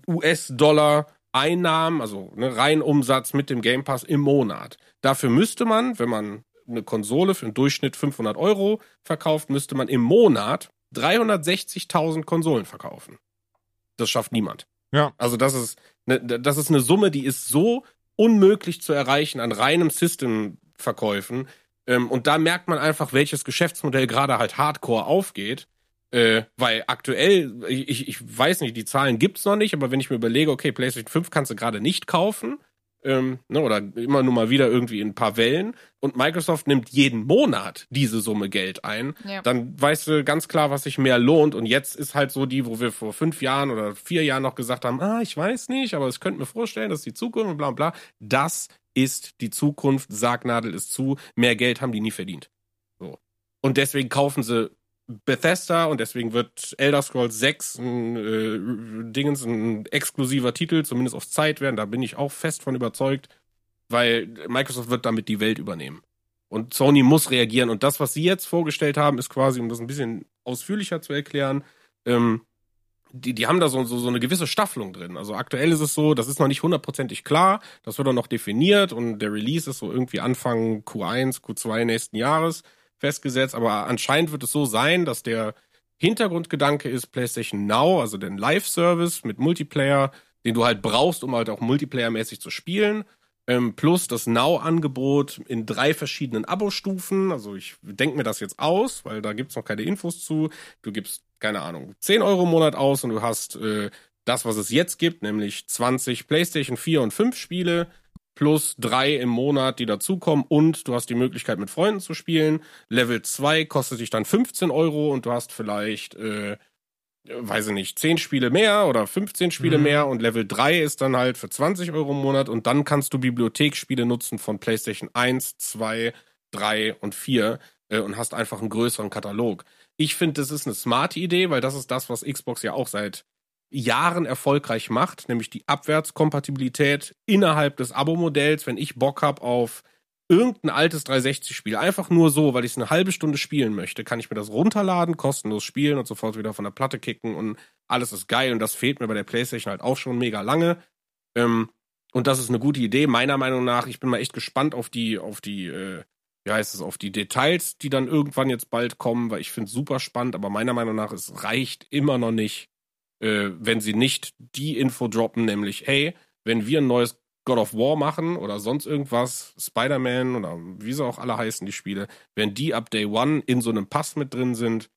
US-Dollar Einnahmen, also ne, Reihenumsatz mit dem Game Pass im Monat. Dafür müsste man, wenn man eine Konsole für einen Durchschnitt 500 Euro verkauft, müsste man im Monat 360.000 Konsolen verkaufen. Das schafft niemand. Ja. Also das ist, ne, das ist eine Summe, die ist so unmöglich zu erreichen an reinem System-Verkäufen. Ähm, und da merkt man einfach, welches Geschäftsmodell gerade halt hardcore aufgeht. Äh, weil aktuell, ich, ich weiß nicht, die Zahlen gibt's noch nicht, aber wenn ich mir überlege, okay, PlayStation 5 kannst du gerade nicht kaufen, ähm, ne, oder immer nur mal wieder irgendwie in ein paar Wellen und Microsoft nimmt jeden Monat diese Summe Geld ein, Ja. dann weißt du ganz klar, was sich mehr lohnt. Und jetzt ist halt so die, wo wir vor fünf Jahren oder vier Jahren noch gesagt haben, ah, ich weiß nicht, aber es könnte mir vorstellen, das ist die Zukunft und bla bla. Das ist die Zukunft, Sargnadel ist zu, mehr Geld haben die nie verdient. So. Und deswegen kaufen sie Bethesda und deswegen wird Elder Scrolls 6 ein äh, Dingens ein exklusiver Titel, zumindest auf Zeit werden. Da bin ich auch fest von überzeugt, weil Microsoft wird damit die Welt übernehmen. Und Sony muss reagieren. Und das, was sie jetzt vorgestellt haben, ist quasi, um das ein bisschen ausführlicher zu erklären, ähm, die, die haben da so, so, so eine gewisse Staffelung drin. Also aktuell ist es so, das ist noch nicht hundertprozentig klar, das wird auch noch definiert und der Release ist so irgendwie Anfang Q1, Q2 nächsten Jahres festgesetzt, aber anscheinend wird es so sein, dass der Hintergrundgedanke ist PlayStation Now, also den Live-Service mit Multiplayer, den du halt brauchst, um halt auch multiplayermäßig zu spielen. Ähm, plus das Now-Angebot in drei verschiedenen Abo-Stufen. Also ich denke mir das jetzt aus, weil da gibt's noch keine Infos zu. Du gibst, keine Ahnung, 10 Euro im Monat aus und du hast äh, das, was es jetzt gibt, nämlich 20 PlayStation 4 und 5 Spiele plus drei im Monat, die dazukommen und du hast die Möglichkeit mit Freunden zu spielen. Level 2 kostet dich dann 15 Euro und du hast vielleicht äh, weiß ich nicht, 10 Spiele mehr oder 15 Spiele Mhm. mehr und Level 3 ist dann halt für 20 Euro im Monat und dann kannst du Bibliotheksspiele nutzen von PlayStation 1, 2, 3 und 4 äh, und hast einfach einen größeren Katalog. Ich finde, das ist eine smarte Idee, weil das ist das, was Xbox ja auch seit Jahren erfolgreich macht, nämlich die Abwärtskompatibilität innerhalb des Abo-Modells, wenn ich Bock hab auf irgendein altes 360-Spiel, einfach nur so, weil ich es eine halbe Stunde spielen möchte, kann ich mir das runterladen, kostenlos spielen und sofort wieder von der Platte kicken und alles ist geil und das fehlt mir bei der PlayStation halt auch schon mega lange. Ähm, und das ist eine gute Idee, meiner Meinung nach. Ich bin mal echt gespannt auf die, auf die, äh, wie heißt es, auf die Details, die dann irgendwann jetzt bald kommen, weil ich finde es super spannend, aber meiner Meinung nach, es reicht immer noch nicht, äh, wenn sie nicht die Info droppen, nämlich, hey, wenn wir ein neues God of War machen oder sonst irgendwas, Spider-Man oder wie sie auch alle heißen, die Spiele, wenn die ab Day One in so einem Pass mit drin sind,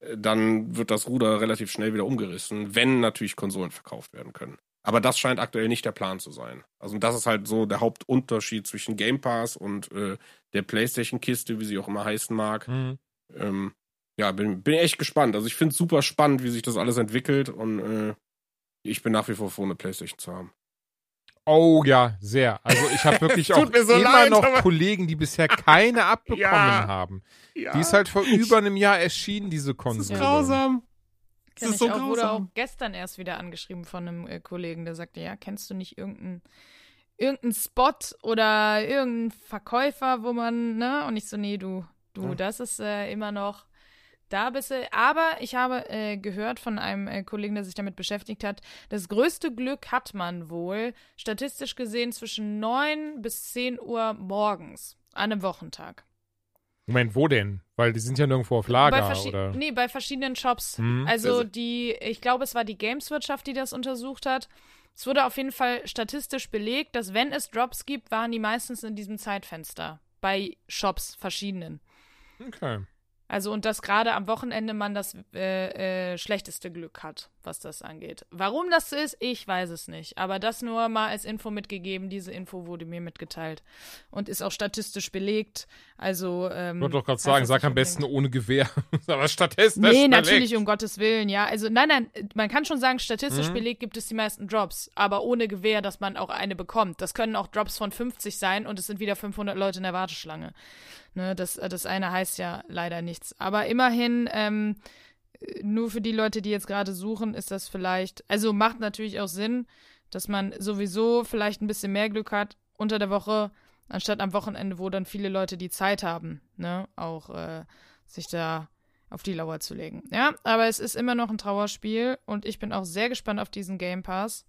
äh, dann wird das Ruder relativ schnell wieder umgerissen, wenn natürlich Konsolen verkauft werden können. Aber das scheint aktuell nicht der Plan zu sein. Also das ist halt so der Hauptunterschied zwischen Game Pass und äh, der PlayStation-Kiste, wie sie auch immer heißen mag. Mhm. Ähm, ja, bin, bin echt gespannt. Also ich finde es super spannend, wie sich das alles entwickelt und äh, ich bin nach wie vor froh, eine Playstation zu haben. Oh ja, sehr. Also ich habe *laughs* wirklich auch so immer leid, noch aber- Kollegen, die bisher keine *laughs* abbekommen Ja. haben. Ja, Die ist halt vor über einem Jahr erschienen, diese das ist Konsole. grausam. Das ist ich so auch, wurde auch grausam. gestern erst wieder angeschrieben von einem äh, Kollegen, der sagte, ja, kennst du nicht irgendeinen irgendeinen Spot oder irgendeinen Verkäufer, wo man, ne? Und ich so, nee, du, du, Ja. das ist äh, immer noch da bist du. Aber ich habe äh, gehört von einem äh, Kollegen, der sich damit beschäftigt hat, das größte Glück hat man wohl, statistisch gesehen, zwischen 9 bis 10 Uhr morgens an einem Wochentag. Moment, wo denn? Weil die sind ja nirgendwo auf Lager, bei oder? Nee, bei verschiedenen Shops. Hm. Also- die, ich glaube, es war die Gameswirtschaft, die das untersucht hat. Es wurde auf jeden Fall statistisch belegt, dass wenn es Drops gibt, waren die meistens in diesem Zeitfenster. Bei Shops verschiedenen. Okay. Also und dass gerade am Wochenende man das äh, äh, schlechteste Glück hat, was das angeht. Warum das so ist, ich weiß es nicht. Aber das nur mal als Info mitgegeben. Diese Info wurde mir mitgeteilt und ist auch statistisch belegt. Also ähm, Ich wollte doch gerade sagen, sag am besten ohne Gewehr. *laughs* Aber statistisch Nee, belegt. natürlich, um Gottes Willen, ja. Also, nein, nein, man kann schon sagen, statistisch Mhm. belegt gibt es die meisten Drops, aber ohne Gewähr, dass man auch eine bekommt. Das können auch Drops von 50 sein und es sind wieder 500 Leute in der Warteschlange. Ne, das, das eine heißt ja leider nichts. Aber immerhin, ähm, nur für die Leute, die jetzt gerade suchen, ist das vielleicht, also macht natürlich auch Sinn, dass man sowieso vielleicht ein bisschen mehr Glück hat unter der Woche, anstatt am Wochenende, wo dann viele Leute die Zeit haben, ne, auch äh, sich da auf die Lauer zu legen. Ja, aber es ist immer noch ein Trauerspiel und ich bin auch sehr gespannt auf diesen Game Pass,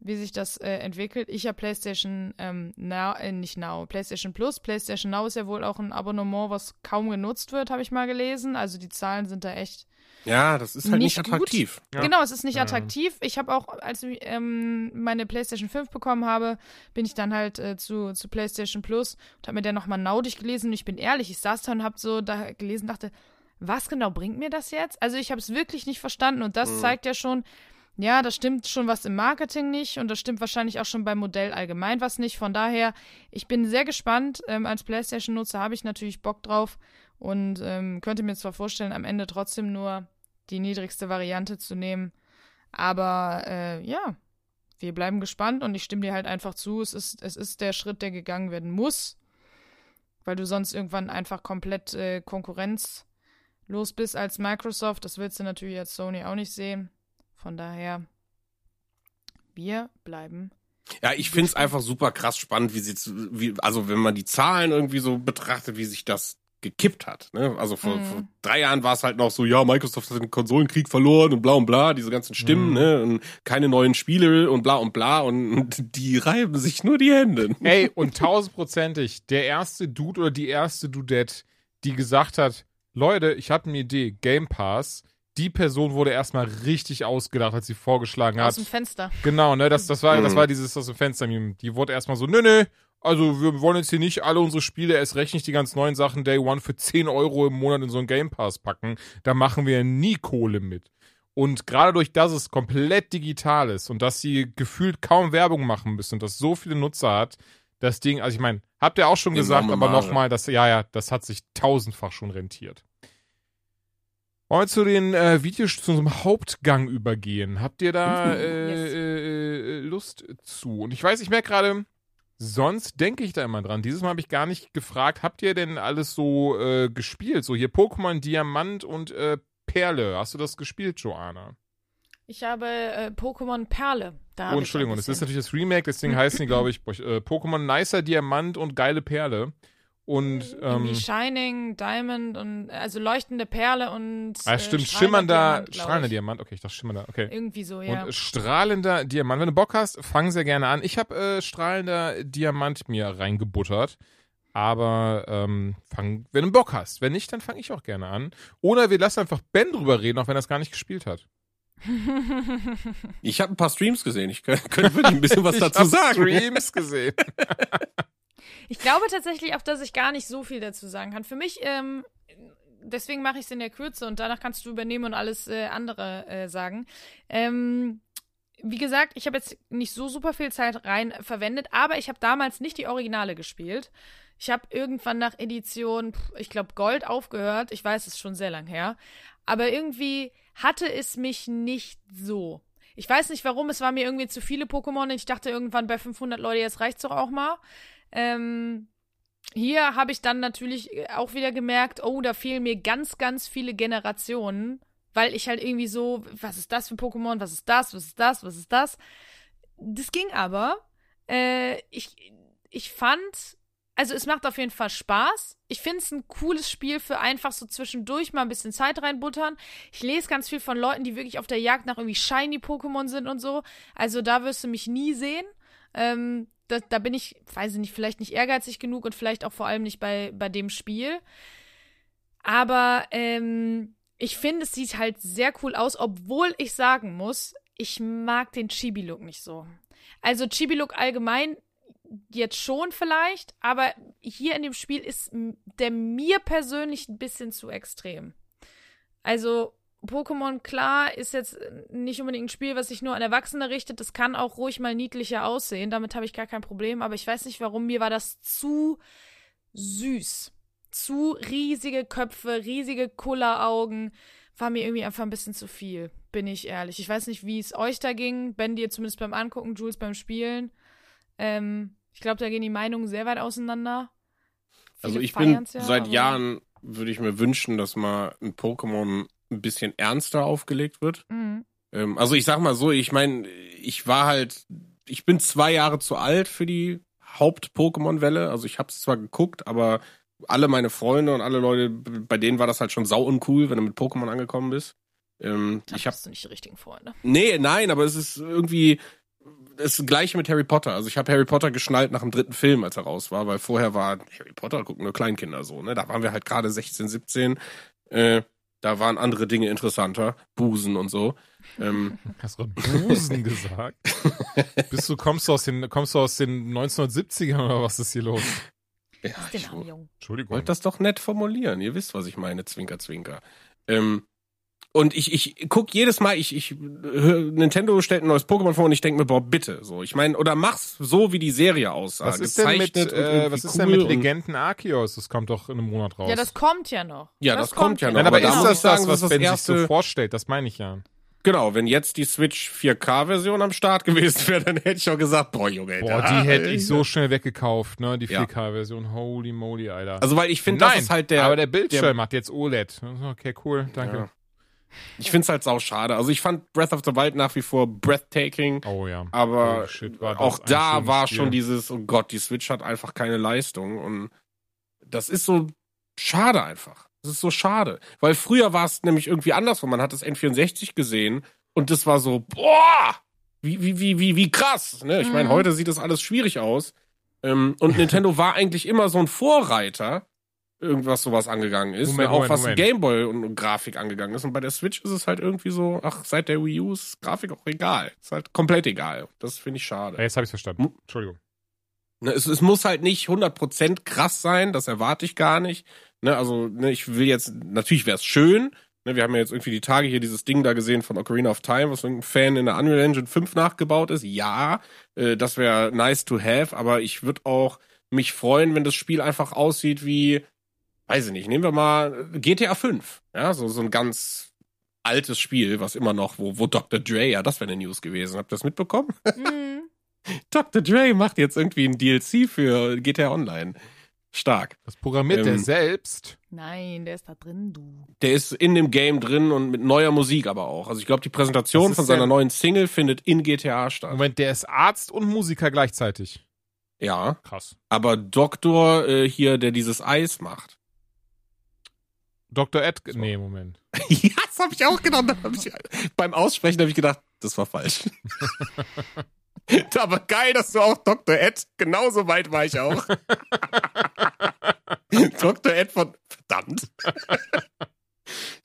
wie sich das äh, entwickelt. Ich habe PlayStation ähm, Now, äh, nicht Now, PlayStation Plus. PlayStation Now ist ja wohl auch ein Abonnement, was kaum genutzt wird, habe ich mal gelesen. Also die Zahlen sind da echt Ja, das ist halt nicht, Nicht attraktiv. Ja. Genau, es ist nicht Ja. attraktiv. Ich habe auch, als ich ähm, meine PlayStation 5 bekommen habe, bin ich dann halt äh, zu, zu PlayStation Plus und habe mir dann nochmal Now durchgelesen. Und ich bin ehrlich, ich saß da und habe so da gelesen, dachte, was genau bringt mir das jetzt? Also ich habe es wirklich nicht verstanden und das Mhm. zeigt ja schon, ja, da stimmt schon was im Marketing nicht und das stimmt wahrscheinlich auch schon beim Modell allgemein was nicht. Von daher, ich bin sehr gespannt. Ähm, als PlayStation-Nutzer habe ich natürlich Bock drauf und ähm, könnte mir zwar vorstellen, am Ende trotzdem nur die niedrigste Variante zu nehmen. Aber äh, ja, wir bleiben gespannt und ich stimme dir halt einfach zu. Es ist, es ist der Schritt, der gegangen werden muss, weil du sonst irgendwann einfach komplett äh, konkurrenzlos bist als Microsoft. Das willst du natürlich als Sony auch nicht sehen. Von daher, wir bleiben. Ja, ich find's einfach super krass spannend, wie sie, zu- wie, also wenn man die Zahlen irgendwie so betrachtet, wie sich das gekippt hat. Ne? Also vor, Mhm. vor drei Jahren war es halt noch so, ja, Microsoft hat den Konsolenkrieg verloren und bla und bla, diese ganzen Stimmen, Mhm. ne? Und keine neuen Spiele und bla und bla und *laughs* die reiben sich nur die Hände. Ey, und tausendprozentig, der erste Dude oder die erste Dudette, die gesagt hat, Leute, ich habe eine Idee, Game Pass, die Person wurde erstmal richtig ausgedacht, als sie vorgeschlagen Aus hat. dem Fenster. Genau, ne, das, das war, das Mhm. war dieses aus dem Fenster. Die wurde erstmal so, nö, nö, also wir wollen jetzt hier nicht alle unsere Spiele, erst recht nicht die ganz neuen Sachen Day One für 10 Euro im Monat in so einen Game Pass packen. Da machen wir nie Kohle mit. Und gerade durch das es komplett digital ist und dass sie gefühlt kaum Werbung machen müssen und das so viele Nutzer hat, das Ding, also ich meine, habt ihr auch schon gesagt, aber nochmal, das, ja, ja, das hat sich tausendfach schon rentiert. Wollen wir zu den äh, Videos, zu unserem Hauptgang übergehen? Habt ihr da äh, Yes. äh, äh, Lust zu? Und ich weiß, ich merke gerade, sonst denke ich da immer dran. Dieses Mal habe ich gar nicht gefragt, habt ihr denn alles so äh, gespielt? So hier Pokémon Diamant und äh, Perle. Hast du das gespielt, Joanna? Ich habe äh, Pokémon Perle. Da Oh, Entschuldigung, das ist natürlich das Remake, deswegen *laughs* heißen die, glaube ich, äh, Pokémon Nicer Diamant und geile Perle. Und ähm, Irgendwie Shining, Diamond und also leuchtende Perle und ah, äh, stimmt, schimmernder, Diamant, strahlender. Diamant. Okay, ich dachte schimmernder. Okay. Irgendwie so, ja. Und äh, strahlender Diamant. Wenn du Bock hast, fang sehr gerne an. Ich habe äh, strahlender Diamant mir reingebuttert. Aber ähm, fang, wenn du Bock hast. Wenn nicht, dann fange ich auch gerne an. Oder wir lassen einfach Ben drüber reden, auch wenn er es gar nicht gespielt hat. *laughs* Ich habe ein paar Streams gesehen. Ich könnte könnt wirklich ein bisschen was ich dazu hab sagen. Streams gesehen. *laughs* Ich glaube tatsächlich auch, dass ich gar nicht so viel dazu sagen kann. Für mich, ähm, deswegen mache ich es in der Kürze und danach kannst du übernehmen und alles äh, andere äh, sagen. Ähm, wie gesagt, ich habe jetzt nicht so super viel Zeit rein verwendet, aber ich habe damals nicht die Originale gespielt. Ich habe irgendwann nach Edition, ich glaube, Gold aufgehört. Ich weiß, es ist schon sehr lang her. Aber irgendwie hatte es mich nicht so. Ich weiß nicht warum, es war mir irgendwie zu viele Pokémon und ich dachte irgendwann bei 500 Leute, jetzt reicht's doch auch mal. Ähm, hier habe ich dann natürlich auch wieder gemerkt, oh, da fehlen mir ganz, ganz viele Generationen, weil ich halt irgendwie so, was ist das für ein Pokémon, was ist das, was ist das, was ist das? Das ging aber. Äh, ich, ich fand, also es macht auf jeden Fall Spaß. Ich finde es ein cooles Spiel für einfach so zwischendurch mal ein bisschen Zeit reinbuttern. Ich lese ganz viel von Leuten, die wirklich auf der Jagd nach irgendwie shiny Pokémon sind und so. Also da wirst du mich nie sehen. Ähm, da, da bin ich, weiß ich nicht, vielleicht nicht ehrgeizig genug und vielleicht auch vor allem nicht bei, bei dem Spiel. Aber ähm, ich finde, es sieht halt sehr cool aus, obwohl ich sagen muss, ich mag den Chibi-Look nicht so. Also Chibi-Look allgemein jetzt schon vielleicht, aber hier in dem Spiel ist der mir persönlich ein bisschen zu extrem. Also Pokémon, klar, ist jetzt nicht unbedingt ein Spiel, was sich nur an Erwachsene richtet. Das kann auch ruhig mal niedlicher aussehen. Damit habe ich gar kein Problem. Aber ich weiß nicht, warum. Mir war das zu süß. Zu riesige Köpfe, riesige Kulleraugen. War mir irgendwie einfach ein bisschen zu viel, bin ich ehrlich. Ich weiß nicht, wie es euch da ging. Ben dir zumindest beim Angucken, Jules beim Spielen. Ähm, ich glaube, da gehen die Meinungen sehr weit auseinander. Also Viele ich bin ja, seit Jahren, würde ich mir wünschen, dass mal ein Pokémon ein bisschen ernster aufgelegt wird. Mhm. Ähm, also ich sag mal so, ich meine, ich war halt, ich bin zwei Jahre zu alt für die Haupt-Pokémon-Welle. Also ich habe es zwar geguckt, aber alle meine Freunde und alle Leute, bei denen war das halt schon sau uncool, wenn du mit Pokémon angekommen bist. Ähm, Da ich habe du nicht die richtigen Freunde. Nee, nein, aber es ist irgendwie das gleiche mit Harry Potter. Also ich habe Harry Potter geschnallt nach dem dritten Film, als er raus war, weil vorher war Harry Potter gucken nur Kleinkinder so, ne? Da waren wir halt gerade 16, 17. Äh, da waren andere Dinge interessanter, Busen und so. Ähm, *laughs* Hast du Busen gesagt? *laughs* Bist du, kommst du aus den, kommst du aus den 1970ern oder was ist hier los? ja, Ist ich. Entschuldigung. wollte das doch nett formulieren. Ihr wisst, was ich meine, Zwinker, Zwinker. Ähm, und ich, ich guck jedes Mal, ich, ich Nintendo stellt ein neues Pokémon vor und ich denke mir, boah, bitte, so. Ich meine, oder mach's so, wie die Serie aussah. Was ist denn mit, äh, irgendwie was ist cool denn mit Legenden Arceus? Das kommt doch in einem Monat raus. Ja, das kommt ja noch. Ja, das kommt ja noch. Nein, aber, aber ist muss das ich sagen, das, das was das Ben sich erste- so vorstellt? Das meine ich ja. Genau, wenn jetzt die Switch 4K-Version am Start gewesen wäre, dann hätte ich auch gesagt, boah, Junge, Boah, da- die hätte ich so *laughs* schnell weggekauft, ne? Die Ja. 4K-Version. Holy moly, Alter. Also, weil ich finde, das Nein, ist halt der. aber der Bildschirm hat jetzt OLED. Okay, cool, danke. Ja. Ich finde es halt sau schade. Also, ich fand Breath of the Wild nach wie vor breathtaking. Oh ja. Aber Holy shit, auch da war Spiel. schon dieses, oh Gott, die Switch hat einfach keine Leistung. Und das ist so schade einfach. Das ist so schade. Weil früher war es nämlich irgendwie andersrum. Man hat das N64 gesehen und das war so, boah, wie, wie, wie, wie, wie krass. Ne? Ich meine, Mhm. heute sieht das alles schwierig aus. Ähm, und Nintendo war eigentlich immer so ein Vorreiter irgendwas sowas angegangen ist. Moment, ne? auch Moment, was Moment. Gameboy und, und Grafik angegangen ist. Und bei der Switch ist es halt irgendwie so, ach, seit der Wii U ist Grafik auch egal. Ist halt komplett egal. Das finde ich schade. Ja, jetzt habe ich verstanden. Entschuldigung. Ne, es, es muss halt nicht 100% krass sein, das erwarte ich gar nicht. Ne, also, ne, ich will jetzt, natürlich wäre es schön. Ne, wir haben ja jetzt irgendwie die Tage hier dieses Ding da gesehen von Ocarina of Time, was irgendein Fan in der Unreal Engine 5 nachgebaut ist. Ja, äh, das wäre nice to have, aber ich würde auch mich freuen, wenn das Spiel einfach aussieht wie, weiß ich nicht, nehmen wir mal GTA 5. Ja, so, so ein ganz altes Spiel, was immer noch, wo, wo Dr. Dre, ja, das wäre eine News gewesen. Habt ihr das mitbekommen? *laughs* Mhm. Dr. Dre macht jetzt irgendwie ein DLC für GTA Online. Stark. Das programmiert der Ähm, selbst. Nein, der ist da drin, du. Der ist in dem Game drin und mit neuer Musik aber auch. Also ich glaube, die Präsentation von seiner neuen Single findet in GTA statt. Moment, der ist Arzt und Musiker gleichzeitig. Ja, Krass. aber Doktor äh, hier, der dieses Eis macht. Dr. Ed. So. Nee, Moment. *laughs* ja, das habe ich auch hab ich, beim Aussprechen habe ich gedacht, das war falsch. *laughs* aber geil, dass du auch Dr. Ed, genauso weit war ich auch. *laughs* Dr. Ed von, verdammt.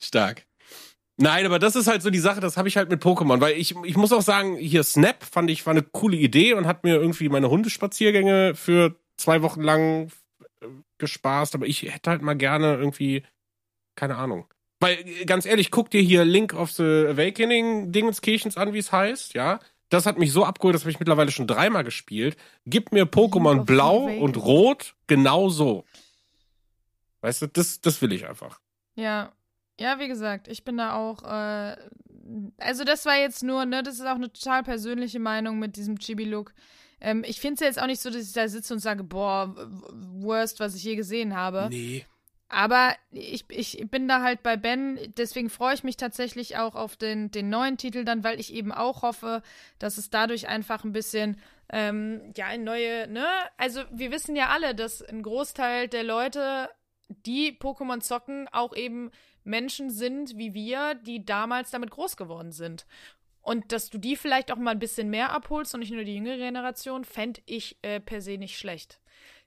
Stark. Nein, aber das ist halt so die Sache, das habe ich halt mit Pokémon, weil ich, ich muss auch sagen, hier Snap fand ich, war eine coole Idee und hat mir irgendwie meine Hundespaziergänge für zwei Wochen lang äh, gespaßt, aber ich hätte halt mal gerne irgendwie, keine Ahnung. Weil, ganz ehrlich, guck dir hier Link of the Awakening Dingenskirchens an, wie es heißt, ja. Das hat mich so abgeholt, das habe ich mittlerweile schon dreimal gespielt. Gib mir Pokémon Blau und Rot genau so. Weißt du, das, das will ich einfach. Ja. Ja, wie gesagt, ich bin da auch, äh, also das war jetzt nur, ne, das ist auch eine total persönliche Meinung mit diesem Chibi-Look. Ähm, ich finde es jetzt auch nicht so, dass ich da sitze und sage, boah, worst, was ich je gesehen habe. Nee. Aber ich, ich bin da halt bei Ben, deswegen freue ich mich tatsächlich auch auf den, den neuen Titel dann, weil ich eben auch hoffe, dass es dadurch einfach ein bisschen, ähm, ja, ein neue, ne? Also wir wissen ja alle, dass ein Großteil der Leute, die Pokémon zocken, auch eben Menschen sind wie wir, die damals damit groß geworden sind. Und dass du die vielleicht auch mal ein bisschen mehr abholst und nicht nur die jüngere Generation, fände ich äh, per se nicht schlecht.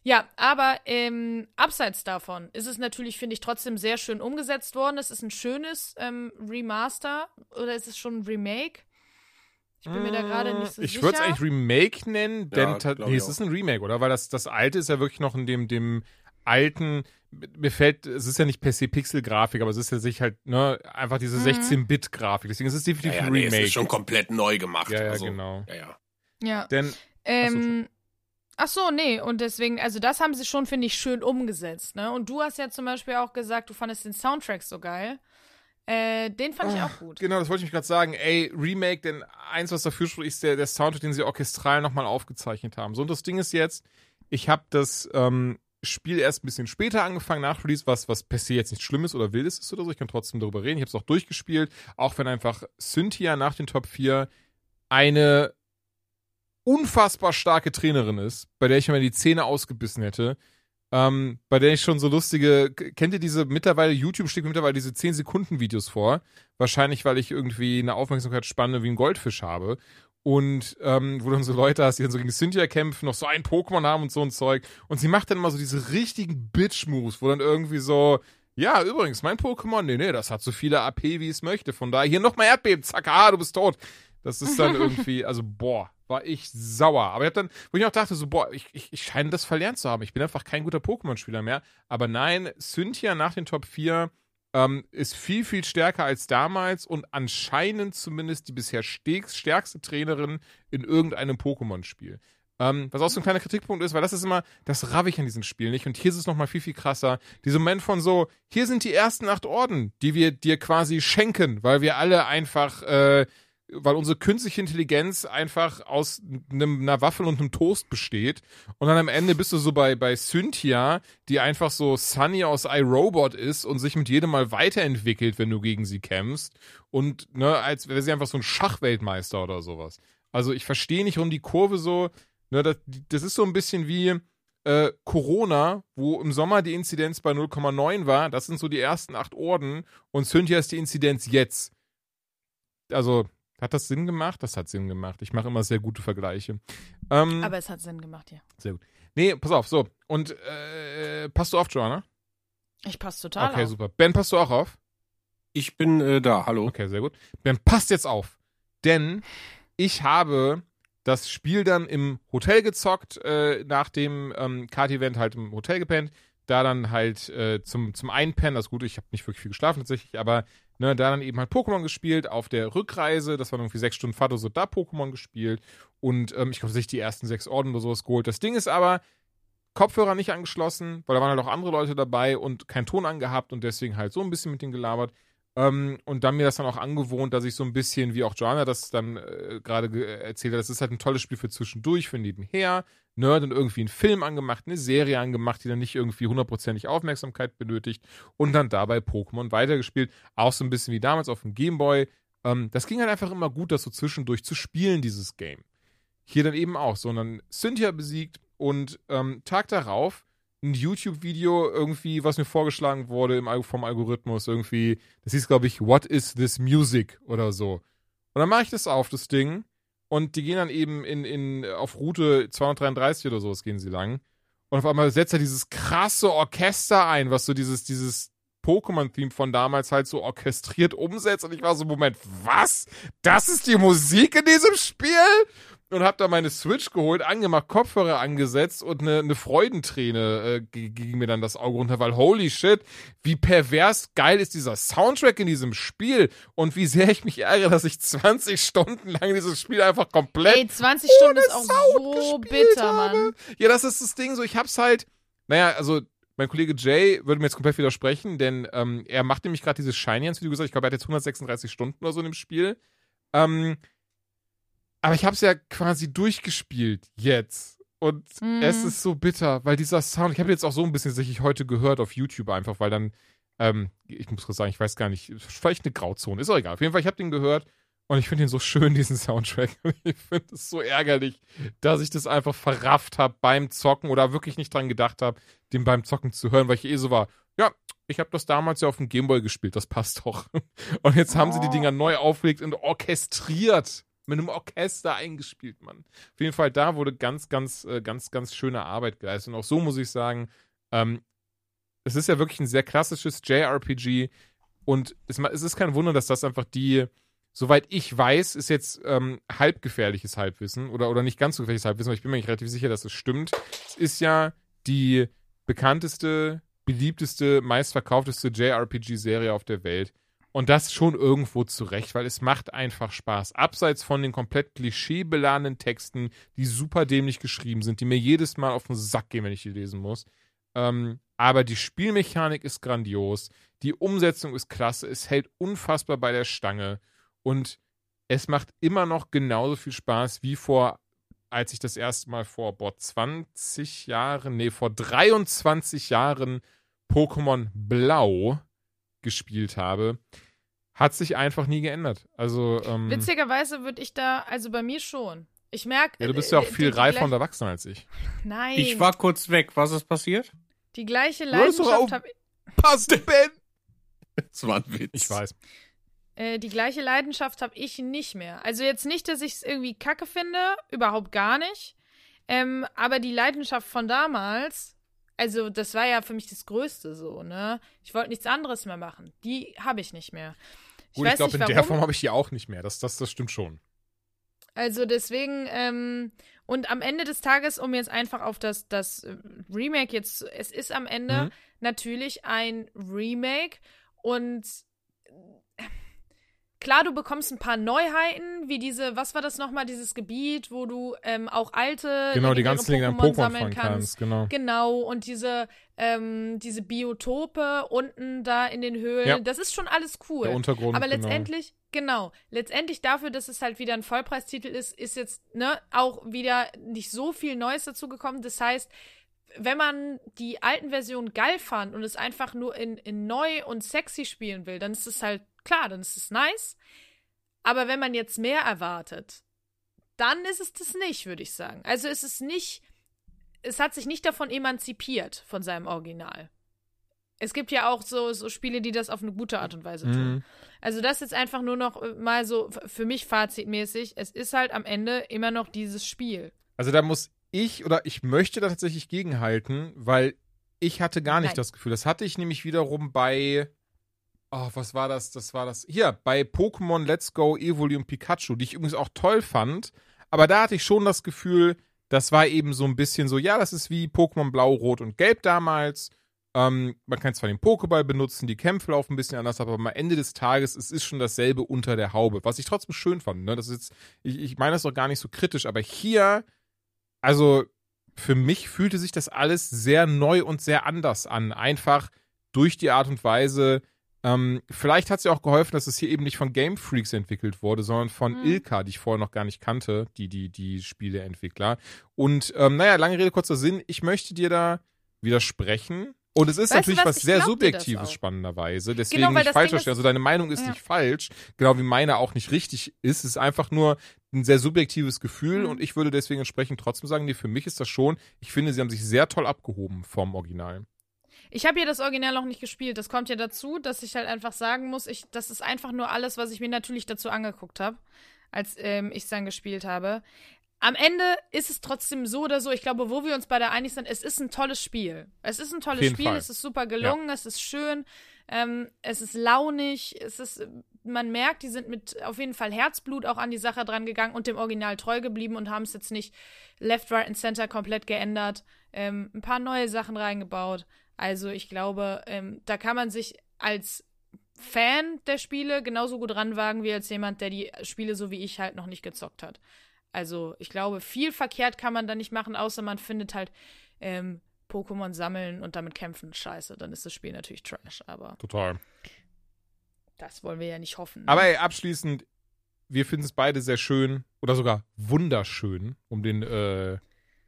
Ja, aber ähm, abseits davon ist es natürlich, finde ich, trotzdem sehr schön umgesetzt worden. Es ist ein schönes ähm, Remaster oder ist es schon ein Remake? Ich bin mir da gerade nicht so ich sicher. würde es eigentlich Remake nennen, denn Ja, nee, ich es ist ein Remake, oder? Weil das, das alte ist ja wirklich noch in dem, dem alten, mir fällt, es ist ja nicht per se Pixel-Grafik, aber es ist ja sich halt, ne, einfach diese Mhm. 16-Bit-Grafik. Deswegen ist es definitiv Ja, ja, ein nee, es Remake. ist schon komplett neu gemacht. ja, ja, also, genau. Ja, ja. ja. Denn, Ähm, ach so, nee, und deswegen, also das haben sie schon, finde ich, schön umgesetzt, ne? Und du hast ja zum Beispiel auch gesagt, du fandest den Soundtrack so geil. Äh, den fand ich auch gut. genau, das wollte ich mich gerade sagen. Ey, Remake, denn eins, was dafür spricht, ist der, der Soundtrack, den sie orchestral nochmal aufgezeichnet haben. So, und das Ding ist jetzt, ich habe das ähm, Spiel erst ein bisschen später angefangen nach Release, was, was per se jetzt nicht Schlimmes oder Wildes ist oder so. Ich kann trotzdem darüber reden. Ich habe es auch durchgespielt, auch wenn einfach Cynthia nach den Top 4 eine unfassbar starke Trainerin ist, bei der ich mir die Zähne ausgebissen hätte. Ähm, bei der ich schon so lustige, kennt ihr diese mittlerweile, YouTube schlägt mittlerweile diese 10-Sekunden-Videos vor. Wahrscheinlich, weil ich irgendwie eine Aufmerksamkeitsspanne wie ein Goldfisch habe. Und ähm, wo dann so Leute hast, die dann so gegen Cynthia kämpfen, noch so ein Pokémon haben und so ein Zeug. Und sie macht dann immer so diese richtigen Bitch-Moves, wo dann irgendwie so, ja, übrigens, mein Pokémon, nee, nee, das hat so viele AP, wie es möchte. Von daher, hier nochmal Erdbeben, zack, ah, du bist tot. Das ist dann *laughs* irgendwie, also, boah, war ich sauer. Aber ich hab dann, wo ich auch dachte, so, boah, ich, ich, ich scheine das verlernt zu haben. Ich bin einfach kein guter Pokémon-Spieler mehr. Aber nein, Cynthia nach den Top 4 ähm, ist viel, viel stärker als damals und anscheinend zumindest die bisher stärkst- stärkste Trainerin in irgendeinem Pokémon-Spiel. Ähm, was auch so ein kleiner Kritikpunkt ist, weil das ist immer, das raff ich an diesem Spiel nicht. Und hier ist es nochmal viel, viel krasser. Dieser Moment von so, hier sind die ersten acht Orden, die wir dir quasi schenken, weil wir alle einfach, äh, weil unsere künstliche Intelligenz einfach aus einem, einer Waffel und einem Toast besteht. Und dann am Ende bist du so bei, bei Cynthia, die einfach so Sunny aus iRobot ist und sich mit jedem Mal weiterentwickelt, wenn du gegen sie kämpfst. Und, ne, als wäre sie einfach so ein Schachweltmeister oder sowas. Also ich verstehe nicht, warum die Kurve so, ne, das, das ist so ein bisschen wie äh, Corona, wo im Sommer die Inzidenz bei 0,9 war. Das sind so die ersten acht Orden. Und Cynthia ist die Inzidenz jetzt. Also, hat das Sinn gemacht? Das hat Sinn gemacht. Ich mache immer sehr gute Vergleiche. Ähm, Aber es hat Sinn gemacht, ja. sehr gut. Nee, pass auf, so. Und äh, passt du auf, Joanna? Ich passe total Okay, auf. super. Ben, passt du auch auf? Ich bin äh, da, hallo. Okay, sehr gut. Ben, passt jetzt auf. Denn ich habe das Spiel dann im Hotel gezockt, äh, nach dem ähm, Kart-Event halt im Hotel gepennt. Da dann halt äh, zum, zum Einpennen, das Gute, ich habe nicht wirklich viel geschlafen tatsächlich, aber ne, da dann eben halt Pokémon gespielt auf der Rückreise. Das waren irgendwie sechs Stunden Fahrt oder so, da Pokémon gespielt. Und ähm, ich glaube, sich die ersten sechs Orden oder sowas geholt. Das Ding ist aber, Kopfhörer nicht angeschlossen, weil da waren halt auch andere Leute dabei und kein Ton angehabt und deswegen halt so ein bisschen mit denen gelabert. Ähm, und dann mir das dann auch angewohnt, dass ich so ein bisschen, wie auch Joanna das dann äh, gerade ge- erzählt hat, das ist halt ein tolles Spiel für zwischendurch, für nebenher. Nerd und irgendwie einen Film angemacht, eine Serie angemacht, die dann nicht irgendwie hundertprozentig Aufmerksamkeit benötigt und dann dabei Pokémon weitergespielt. Auch so ein bisschen wie damals auf dem Gameboy. Ähm, das ging halt einfach immer gut, das so zwischendurch zu spielen, dieses Game. Hier dann eben auch, sondern Cynthia besiegt und ähm, Tag darauf ein YouTube-Video irgendwie, was mir vorgeschlagen wurde im, vom Algorithmus, irgendwie, das hieß, glaube ich, What is this music oder so. Und dann mache ich das auf, das Ding, und die gehen dann eben in, in, auf Route 233 oder so, das gehen sie lang. Und auf einmal setzt er dieses krasse Orchester ein, was so dieses, dieses Pokémon-Theme von damals halt so orchestriert umsetzt. Und ich war so, Moment, was? Das ist die Musik in diesem Spiel? Und hab da meine Switch geholt, angemacht, Kopfhörer angesetzt und eine, eine Freudenträne äh, ging mir dann das Auge runter, weil holy shit, wie pervers geil ist dieser Soundtrack in diesem Spiel und wie sehr ich mich ärgere, dass ich 20 Stunden lang dieses Spiel einfach komplett Ey, 20 Stunden ist auch so gespielt bitter, habe. Mann. Ja, das ist das Ding so. Ich hab's halt, naja, also mein Kollege Jay würde mir jetzt komplett widersprechen, denn ähm, er macht nämlich gerade dieses Shiny Hands Video gesagt. Ich glaube, er hat jetzt 136 Stunden oder so in dem Spiel. Ähm, aber ich hab's ja quasi durchgespielt jetzt. Und Mhm. es ist so bitter, weil dieser Sound, ich habe jetzt auch so ein bisschen sicherlich heute gehört auf YouTube einfach, weil dann, ähm, ich muss kurz sagen, ich weiß gar nicht, vielleicht eine Grauzone, ist auch egal. Auf jeden Fall, ich habe den gehört und ich finde ihn so schön, *laughs* diesen Soundtrack. Ich finde es so ärgerlich, dass ich das einfach verrafft habe beim Zocken oder wirklich nicht dran gedacht habe, den beim Zocken zu hören, weil ich eh so war, ja, ich habe das damals ja auf dem Gameboy gespielt, das passt doch. *laughs* Und jetzt haben sie die Dinger neu aufgelegt und orchestriert. Mit einem Orchester eingespielt, Mann. Auf jeden Fall, da wurde ganz, ganz, äh, ganz, ganz schöne Arbeit geleistet. Und auch so muss ich sagen, ähm, es ist ja wirklich ein sehr klassisches JRPG und es, es ist kein Wunder, dass das einfach die, soweit ich weiß, ist jetzt ähm, halbgefährliches Halbwissen oder, oder nicht ganz so gefährliches Halbwissen, aber ich bin mir nicht relativ sicher, dass es stimmt. Es ist ja die bekannteste, beliebteste, meistverkaufteste JRPG-Serie auf der Welt. Und das schon irgendwo zurecht, weil es macht einfach Spaß. Abseits von den komplett klischeebeladenen Texten, die super dämlich geschrieben sind, die mir jedes Mal auf den Sack gehen, wenn ich die lesen muss. Ähm, aber die Spielmechanik ist grandios, die Umsetzung ist klasse, es hält unfassbar bei der Stange und es macht immer noch genauso viel Spaß wie vor, als ich das erste Mal vor, boah, 20 Jahren, nee, vor 23 Jahren Pokémon Blau gespielt habe. Hat sich einfach nie geändert. Also, ähm, Witzigerweise würde ich da, also bei mir schon. Ich merke. ja, du bist ja auch viel reifer und erwachsener als ich. Nein. Ich war kurz weg. Was ist passiert? die gleiche Leidenschaft auch- habe Passt, Ben! Das war ein Witz. Ich weiß. äh, die gleiche Leidenschaft habe ich nicht mehr. Also jetzt nicht, dass ich es irgendwie kacke finde, überhaupt gar nicht. Ähm, aber die Leidenschaft von damals, also das war ja für mich das Größte so, ne? Ich wollte nichts anderes mehr machen. Die habe ich nicht mehr. Ich Gut, ich weiß glaube, in warum. der Form habe ich die auch nicht mehr. Das, das, das stimmt schon. Also deswegen, ähm, und am Ende des Tages, um jetzt einfach auf das, das äh, Remake jetzt, es ist am Ende Mhm. natürlich ein Remake und klar, du bekommst ein paar Neuheiten, wie diese, was war das nochmal, dieses Gebiet, wo du ähm, auch alte Genau, die ganzen legendären Pokémon sammeln fangen kannst. Genau. Genau, und diese, ähm, diese Biotope unten da in den Höhlen, Ja. das ist schon alles cool. Der Untergrund. Aber genau. letztendlich, genau, letztendlich dafür, dass es halt wieder ein Vollpreistitel ist, ist jetzt ne, auch wieder nicht so viel Neues dazu gekommen. Das heißt, wenn man die alten Versionen geil fand und es einfach nur in, in neu und sexy spielen will, dann ist es halt klar, dann ist es nice. Aber wenn man jetzt mehr erwartet, dann ist es das nicht, würde ich sagen. Also ist es nicht, es hat sich nicht davon emanzipiert von seinem Original. Es gibt ja auch so, so Spiele, die das auf eine gute Art und Weise tun. Mhm. Also das jetzt einfach nur noch äh, mal so für mich fazitmäßig. Es ist halt am Ende immer noch dieses Spiel. Also da muss ich oder ich möchte da tatsächlich gegenhalten, weil Ich hatte gar nicht Nein. das Gefühl. Das hatte ich nämlich wiederum bei. Oh, was war das? Das war das. Hier, bei Pokémon Let's Go Evoli und Pikachu, die ich übrigens auch toll fand. Aber da hatte ich schon das Gefühl, das war eben so ein bisschen so, ja, das ist wie Pokémon Blau, Rot und Gelb damals. Ähm, man kann zwar den Pokéball benutzen, die Kämpfe laufen ein bisschen anders, aber am Ende des Tages, es ist schon dasselbe unter der Haube, was ich trotzdem schön fand. Ne? Das ist jetzt, ich, ich meine das doch gar nicht so kritisch, aber hier, also für mich fühlte sich das alles sehr neu und sehr anders an. Einfach durch die Art und Weise. Ähm, vielleicht hat es ja auch geholfen, dass es hier eben nicht von Game Freaks entwickelt wurde, sondern von Mhm. Ilka, die ich vorher noch gar nicht kannte, die, die, die Spieleentwickler. Und ähm, naja, lange Rede, kurzer Sinn, ich möchte dir da widersprechen. Und es ist Weißt natürlich was? was, sehr Subjektives, spannenderweise. Deswegen Genau, nicht falsch verstehen. Also deine Meinung ist Ja. nicht falsch, genau wie meine auch nicht richtig ist. Es ist einfach nur ein sehr subjektives Gefühl Mhm. und ich würde deswegen entsprechend trotzdem sagen, nee, für mich ist das schon, ich finde, sie haben sich sehr toll abgehoben vom Original. Ich habe ja das Original noch nicht gespielt. Das kommt ja dazu, dass ich halt einfach sagen muss, ich, das ist einfach nur alles, was ich mir natürlich dazu angeguckt habe, als ähm, ich es dann gespielt habe. Am Ende ist es trotzdem so oder so. Ich glaube, wo wir uns beide einig sind, es ist ein tolles Spiel. Es ist ein tolles Spiel, Fall. es ist super gelungen, es ist schön, ähm, es ist launig, es ist, man merkt, die sind mit auf jeden Fall Herzblut auch an die Sache dran gegangen und dem Original treu geblieben und haben es jetzt nicht left, right and center komplett geändert, ähm, ein paar neue Sachen reingebaut. Also ich glaube, ähm, da kann man sich als Fan der Spiele genauso gut ranwagen wie als jemand, der die Spiele so wie ich halt noch nicht gezockt hat. Also ich glaube, viel verkehrt kann man da nicht machen, außer man findet halt ähm, Pokémon sammeln und damit kämpfen scheiße. Dann ist das Spiel natürlich trash, aber Total. das wollen wir ja nicht hoffen. ne? Aber ey, abschließend, wir finden es beide sehr schön oder sogar wunderschön, um den äh,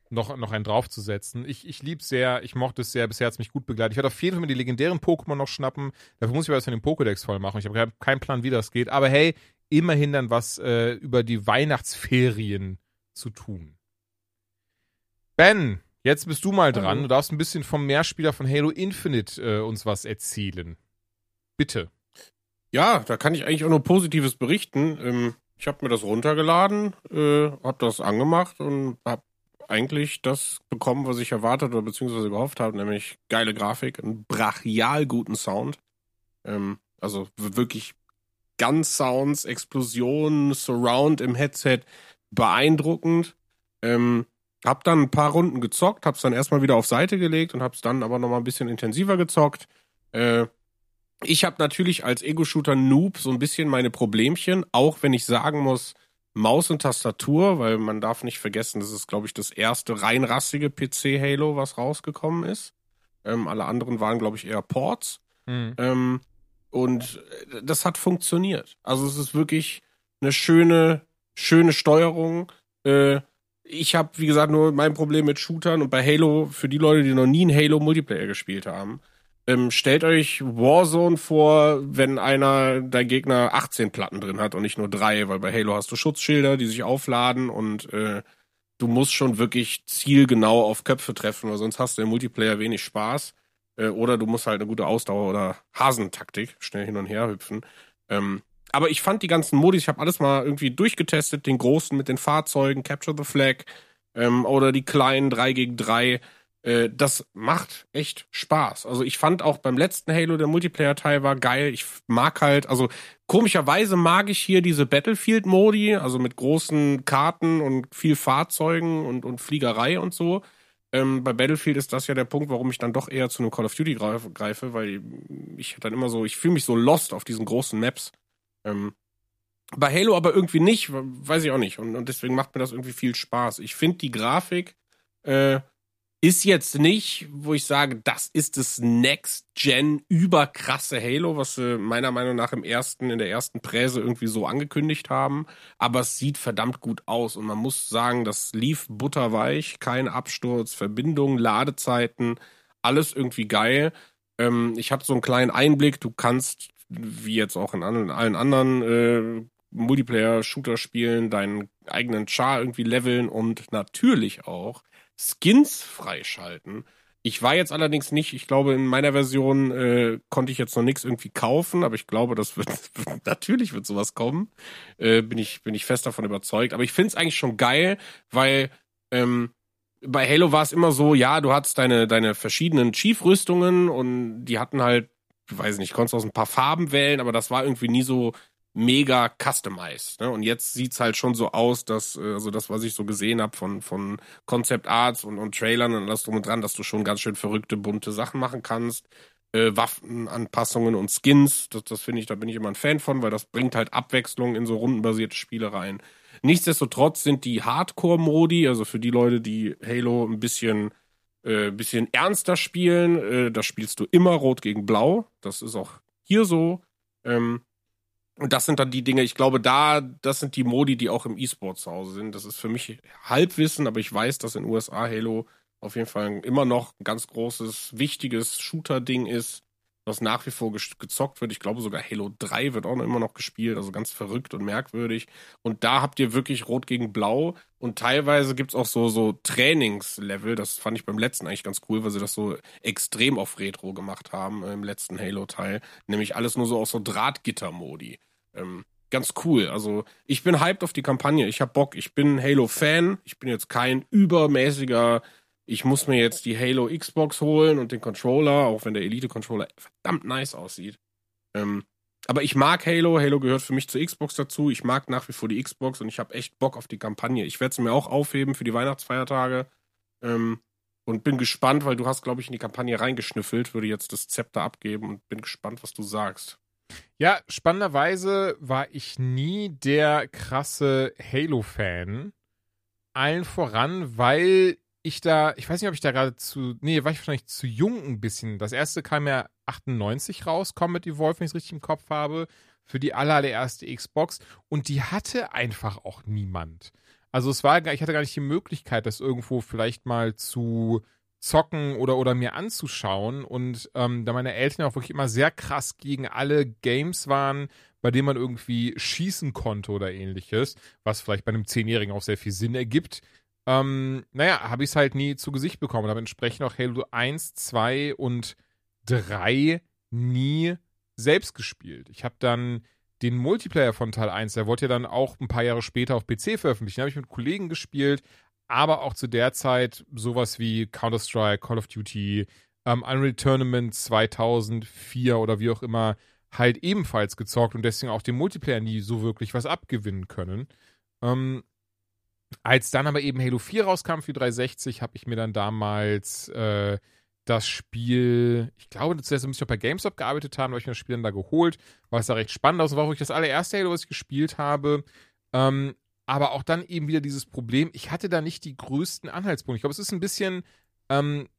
noch, noch einen draufzusetzen. Ich, ich liebe es sehr, ich mochte es sehr, bisher hat es mich gut begleitet. Ich werde auf jeden Fall mir die legendären Pokémon noch schnappen. Dafür muss ich aber erst den Pokédex voll machen. Ich habe kein- keinen Plan, wie das geht. Aber hey, immerhin dann was äh, über die Weihnachtsferien zu tun. Ben, jetzt bist du mal dran. Du darfst ein bisschen vom Mehrspieler von Halo Infinite äh, uns was erzählen. Bitte. Ja, da kann ich eigentlich auch nur Positives berichten. Ähm, ich habe mir das runtergeladen, äh, habe das angemacht und habe eigentlich das bekommen, was ich erwartet oder beziehungsweise gehofft habe, nämlich geile Grafik, einen brachial guten Sound. Ähm, also wirklich ganz Sounds, Explosionen, Surround im Headset, beeindruckend. Ähm, hab dann ein paar Runden gezockt, hab's dann erstmal wieder auf Seite gelegt und hab's dann aber nochmal ein bisschen intensiver gezockt. Äh, ich habe natürlich als Ego-Shooter-Noob so ein bisschen meine Problemchen, auch wenn ich sagen muss, Maus und Tastatur, weil man darf nicht vergessen, das ist, glaube ich, das erste rein rassige PC-Halo, was rausgekommen ist. Ähm, alle anderen waren, glaube ich, eher Ports. Mhm. Ähm, und äh, das hat funktioniert. Also es ist wirklich eine schöne, schöne Steuerung. Äh, ich habe, wie gesagt, nur mein Problem mit Shootern und bei Halo, für die Leute, die noch nie einen Halo Multiplayer gespielt haben, ähm, stellt euch Warzone vor, wenn einer, dein Gegner 18 Platten drin hat und nicht nur drei, weil bei Halo hast du Schutzschilder, die sich aufladen und äh, du musst schon wirklich zielgenau auf Köpfe treffen, weil sonst hast du im Multiplayer wenig Spaß. Äh, oder du musst halt eine gute Ausdauer oder Hasentaktik, schnell hin und her hüpfen. Ähm, aber ich fand die ganzen Modis, ich habe alles mal irgendwie durchgetestet, den großen mit den Fahrzeugen, Capture the Flag, ähm, oder die kleinen 3 gegen 3. Äh, das macht echt Spaß. Also ich fand auch beim letzten Halo der Multiplayer-Teil war geil. Ich mag halt, also komischerweise mag ich hier diese Battlefield-Modi, also mit großen Karten und viel Fahrzeugen und, und Fliegerei und so. Ähm, bei Battlefield ist das ja der Punkt, warum ich dann doch eher zu einem Call of Duty greife, weil ich dann immer so, ich fühle mich so lost auf diesen großen Maps. Ähm, bei Halo aber irgendwie nicht, weiß ich auch nicht. Und, und deswegen macht mir das irgendwie viel Spaß. Ich finde die Grafik äh, ist jetzt nicht, wo ich sage, das ist das Next-Gen überkrasse Halo, was sie meiner Meinung nach im ersten, in der ersten Präse irgendwie so angekündigt haben. Aber es sieht verdammt gut aus und man muss sagen, das lief butterweich, kein Absturz, Verbindungen, Ladezeiten, alles irgendwie geil. Ähm, ich habe so einen kleinen Einblick, du kannst, wie jetzt auch in, in allen anderen äh, Multiplayer-Shooter-Spielen, deinen eigenen Char irgendwie leveln und natürlich auch Skins freischalten. Ich war jetzt allerdings nicht, ich glaube, in meiner Version äh, konnte ich jetzt noch nichts irgendwie kaufen, aber ich glaube, das *laughs* wird, natürlich wird sowas kommen. Äh, bin, ich, bin ich fest davon überzeugt. Aber ich finde es eigentlich schon geil, weil ähm, bei Halo war es immer so, ja, du hattest deine, deine verschiedenen Chief-Rüstungen und die hatten halt, ich weiß nicht, konntest aus ein paar Farben wählen, aber das war irgendwie nie so mega customized. Ne? Und jetzt sieht's halt schon so aus, dass, äh, also das, was ich so gesehen habe von, von Concept Arts und, und Trailern und alles drum und dran, dass du schon ganz schön verrückte, bunte Sachen machen kannst. Äh, Waffenanpassungen und Skins, das, das finde ich, da bin ich immer ein Fan von, weil das bringt halt Abwechslung in so rundenbasierte Spiele rein. Nichtsdestotrotz sind die Hardcore-Modi, also für die Leute, die Halo ein bisschen, äh, bisschen ernster spielen, äh, da spielst du immer Rot gegen Blau. Das ist auch hier so. Ähm, und das sind dann die Dinge, ich glaube, da, das sind die Modi, die auch im E-Sport zu Hause sind. Das ist für mich Halbwissen, aber ich weiß, dass in USA Halo auf jeden Fall immer noch ein ganz großes, wichtiges Shooter-Ding ist, was nach wie vor gezockt wird. Ich glaube sogar Halo 3 wird auch noch immer noch gespielt, also ganz verrückt und merkwürdig. Und da habt ihr wirklich Rot gegen Blau und teilweise gibt's auch so, so Trainingslevel. Das fand ich beim letzten eigentlich ganz cool, weil sie das so extrem auf Retro gemacht haben äh, im letzten Halo-Teil. Nämlich alles nur so aus so Drahtgitter-Modi. Ähm, ganz cool. Also ich bin hyped auf die Kampagne. Ich hab Bock. Ich bin Halo-Fan. Ich bin jetzt kein übermäßiger, ich muss mir jetzt die Halo Xbox holen und den Controller, auch wenn der Elite-Controller verdammt nice aussieht. Ähm, aber ich mag Halo. Halo gehört für mich zur Xbox dazu. Ich mag nach wie vor die Xbox und ich habe echt Bock auf die Kampagne. Ich werde sie mir auch aufheben für die Weihnachtsfeiertage. Ähm, und bin gespannt, weil du hast, glaube ich, in die Kampagne reingeschnüffelt, würde jetzt das Zepter abgeben und bin gespannt, was du sagst. Ja, spannenderweise war ich nie der krasse Halo-Fan. Allen voran, weil ich da, ich weiß nicht, ob ich da gerade zu, nee, war ich wahrscheinlich zu jung ein bisschen. Das erste kam ja 98 raus, Combat Evolve, wenn ich es richtig im Kopf habe, für die allererste Xbox. Und die hatte einfach auch niemand. Also es war, ich hatte gar nicht die Möglichkeit, das irgendwo vielleicht mal zu zocken oder, oder mir anzuschauen. Und ähm, da meine Eltern auch wirklich immer sehr krass gegen alle Games waren, bei denen man irgendwie schießen konnte oder ähnliches, was vielleicht bei einem Zehnjährigen auch sehr viel Sinn ergibt. Ähm, naja, habe ich es halt nie zu Gesicht bekommen. Habe entsprechend auch Halo 1, 2 und 3 nie selbst gespielt. Ich habe dann den Multiplayer von Teil 1, der wurde ja dann auch ein paar Jahre später auf PC veröffentlicht. Den habe ich mit Kollegen gespielt, aber auch zu der Zeit sowas wie Counter-Strike, Call of Duty, ähm, Unreal Tournament 2004 oder wie auch immer halt ebenfalls gezockt und deswegen auch dem Multiplayer nie so wirklich was abgewinnen können. Ähm, als dann aber eben Halo 4 rauskam für 360, habe ich mir dann damals äh, das Spiel, ich glaube, zuerst müsste ich bei GameStop gearbeitet haben, habe ich mir das Spiel dann da geholt, weil es da recht spannend aus war, wo ich das allererste Halo, was ich gespielt habe. Ähm, aber auch dann eben wieder dieses Problem, ich hatte da nicht die größten Anhaltspunkte. Ich glaube, es ist ein bisschen, ähm,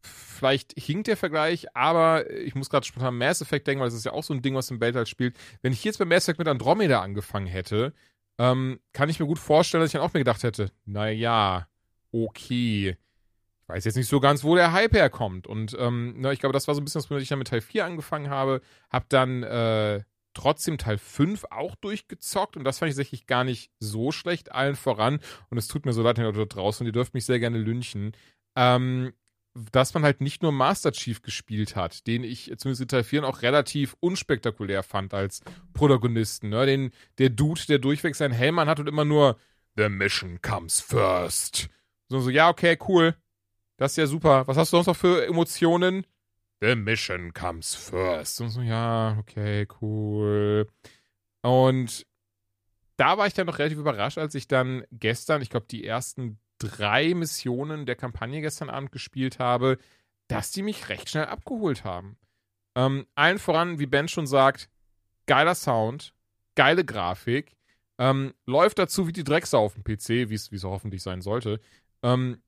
vielleicht hinkt der Vergleich, aber ich muss gerade spontan Mass Effect denken, weil das ist ja auch so ein Ding, was im Weltall spielt. Wenn ich jetzt bei Mass Effect mit Andromeda angefangen hätte, ähm, kann ich mir gut vorstellen, dass ich dann auch mir gedacht hätte, naja, okay. Ich weiß jetzt nicht so ganz, wo der Hype herkommt. Und ähm, na, ich glaube, das war so ein bisschen das Problem, dass ich dann mit Teil 4 angefangen habe. Hab dann äh, trotzdem Teil 5 auch durchgezockt und das fand ich tatsächlich gar nicht so schlecht, allen voran. Und es tut mir so leid, ihr da draußen, ihr dürft mich sehr gerne lynchen. Ähm, dass man halt nicht nur Master Chief gespielt hat, den ich zumindest in Teil 4 auch relativ unspektakulär fand als Protagonisten. Ne? Den, der Dude, der durchweg seinen Helm hat und immer nur The mission comes first. So, so, ja, okay, cool. Das ist ja super. Was hast du sonst noch für Emotionen? The mission comes first. Und so, ja, okay, cool. Und da war ich dann noch relativ überrascht, als ich dann gestern, ich glaube, die ersten drei Missionen der Kampagne gestern Abend gespielt habe, dass die mich recht schnell abgeholt haben. Ähm, allen voran, wie Ben schon sagt, geiler Sound, geile Grafik, ähm, läuft dazu wie die Drecksau auf dem PC, wie es hoffentlich sein sollte. Ähm,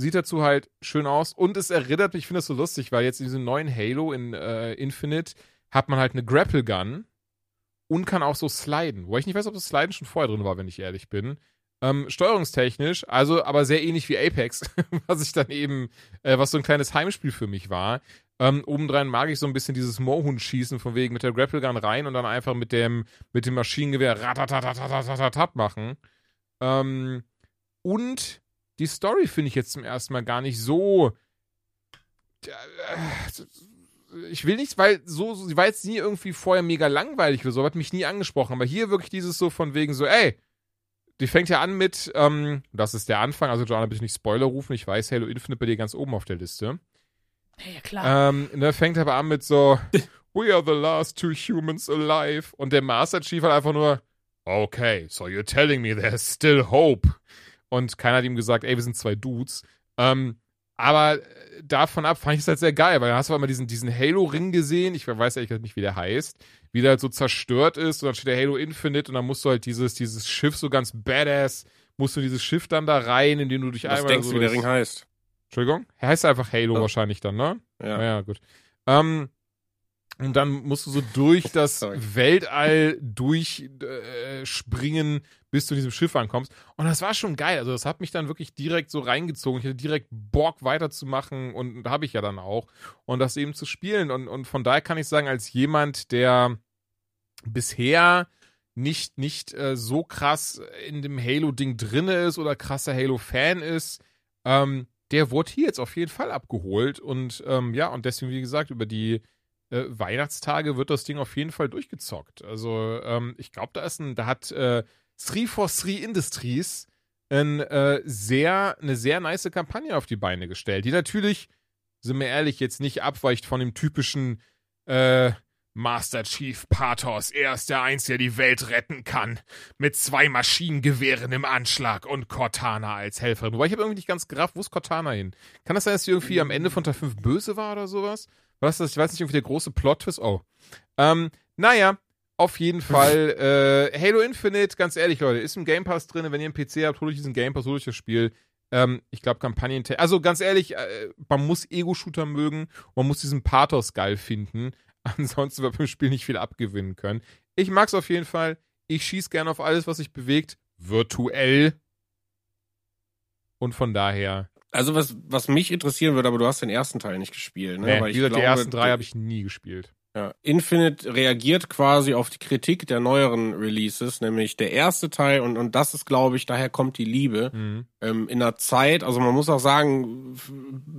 sieht dazu halt schön aus und es erinnert mich, ich finde das so lustig, weil jetzt in diesem neuen Halo in äh, Infinite hat man halt eine Grapple Gun und kann auch so sliden. Wo ich nicht weiß, ob das Sliden schon vorher drin war, wenn ich ehrlich bin. Ähm, steuerungstechnisch, also aber sehr ähnlich wie Apex, *laughs* was ich dann eben, äh, was so ein kleines Heimspiel für mich war. Ähm, obendrein mag ich so ein bisschen dieses Mohun-Schießen von wegen mit der Grapple Gun rein und dann einfach mit dem, mit dem Maschinengewehr ratatatatatatat machen. Ähm, und die Story finde ich jetzt zum ersten Mal gar nicht so. Ich will nicht, weil so, sie war jetzt nie irgendwie vorher mega langweilig oder so, hat mich nie angesprochen, aber hier wirklich dieses so von wegen so, ey, die fängt ja an mit, ähm, das ist der Anfang, also Joanna, bitte nicht Spoiler rufen, ich weiß, Halo Infinite bei dir ganz oben auf der Liste. Ja, klar. Ähm, ne, fängt aber an mit so, *laughs* We are the last two humans alive. Und der Master Chief hat einfach nur, Okay, so you're telling me there's still hope. Und keiner hat ihm gesagt, ey, wir sind zwei Dudes. Ähm, aber äh, davon ab fand ich es halt sehr geil, weil da hast du immer diesen, diesen Halo-Ring gesehen. Ich weiß ehrlich nicht, wie der heißt. Wie der halt so zerstört ist und dann steht der Halo Infinite und dann musst du halt dieses, dieses Schiff so ganz badass, musst du dieses Schiff dann da rein, indem du dich Was einmal denkst so du, wie der Ring heißt? Entschuldigung? Er heißt einfach Halo Ja. wahrscheinlich dann, ne? Ja. Naja, gut. Ähm, und dann musst du so durch das Sorry. Weltall durchspringen, äh, bis du diesem Schiff ankommst. Und das war schon geil. Also das hat mich dann wirklich direkt so reingezogen. Ich hatte direkt Bock weiterzumachen und habe ich ja dann auch. Und das eben zu spielen. Und, und von daher kann ich sagen, als jemand, der bisher nicht, nicht äh, so krass in dem Halo-Ding drinne ist oder krasser Halo-Fan ist, ähm, der wurde hier jetzt auf jeden Fall abgeholt. Und ähm, ja, und deswegen, wie gesagt, über die äh, Weihnachtstage wird das Ding auf jeden Fall durchgezockt. Also ähm, ich glaube, da ist ein, da hat äh, 343 Industries ein, äh, sehr, eine sehr nice Kampagne auf die Beine gestellt, die natürlich, sind wir ehrlich, jetzt nicht abweicht von dem typischen äh, Master Chief Pathos, er ist der Einzige, der die Welt retten kann. Mit zwei Maschinengewehren im Anschlag und Cortana als Helferin. Wobei ich habe irgendwie nicht ganz gerafft, wo ist Cortana hin? Kann das sein, dass sie irgendwie am Ende von Teil 5 böse war oder sowas? Was ist das? Ich weiß nicht, irgendwie der große Plot-Twist. Oh. Ähm, naja, auf jeden Fall. äh, Halo Infinite, ganz ehrlich, Leute, ist im Game Pass drin. Wenn ihr einen PC habt, holt euch diesen Game Pass, holt euch das Spiel. Ähm, ich glaube, Kampagnen. Also ganz ehrlich, äh, man muss Ego-Shooter mögen. Man muss diesen Pathos geil finden. *laughs* Ansonsten wird beim Spiel nicht viel abgewinnen können. Ich mag's auf jeden Fall. Ich schieß gerne auf alles, was sich bewegt. Virtuell. Und von daher. Also was, was mich interessieren würde, aber du hast den ersten Teil nicht gespielt, ne? Nee, Weil wie gesagt, die glaube, ersten drei habe ich nie gespielt. Ja, Infinite reagiert quasi auf die Kritik der neueren Releases, nämlich der erste Teil und, und das ist, glaube ich, daher kommt die Liebe. Mhm. Ähm, in einer Zeit, also man muss auch sagen,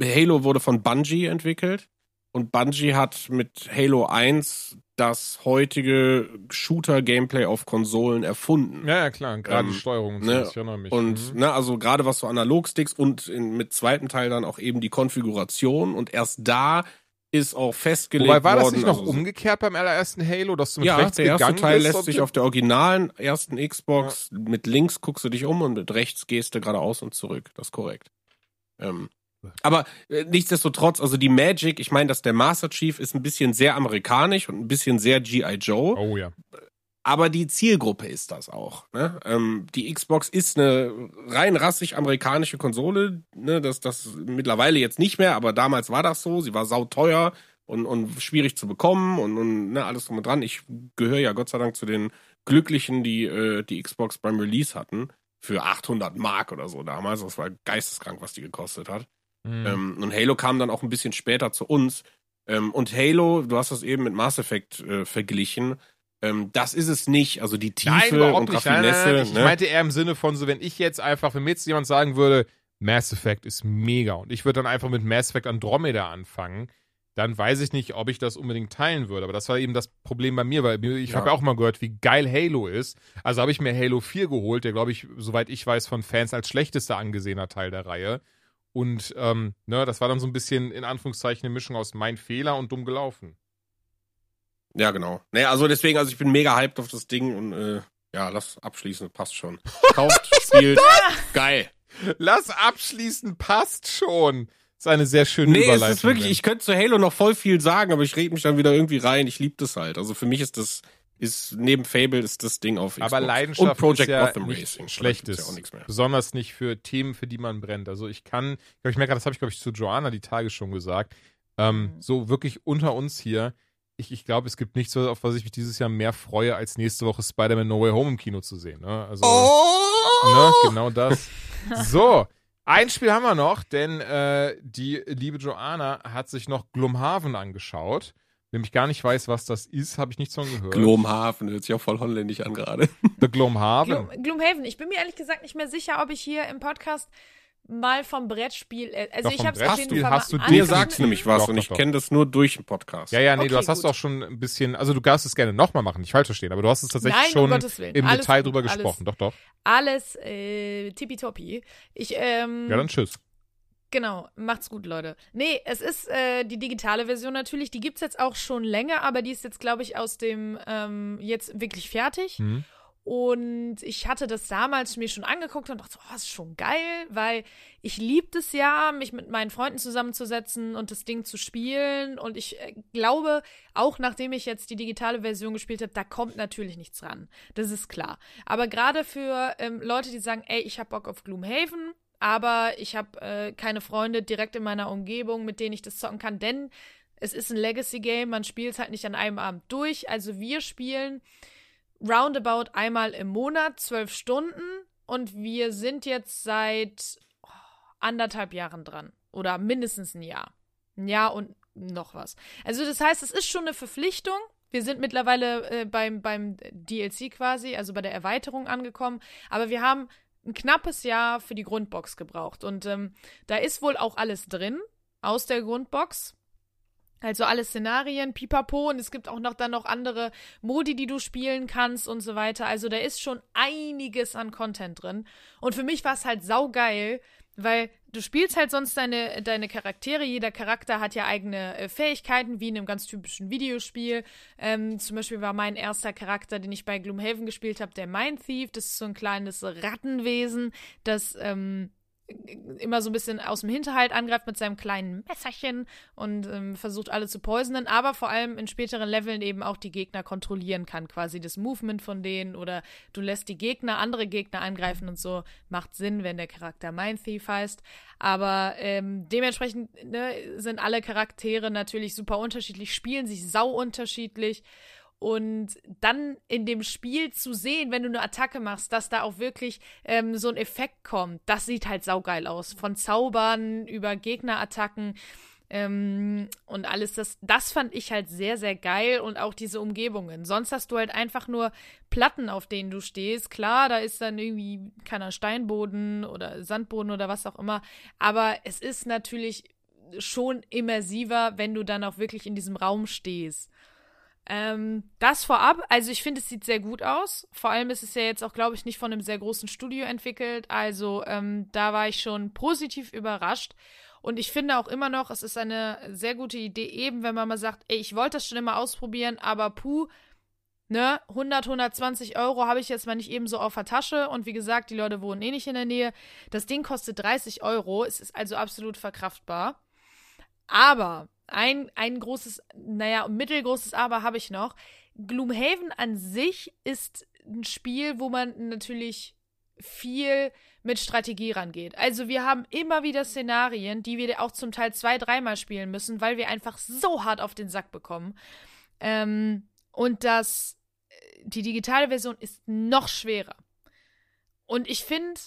Halo wurde von Bungie entwickelt und Bungie hat mit Halo 1 das heutige Shooter-Gameplay auf Konsolen erfunden. Ja, ja, klar. Gerade Ähm, die Steuerung und so, ne, ich erinnere mich. Und Mhm. ne, also gerade was so Analogsticks und in, mit zweiten Teil dann auch eben die Konfiguration und erst da ist auch festgelegt Wobei war das worden, nicht noch also, umgekehrt beim allerersten Halo, dass du mit Ja, rechts der erste Teil bist lässt sich auf der originalen ersten Xbox mit links guckst du dich um und mit rechts gehst du geradeaus und zurück. Das ist korrekt. Ähm, aber äh, nichtsdestotrotz, also die Magic, ich meine, dass der Master Chief ist ein bisschen sehr amerikanisch und ein bisschen sehr G.I. Joe. Oh ja. Aber die Zielgruppe ist das auch. Ne? Ähm, die Xbox ist eine rein rassig amerikanische Konsole. Ne? Das, das mittlerweile jetzt nicht mehr, aber damals war das so. Sie war sauteuer und, und schwierig zu bekommen und, und ne, alles drum und dran. Ich gehöre ja Gott sei Dank zu den Glücklichen, die äh, die Xbox beim Release hatten. Für 800 Mark oder so damals. Das war geisteskrank, was die gekostet hat. Mhm. Ähm, und Halo kam dann auch ein bisschen später zu uns. Ähm, und Halo, du hast das eben mit Mass Effect äh, verglichen. Ähm, das ist es nicht. Also die Tiefe Nein, überhaupt und nicht. Raffinesse. nein, nein. Ich ne? meinte eher im Sinne von so, wenn ich jetzt einfach, wenn mir jetzt jemand sagen würde, Mass Effect ist mega und ich würde dann einfach mit Mass Effect Andromeda anfangen, dann weiß ich nicht, ob ich das unbedingt teilen würde. Aber das war eben das Problem bei mir, weil ich Ja. habe ja auch mal gehört, wie geil Halo ist. Also habe ich mir Halo 4 geholt, der, glaube ich, soweit ich weiß, von Fans als schlechtester angesehener Teil der Reihe. Und ähm, ne, das war dann so ein bisschen in Anführungszeichen eine Mischung aus mein Fehler und dumm gelaufen. Ja, genau. Naja, also deswegen, also ich bin mega hyped auf das Ding und äh, ja, lass abschließen, passt schon. Kauft, *laughs* spielt, geil. Lass abschließen, passt schon. Das ist eine sehr schöne Nee, es Überleitung. ist wirklich, ich könnte zu Halo noch voll viel sagen, aber ich rede mich dann wieder irgendwie rein. Ich liebe das halt. Also für mich ist das, ist neben Fable ist das Ding auf Xbox. Aber Leidenschaft und Project ist ja Gotham nicht Racing. Schlechtes. Ja auch nichts mehr. Besonders nicht für Themen, für die man brennt. Also ich kann, ich, glaub, ich merke, das habe ich, glaube ich, zu Joanna die Tage schon gesagt. Ähm. So wirklich unter uns hier. Ich, ich glaube, es gibt nichts, auf was ich mich dieses Jahr mehr freue, als nächste Woche Spider-Man No Way Home im Kino zu sehen. Ne? Also, ne, genau das. So, ein Spiel haben wir noch, denn äh, die liebe Joanna hat sich noch Glumhaven angeschaut. Wenn ich gar nicht weiß, was das ist, habe ich nichts von gehört. Glomhafen, hört sich auch voll holländisch an gerade. The Glumhaven. Gloom, Gloomhaven. Ich bin mir ehrlich gesagt nicht mehr sicher, ob ich hier im Podcast mal vom Brettspiel. äh, Also Doch, ich habe es auf jeden Fall hast du angefangen. sagt's nämlich was Doch, und ich kenne das nur durch den Podcast. Ja, ja, nee, Okay, du hast, hast auch schon ein bisschen, also du darfst es gerne nochmal machen, nicht falsch verstehen, aber du hast es tatsächlich Nein, schon im Alles Detail gut, drüber alles- gesprochen. Doch, doch. Alles äh, tippitoppi. Ich, ähm, Ja, dann tschüss. Genau, macht's gut, Leute. Nee, es ist äh, die digitale Version natürlich, die gibt's jetzt auch schon länger, aber die ist jetzt, glaube ich, aus dem ähm, jetzt wirklich fertig. Mhm. Und ich hatte das damals mir schon angeguckt und dachte, oh, das ist schon geil, weil ich liebte es ja, mich mit meinen Freunden zusammenzusetzen und das Ding zu spielen. Und ich äh, glaube, auch nachdem ich jetzt die digitale Version gespielt habe, da kommt natürlich nichts ran. Das ist klar. Aber gerade für ähm, Leute, die sagen, ey, ich hab Bock auf Gloomhaven, aber ich habe äh, keine Freunde direkt in meiner Umgebung, mit denen ich das zocken kann, denn es ist ein Legacy-Game, man spielt es halt nicht an einem Abend durch. Also wir spielen roundabout einmal im Monat, zwölf Stunden. Und wir sind jetzt seit oh, anderthalb Jahren dran. Oder mindestens ein Jahr. Ein Jahr und noch was. Also das heißt, es ist schon eine Verpflichtung. Wir sind mittlerweile äh, beim, beim DLC quasi, also bei der Erweiterung angekommen. Aber wir haben ein knappes Jahr für die Grundbox gebraucht. Und ähm, da ist wohl auch alles drin aus der Grundbox. Also alle Szenarien, pipapo, und es gibt auch noch dann noch andere Modi, die du spielen kannst und so weiter. Also da ist schon einiges an Content drin. Und für mich war es halt saugeil, weil du spielst halt sonst deine, deine Charaktere. Jeder Charakter hat ja eigene äh, Fähigkeiten, wie in einem ganz typischen Videospiel. Ähm, zum Beispiel war mein erster Charakter, den ich bei Gloomhaven gespielt habe, der Mind Thief. Das ist so ein kleines Rattenwesen, das ähm, immer so ein bisschen aus dem Hinterhalt angreift mit seinem kleinen Messerchen und ähm, versucht alle zu poisonen, aber vor allem in späteren Leveln eben auch die Gegner kontrollieren kann, quasi das Movement von denen oder du lässt die Gegner, andere Gegner angreifen und so. Macht Sinn, wenn der Charakter Mind Thief heißt. Aber ähm, dementsprechend ne, sind alle Charaktere natürlich super unterschiedlich, spielen sich sau unterschiedlich. Und dann in dem Spiel zu sehen, wenn du eine Attacke machst, dass da auch wirklich ähm, so ein Effekt kommt, das sieht halt saugeil aus. Von Zaubern über Gegnerattacken ähm, und alles, das, das fand ich halt sehr, sehr geil und auch diese Umgebungen. Sonst hast du halt einfach nur Platten, auf denen du stehst. Klar, da ist dann irgendwie keiner Steinboden oder Sandboden oder was auch immer, aber es ist natürlich schon immersiver, wenn du dann auch wirklich in diesem Raum stehst. Ähm, das vorab, also ich finde, es sieht sehr gut aus. Vor allem ist es ja jetzt auch, glaube ich, nicht von einem sehr großen Studio entwickelt. Also ähm, da war ich schon positiv überrascht. Und ich finde auch immer noch, es ist eine sehr gute Idee, eben wenn man mal sagt, ey, ich wollte das schon immer ausprobieren, aber puh, ne, 100, 120 Euro habe ich jetzt mal nicht eben so auf der Tasche. Und wie gesagt, die Leute wohnen eh nicht in der Nähe. Das Ding kostet 30 Euro. Es ist also absolut verkraftbar. Aber ein, ein großes, naja, mittelgroßes Aber habe ich noch. Gloomhaven an sich ist ein Spiel, wo man natürlich viel mit Strategie rangeht. Also wir haben immer wieder Szenarien, die wir auch zum Teil zwei, dreimal spielen müssen, weil wir einfach so hart auf den Sack bekommen. Ähm, und das, die digitale Version ist noch schwerer. Und ich finde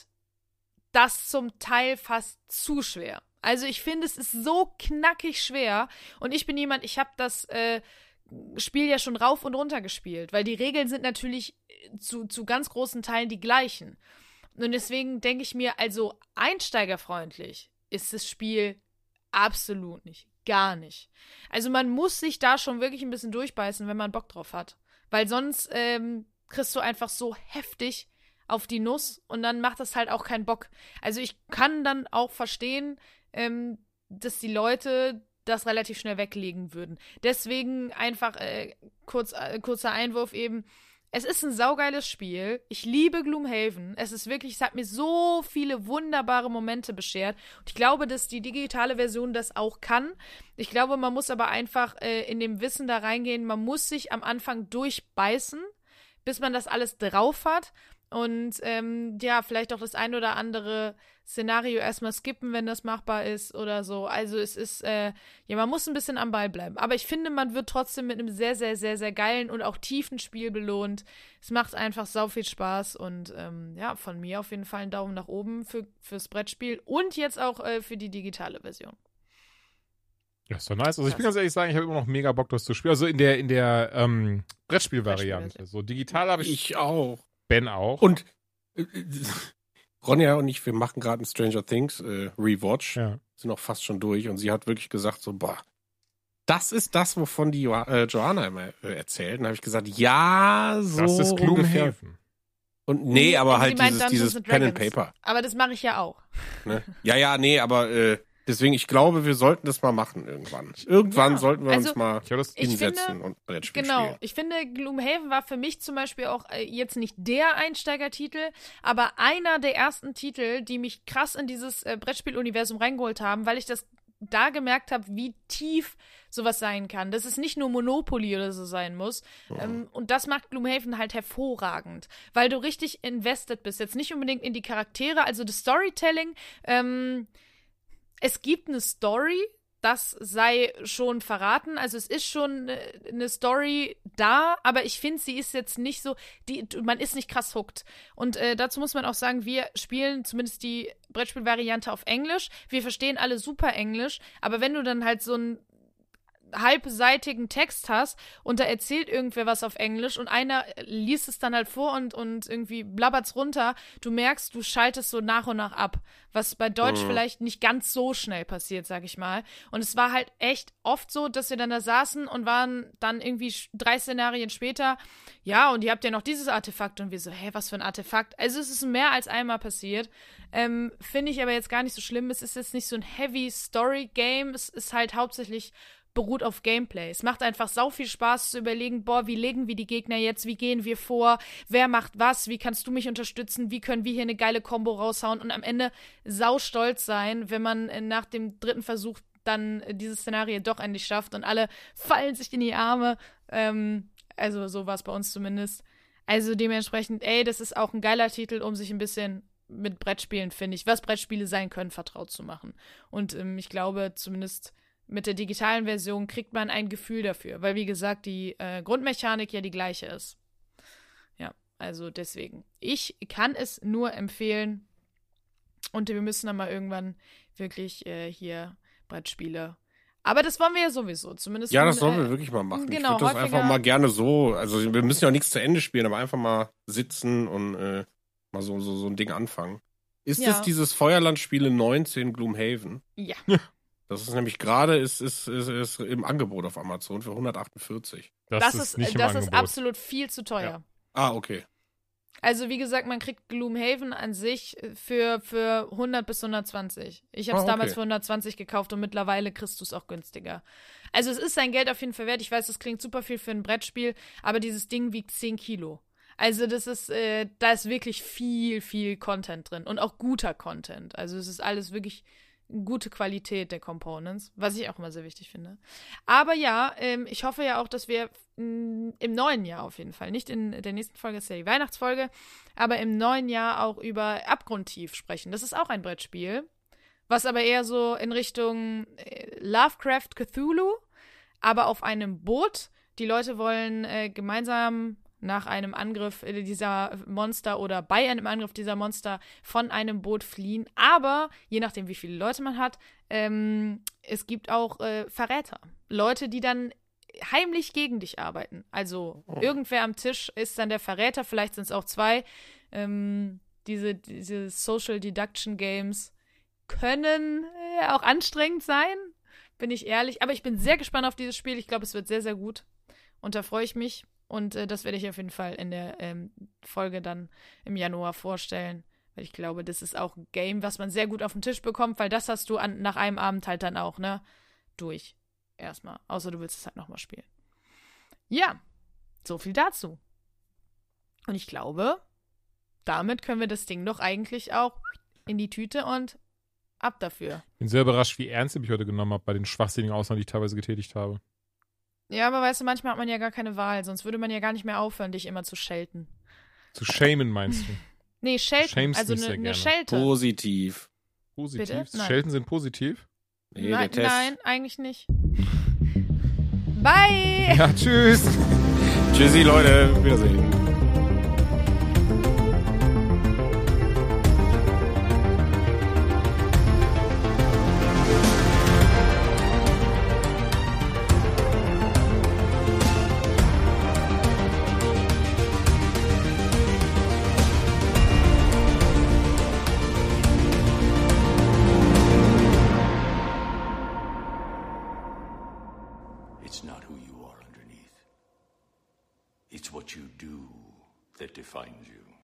das zum Teil fast zu schwer. Also ich finde, es ist so knackig schwer. Und ich bin jemand, ich habe das äh, Spiel ja schon rauf und runter gespielt, weil die Regeln sind natürlich zu, zu ganz großen Teilen die gleichen. Und deswegen denke ich mir, also einsteigerfreundlich ist das Spiel absolut nicht. Gar nicht. Also man muss sich da schon wirklich ein bisschen durchbeißen, wenn man Bock drauf hat. Weil sonst ähm, kriegst du einfach so heftig auf die Nuss und dann macht das halt auch keinen Bock. Also ich kann dann auch verstehen, ähm, dass die Leute das relativ schnell weglegen würden. Deswegen einfach äh, kurz, äh, kurzer Einwurf eben. Es ist ein saugeiles Spiel. Ich liebe Gloomhaven. Es ist wirklich, es hat mir so viele wunderbare Momente beschert. Und ich glaube, dass die digitale Version das auch kann. Ich glaube, man muss aber einfach äh, in dem Wissen da reingehen. Man muss sich am Anfang durchbeißen, bis man das alles drauf hat. Und ähm, ja, vielleicht auch das ein oder andere Szenario erstmal skippen, wenn das machbar ist oder so. Also es ist, äh, ja, man muss ein bisschen am Ball bleiben. Aber ich finde, man wird trotzdem mit einem sehr, sehr, sehr, sehr geilen und auch tiefen Spiel belohnt. Es macht einfach sau viel Spaß und ähm, ja, von mir auf jeden Fall einen Daumen nach oben für, fürs Brettspiel und jetzt auch äh, für die digitale Version. Ja, ist doch nice. Also ich bin ganz ehrlich sagen, ich habe immer noch mega Bock, das zu spielen. Also in der, in der ähm, Brettspielvariante. Brettspielversion. So digital habe ich, Ich auch. Ben auch. Und äh, Ronja und ich, wir machen gerade ein Stranger Things äh, Rewatch, Ja. sind auch fast schon durch und sie hat wirklich gesagt so, boah, das ist das, wovon die jo äh, Joanna immer äh, erzählt. Und da habe ich gesagt, ja, so Das ist ungefähr. Gloomhaven. Und nee, aber halt meint dieses, dieses Pen and. Paper. Aber das mache ich ja auch. Ne? Ja, ja, nee, aber äh, deswegen, ich glaube, wir sollten das mal machen irgendwann. Irgendwann Ja, sollten wir also, uns mal hinsetzen finde- und Brettspiel Genau. spielen. Ich finde, Gloomhaven war für mich zum Beispiel auch äh, jetzt nicht der Einsteigertitel, aber einer der ersten Titel, die mich krass in dieses äh, Brettspieluniversum reingeholt haben, weil ich das da gemerkt habe, wie tief sowas sein kann. Dass es nicht nur Monopoly oder so sein muss. Ähm, und das macht Gloomhaven halt hervorragend, weil du richtig invested bist. Jetzt nicht unbedingt in die Charaktere, also das Storytelling. Ähm, es gibt eine Story, das sei schon verraten. Also es ist schon äh, eine Story da, aber ich finde, sie ist jetzt nicht so, die, man ist nicht krass hooked. Und äh, dazu muss man auch sagen, wir spielen zumindest die Brettspielvariante auf Englisch. Wir verstehen alle super Englisch, aber wenn du dann halt so ein halbseitigen Text hast und da erzählt irgendwer was auf Englisch und einer liest es dann halt vor und, und irgendwie blabbert's runter, du merkst, du schaltest so nach und nach ab. Was bei Deutsch Mhm. vielleicht nicht ganz so schnell passiert, sag ich mal. Und es war halt echt oft so, dass wir dann da saßen und waren dann irgendwie drei Szenarien später, ja, und ihr habt ja noch dieses Artefakt und wir so, hä, was für ein Artefakt? Also es ist mehr als einmal passiert. Ähm, Finde ich aber jetzt gar nicht so schlimm. Es ist jetzt nicht so ein heavy Story-Game. Es ist halt hauptsächlich beruht auf Gameplay. Es macht einfach sau viel Spaß zu überlegen, boah, wie legen wir die Gegner jetzt, wie gehen wir vor, wer macht was, wie kannst du mich unterstützen, wie können wir hier eine geile Combo raushauen und am Ende sau stolz sein, wenn man äh, nach dem dritten Versuch dann äh, dieses Szenario doch endlich schafft und alle fallen sich in die Arme. Ähm, also so war es bei uns zumindest. Also dementsprechend, ey, das ist auch ein geiler Titel, um sich ein bisschen mit Brettspielen, finde ich, was Brettspiele sein können, vertraut zu machen. Und ähm, ich glaube, zumindest mit der digitalen Version kriegt man ein Gefühl dafür, weil wie gesagt, die äh, Grundmechanik ja die gleiche ist. Ja, also deswegen. Ich kann es nur empfehlen und wir müssen dann mal irgendwann wirklich äh, hier Brettspiele. Aber das wollen wir ja sowieso, zumindest. Ja, das sollen äh, wir wirklich mal machen. genau, ich würde das häufiger- einfach mal gerne so, also wir müssen ja auch nichts zu Ende spielen, aber einfach mal sitzen und äh, mal so, so, so ein Ding anfangen. Ist Ja. es dieses Feuerlandspiele 19 Gloomhaven? Ja. *laughs* Das ist nämlich gerade ist, ist, ist, ist im Angebot auf Amazon für 148. Das, Das, ist, nicht im das ist absolut viel zu teuer. Ja. Ah, okay. Also wie gesagt, man kriegt Gloomhaven an sich für, für 100 bis 120. Ich habe es Ah, damals okay. für 120 gekauft und mittlerweile kriegst du es auch günstiger. Also es ist sein Geld auf jeden Fall wert. Ich weiß, das klingt super viel für ein Brettspiel, aber dieses Ding wiegt 10 Kilo. Also das ist, äh, da ist wirklich viel, viel Content drin und auch guter Content. Also es ist alles wirklich gute Qualität der Components, was ich auch immer sehr wichtig finde. Aber ja, ähm, ich hoffe ja auch, dass wir mh, im neuen Jahr auf jeden Fall, nicht in der nächsten Folge, ist ja die Weihnachtsfolge, aber im neuen Jahr auch über Abgrundtief sprechen. Das ist auch ein Brettspiel, was aber eher so in Richtung äh, Lovecraft Cthulhu, aber auf einem Boot. Die Leute wollen äh, gemeinsam nach einem Angriff äh, dieser Monster oder bei einem Angriff dieser Monster von einem Boot fliehen. Aber je nachdem, wie viele Leute man hat, ähm, es gibt auch äh, Verräter. Leute, die dann heimlich gegen dich arbeiten. Also irgendwer am Tisch ist dann der Verräter, vielleicht sind es auch zwei. Ähm, diese, diese Social Deduction Games können äh, auch anstrengend sein, bin ich ehrlich. Aber ich bin sehr gespannt auf dieses Spiel. Ich glaube, es wird sehr, sehr gut. Und da freue ich mich. Und äh, das werde ich auf jeden Fall in der ähm, Folge dann im Januar vorstellen. Weil ich glaube, das ist auch ein Game, was man sehr gut auf den Tisch bekommt, weil das hast du an, nach einem Abend halt dann auch, ne? Durch. Erstmal. Außer du willst es halt nochmal spielen. Ja, so viel dazu. Und ich glaube, damit können wir das Ding doch eigentlich auch in die Tüte und ab dafür. bin sehr überrascht, wie ernst ich mich heute genommen habe bei den schwachsinnigen Aussagen, die ich teilweise getätigt habe. Ja, aber weißt du, manchmal hat man ja gar keine Wahl, sonst würde man ja gar nicht mehr aufhören, dich immer zu schelten. Zu shamen meinst du? Nee, schelten, Schämst also eine ne gerne. Schelte. Positiv. Positiv? Schelten sind positiv? Nee, nein, der Test. nein, eigentlich nicht. Bye! Ja, tschüss! Tschüssi, Leute. Wiedersehen.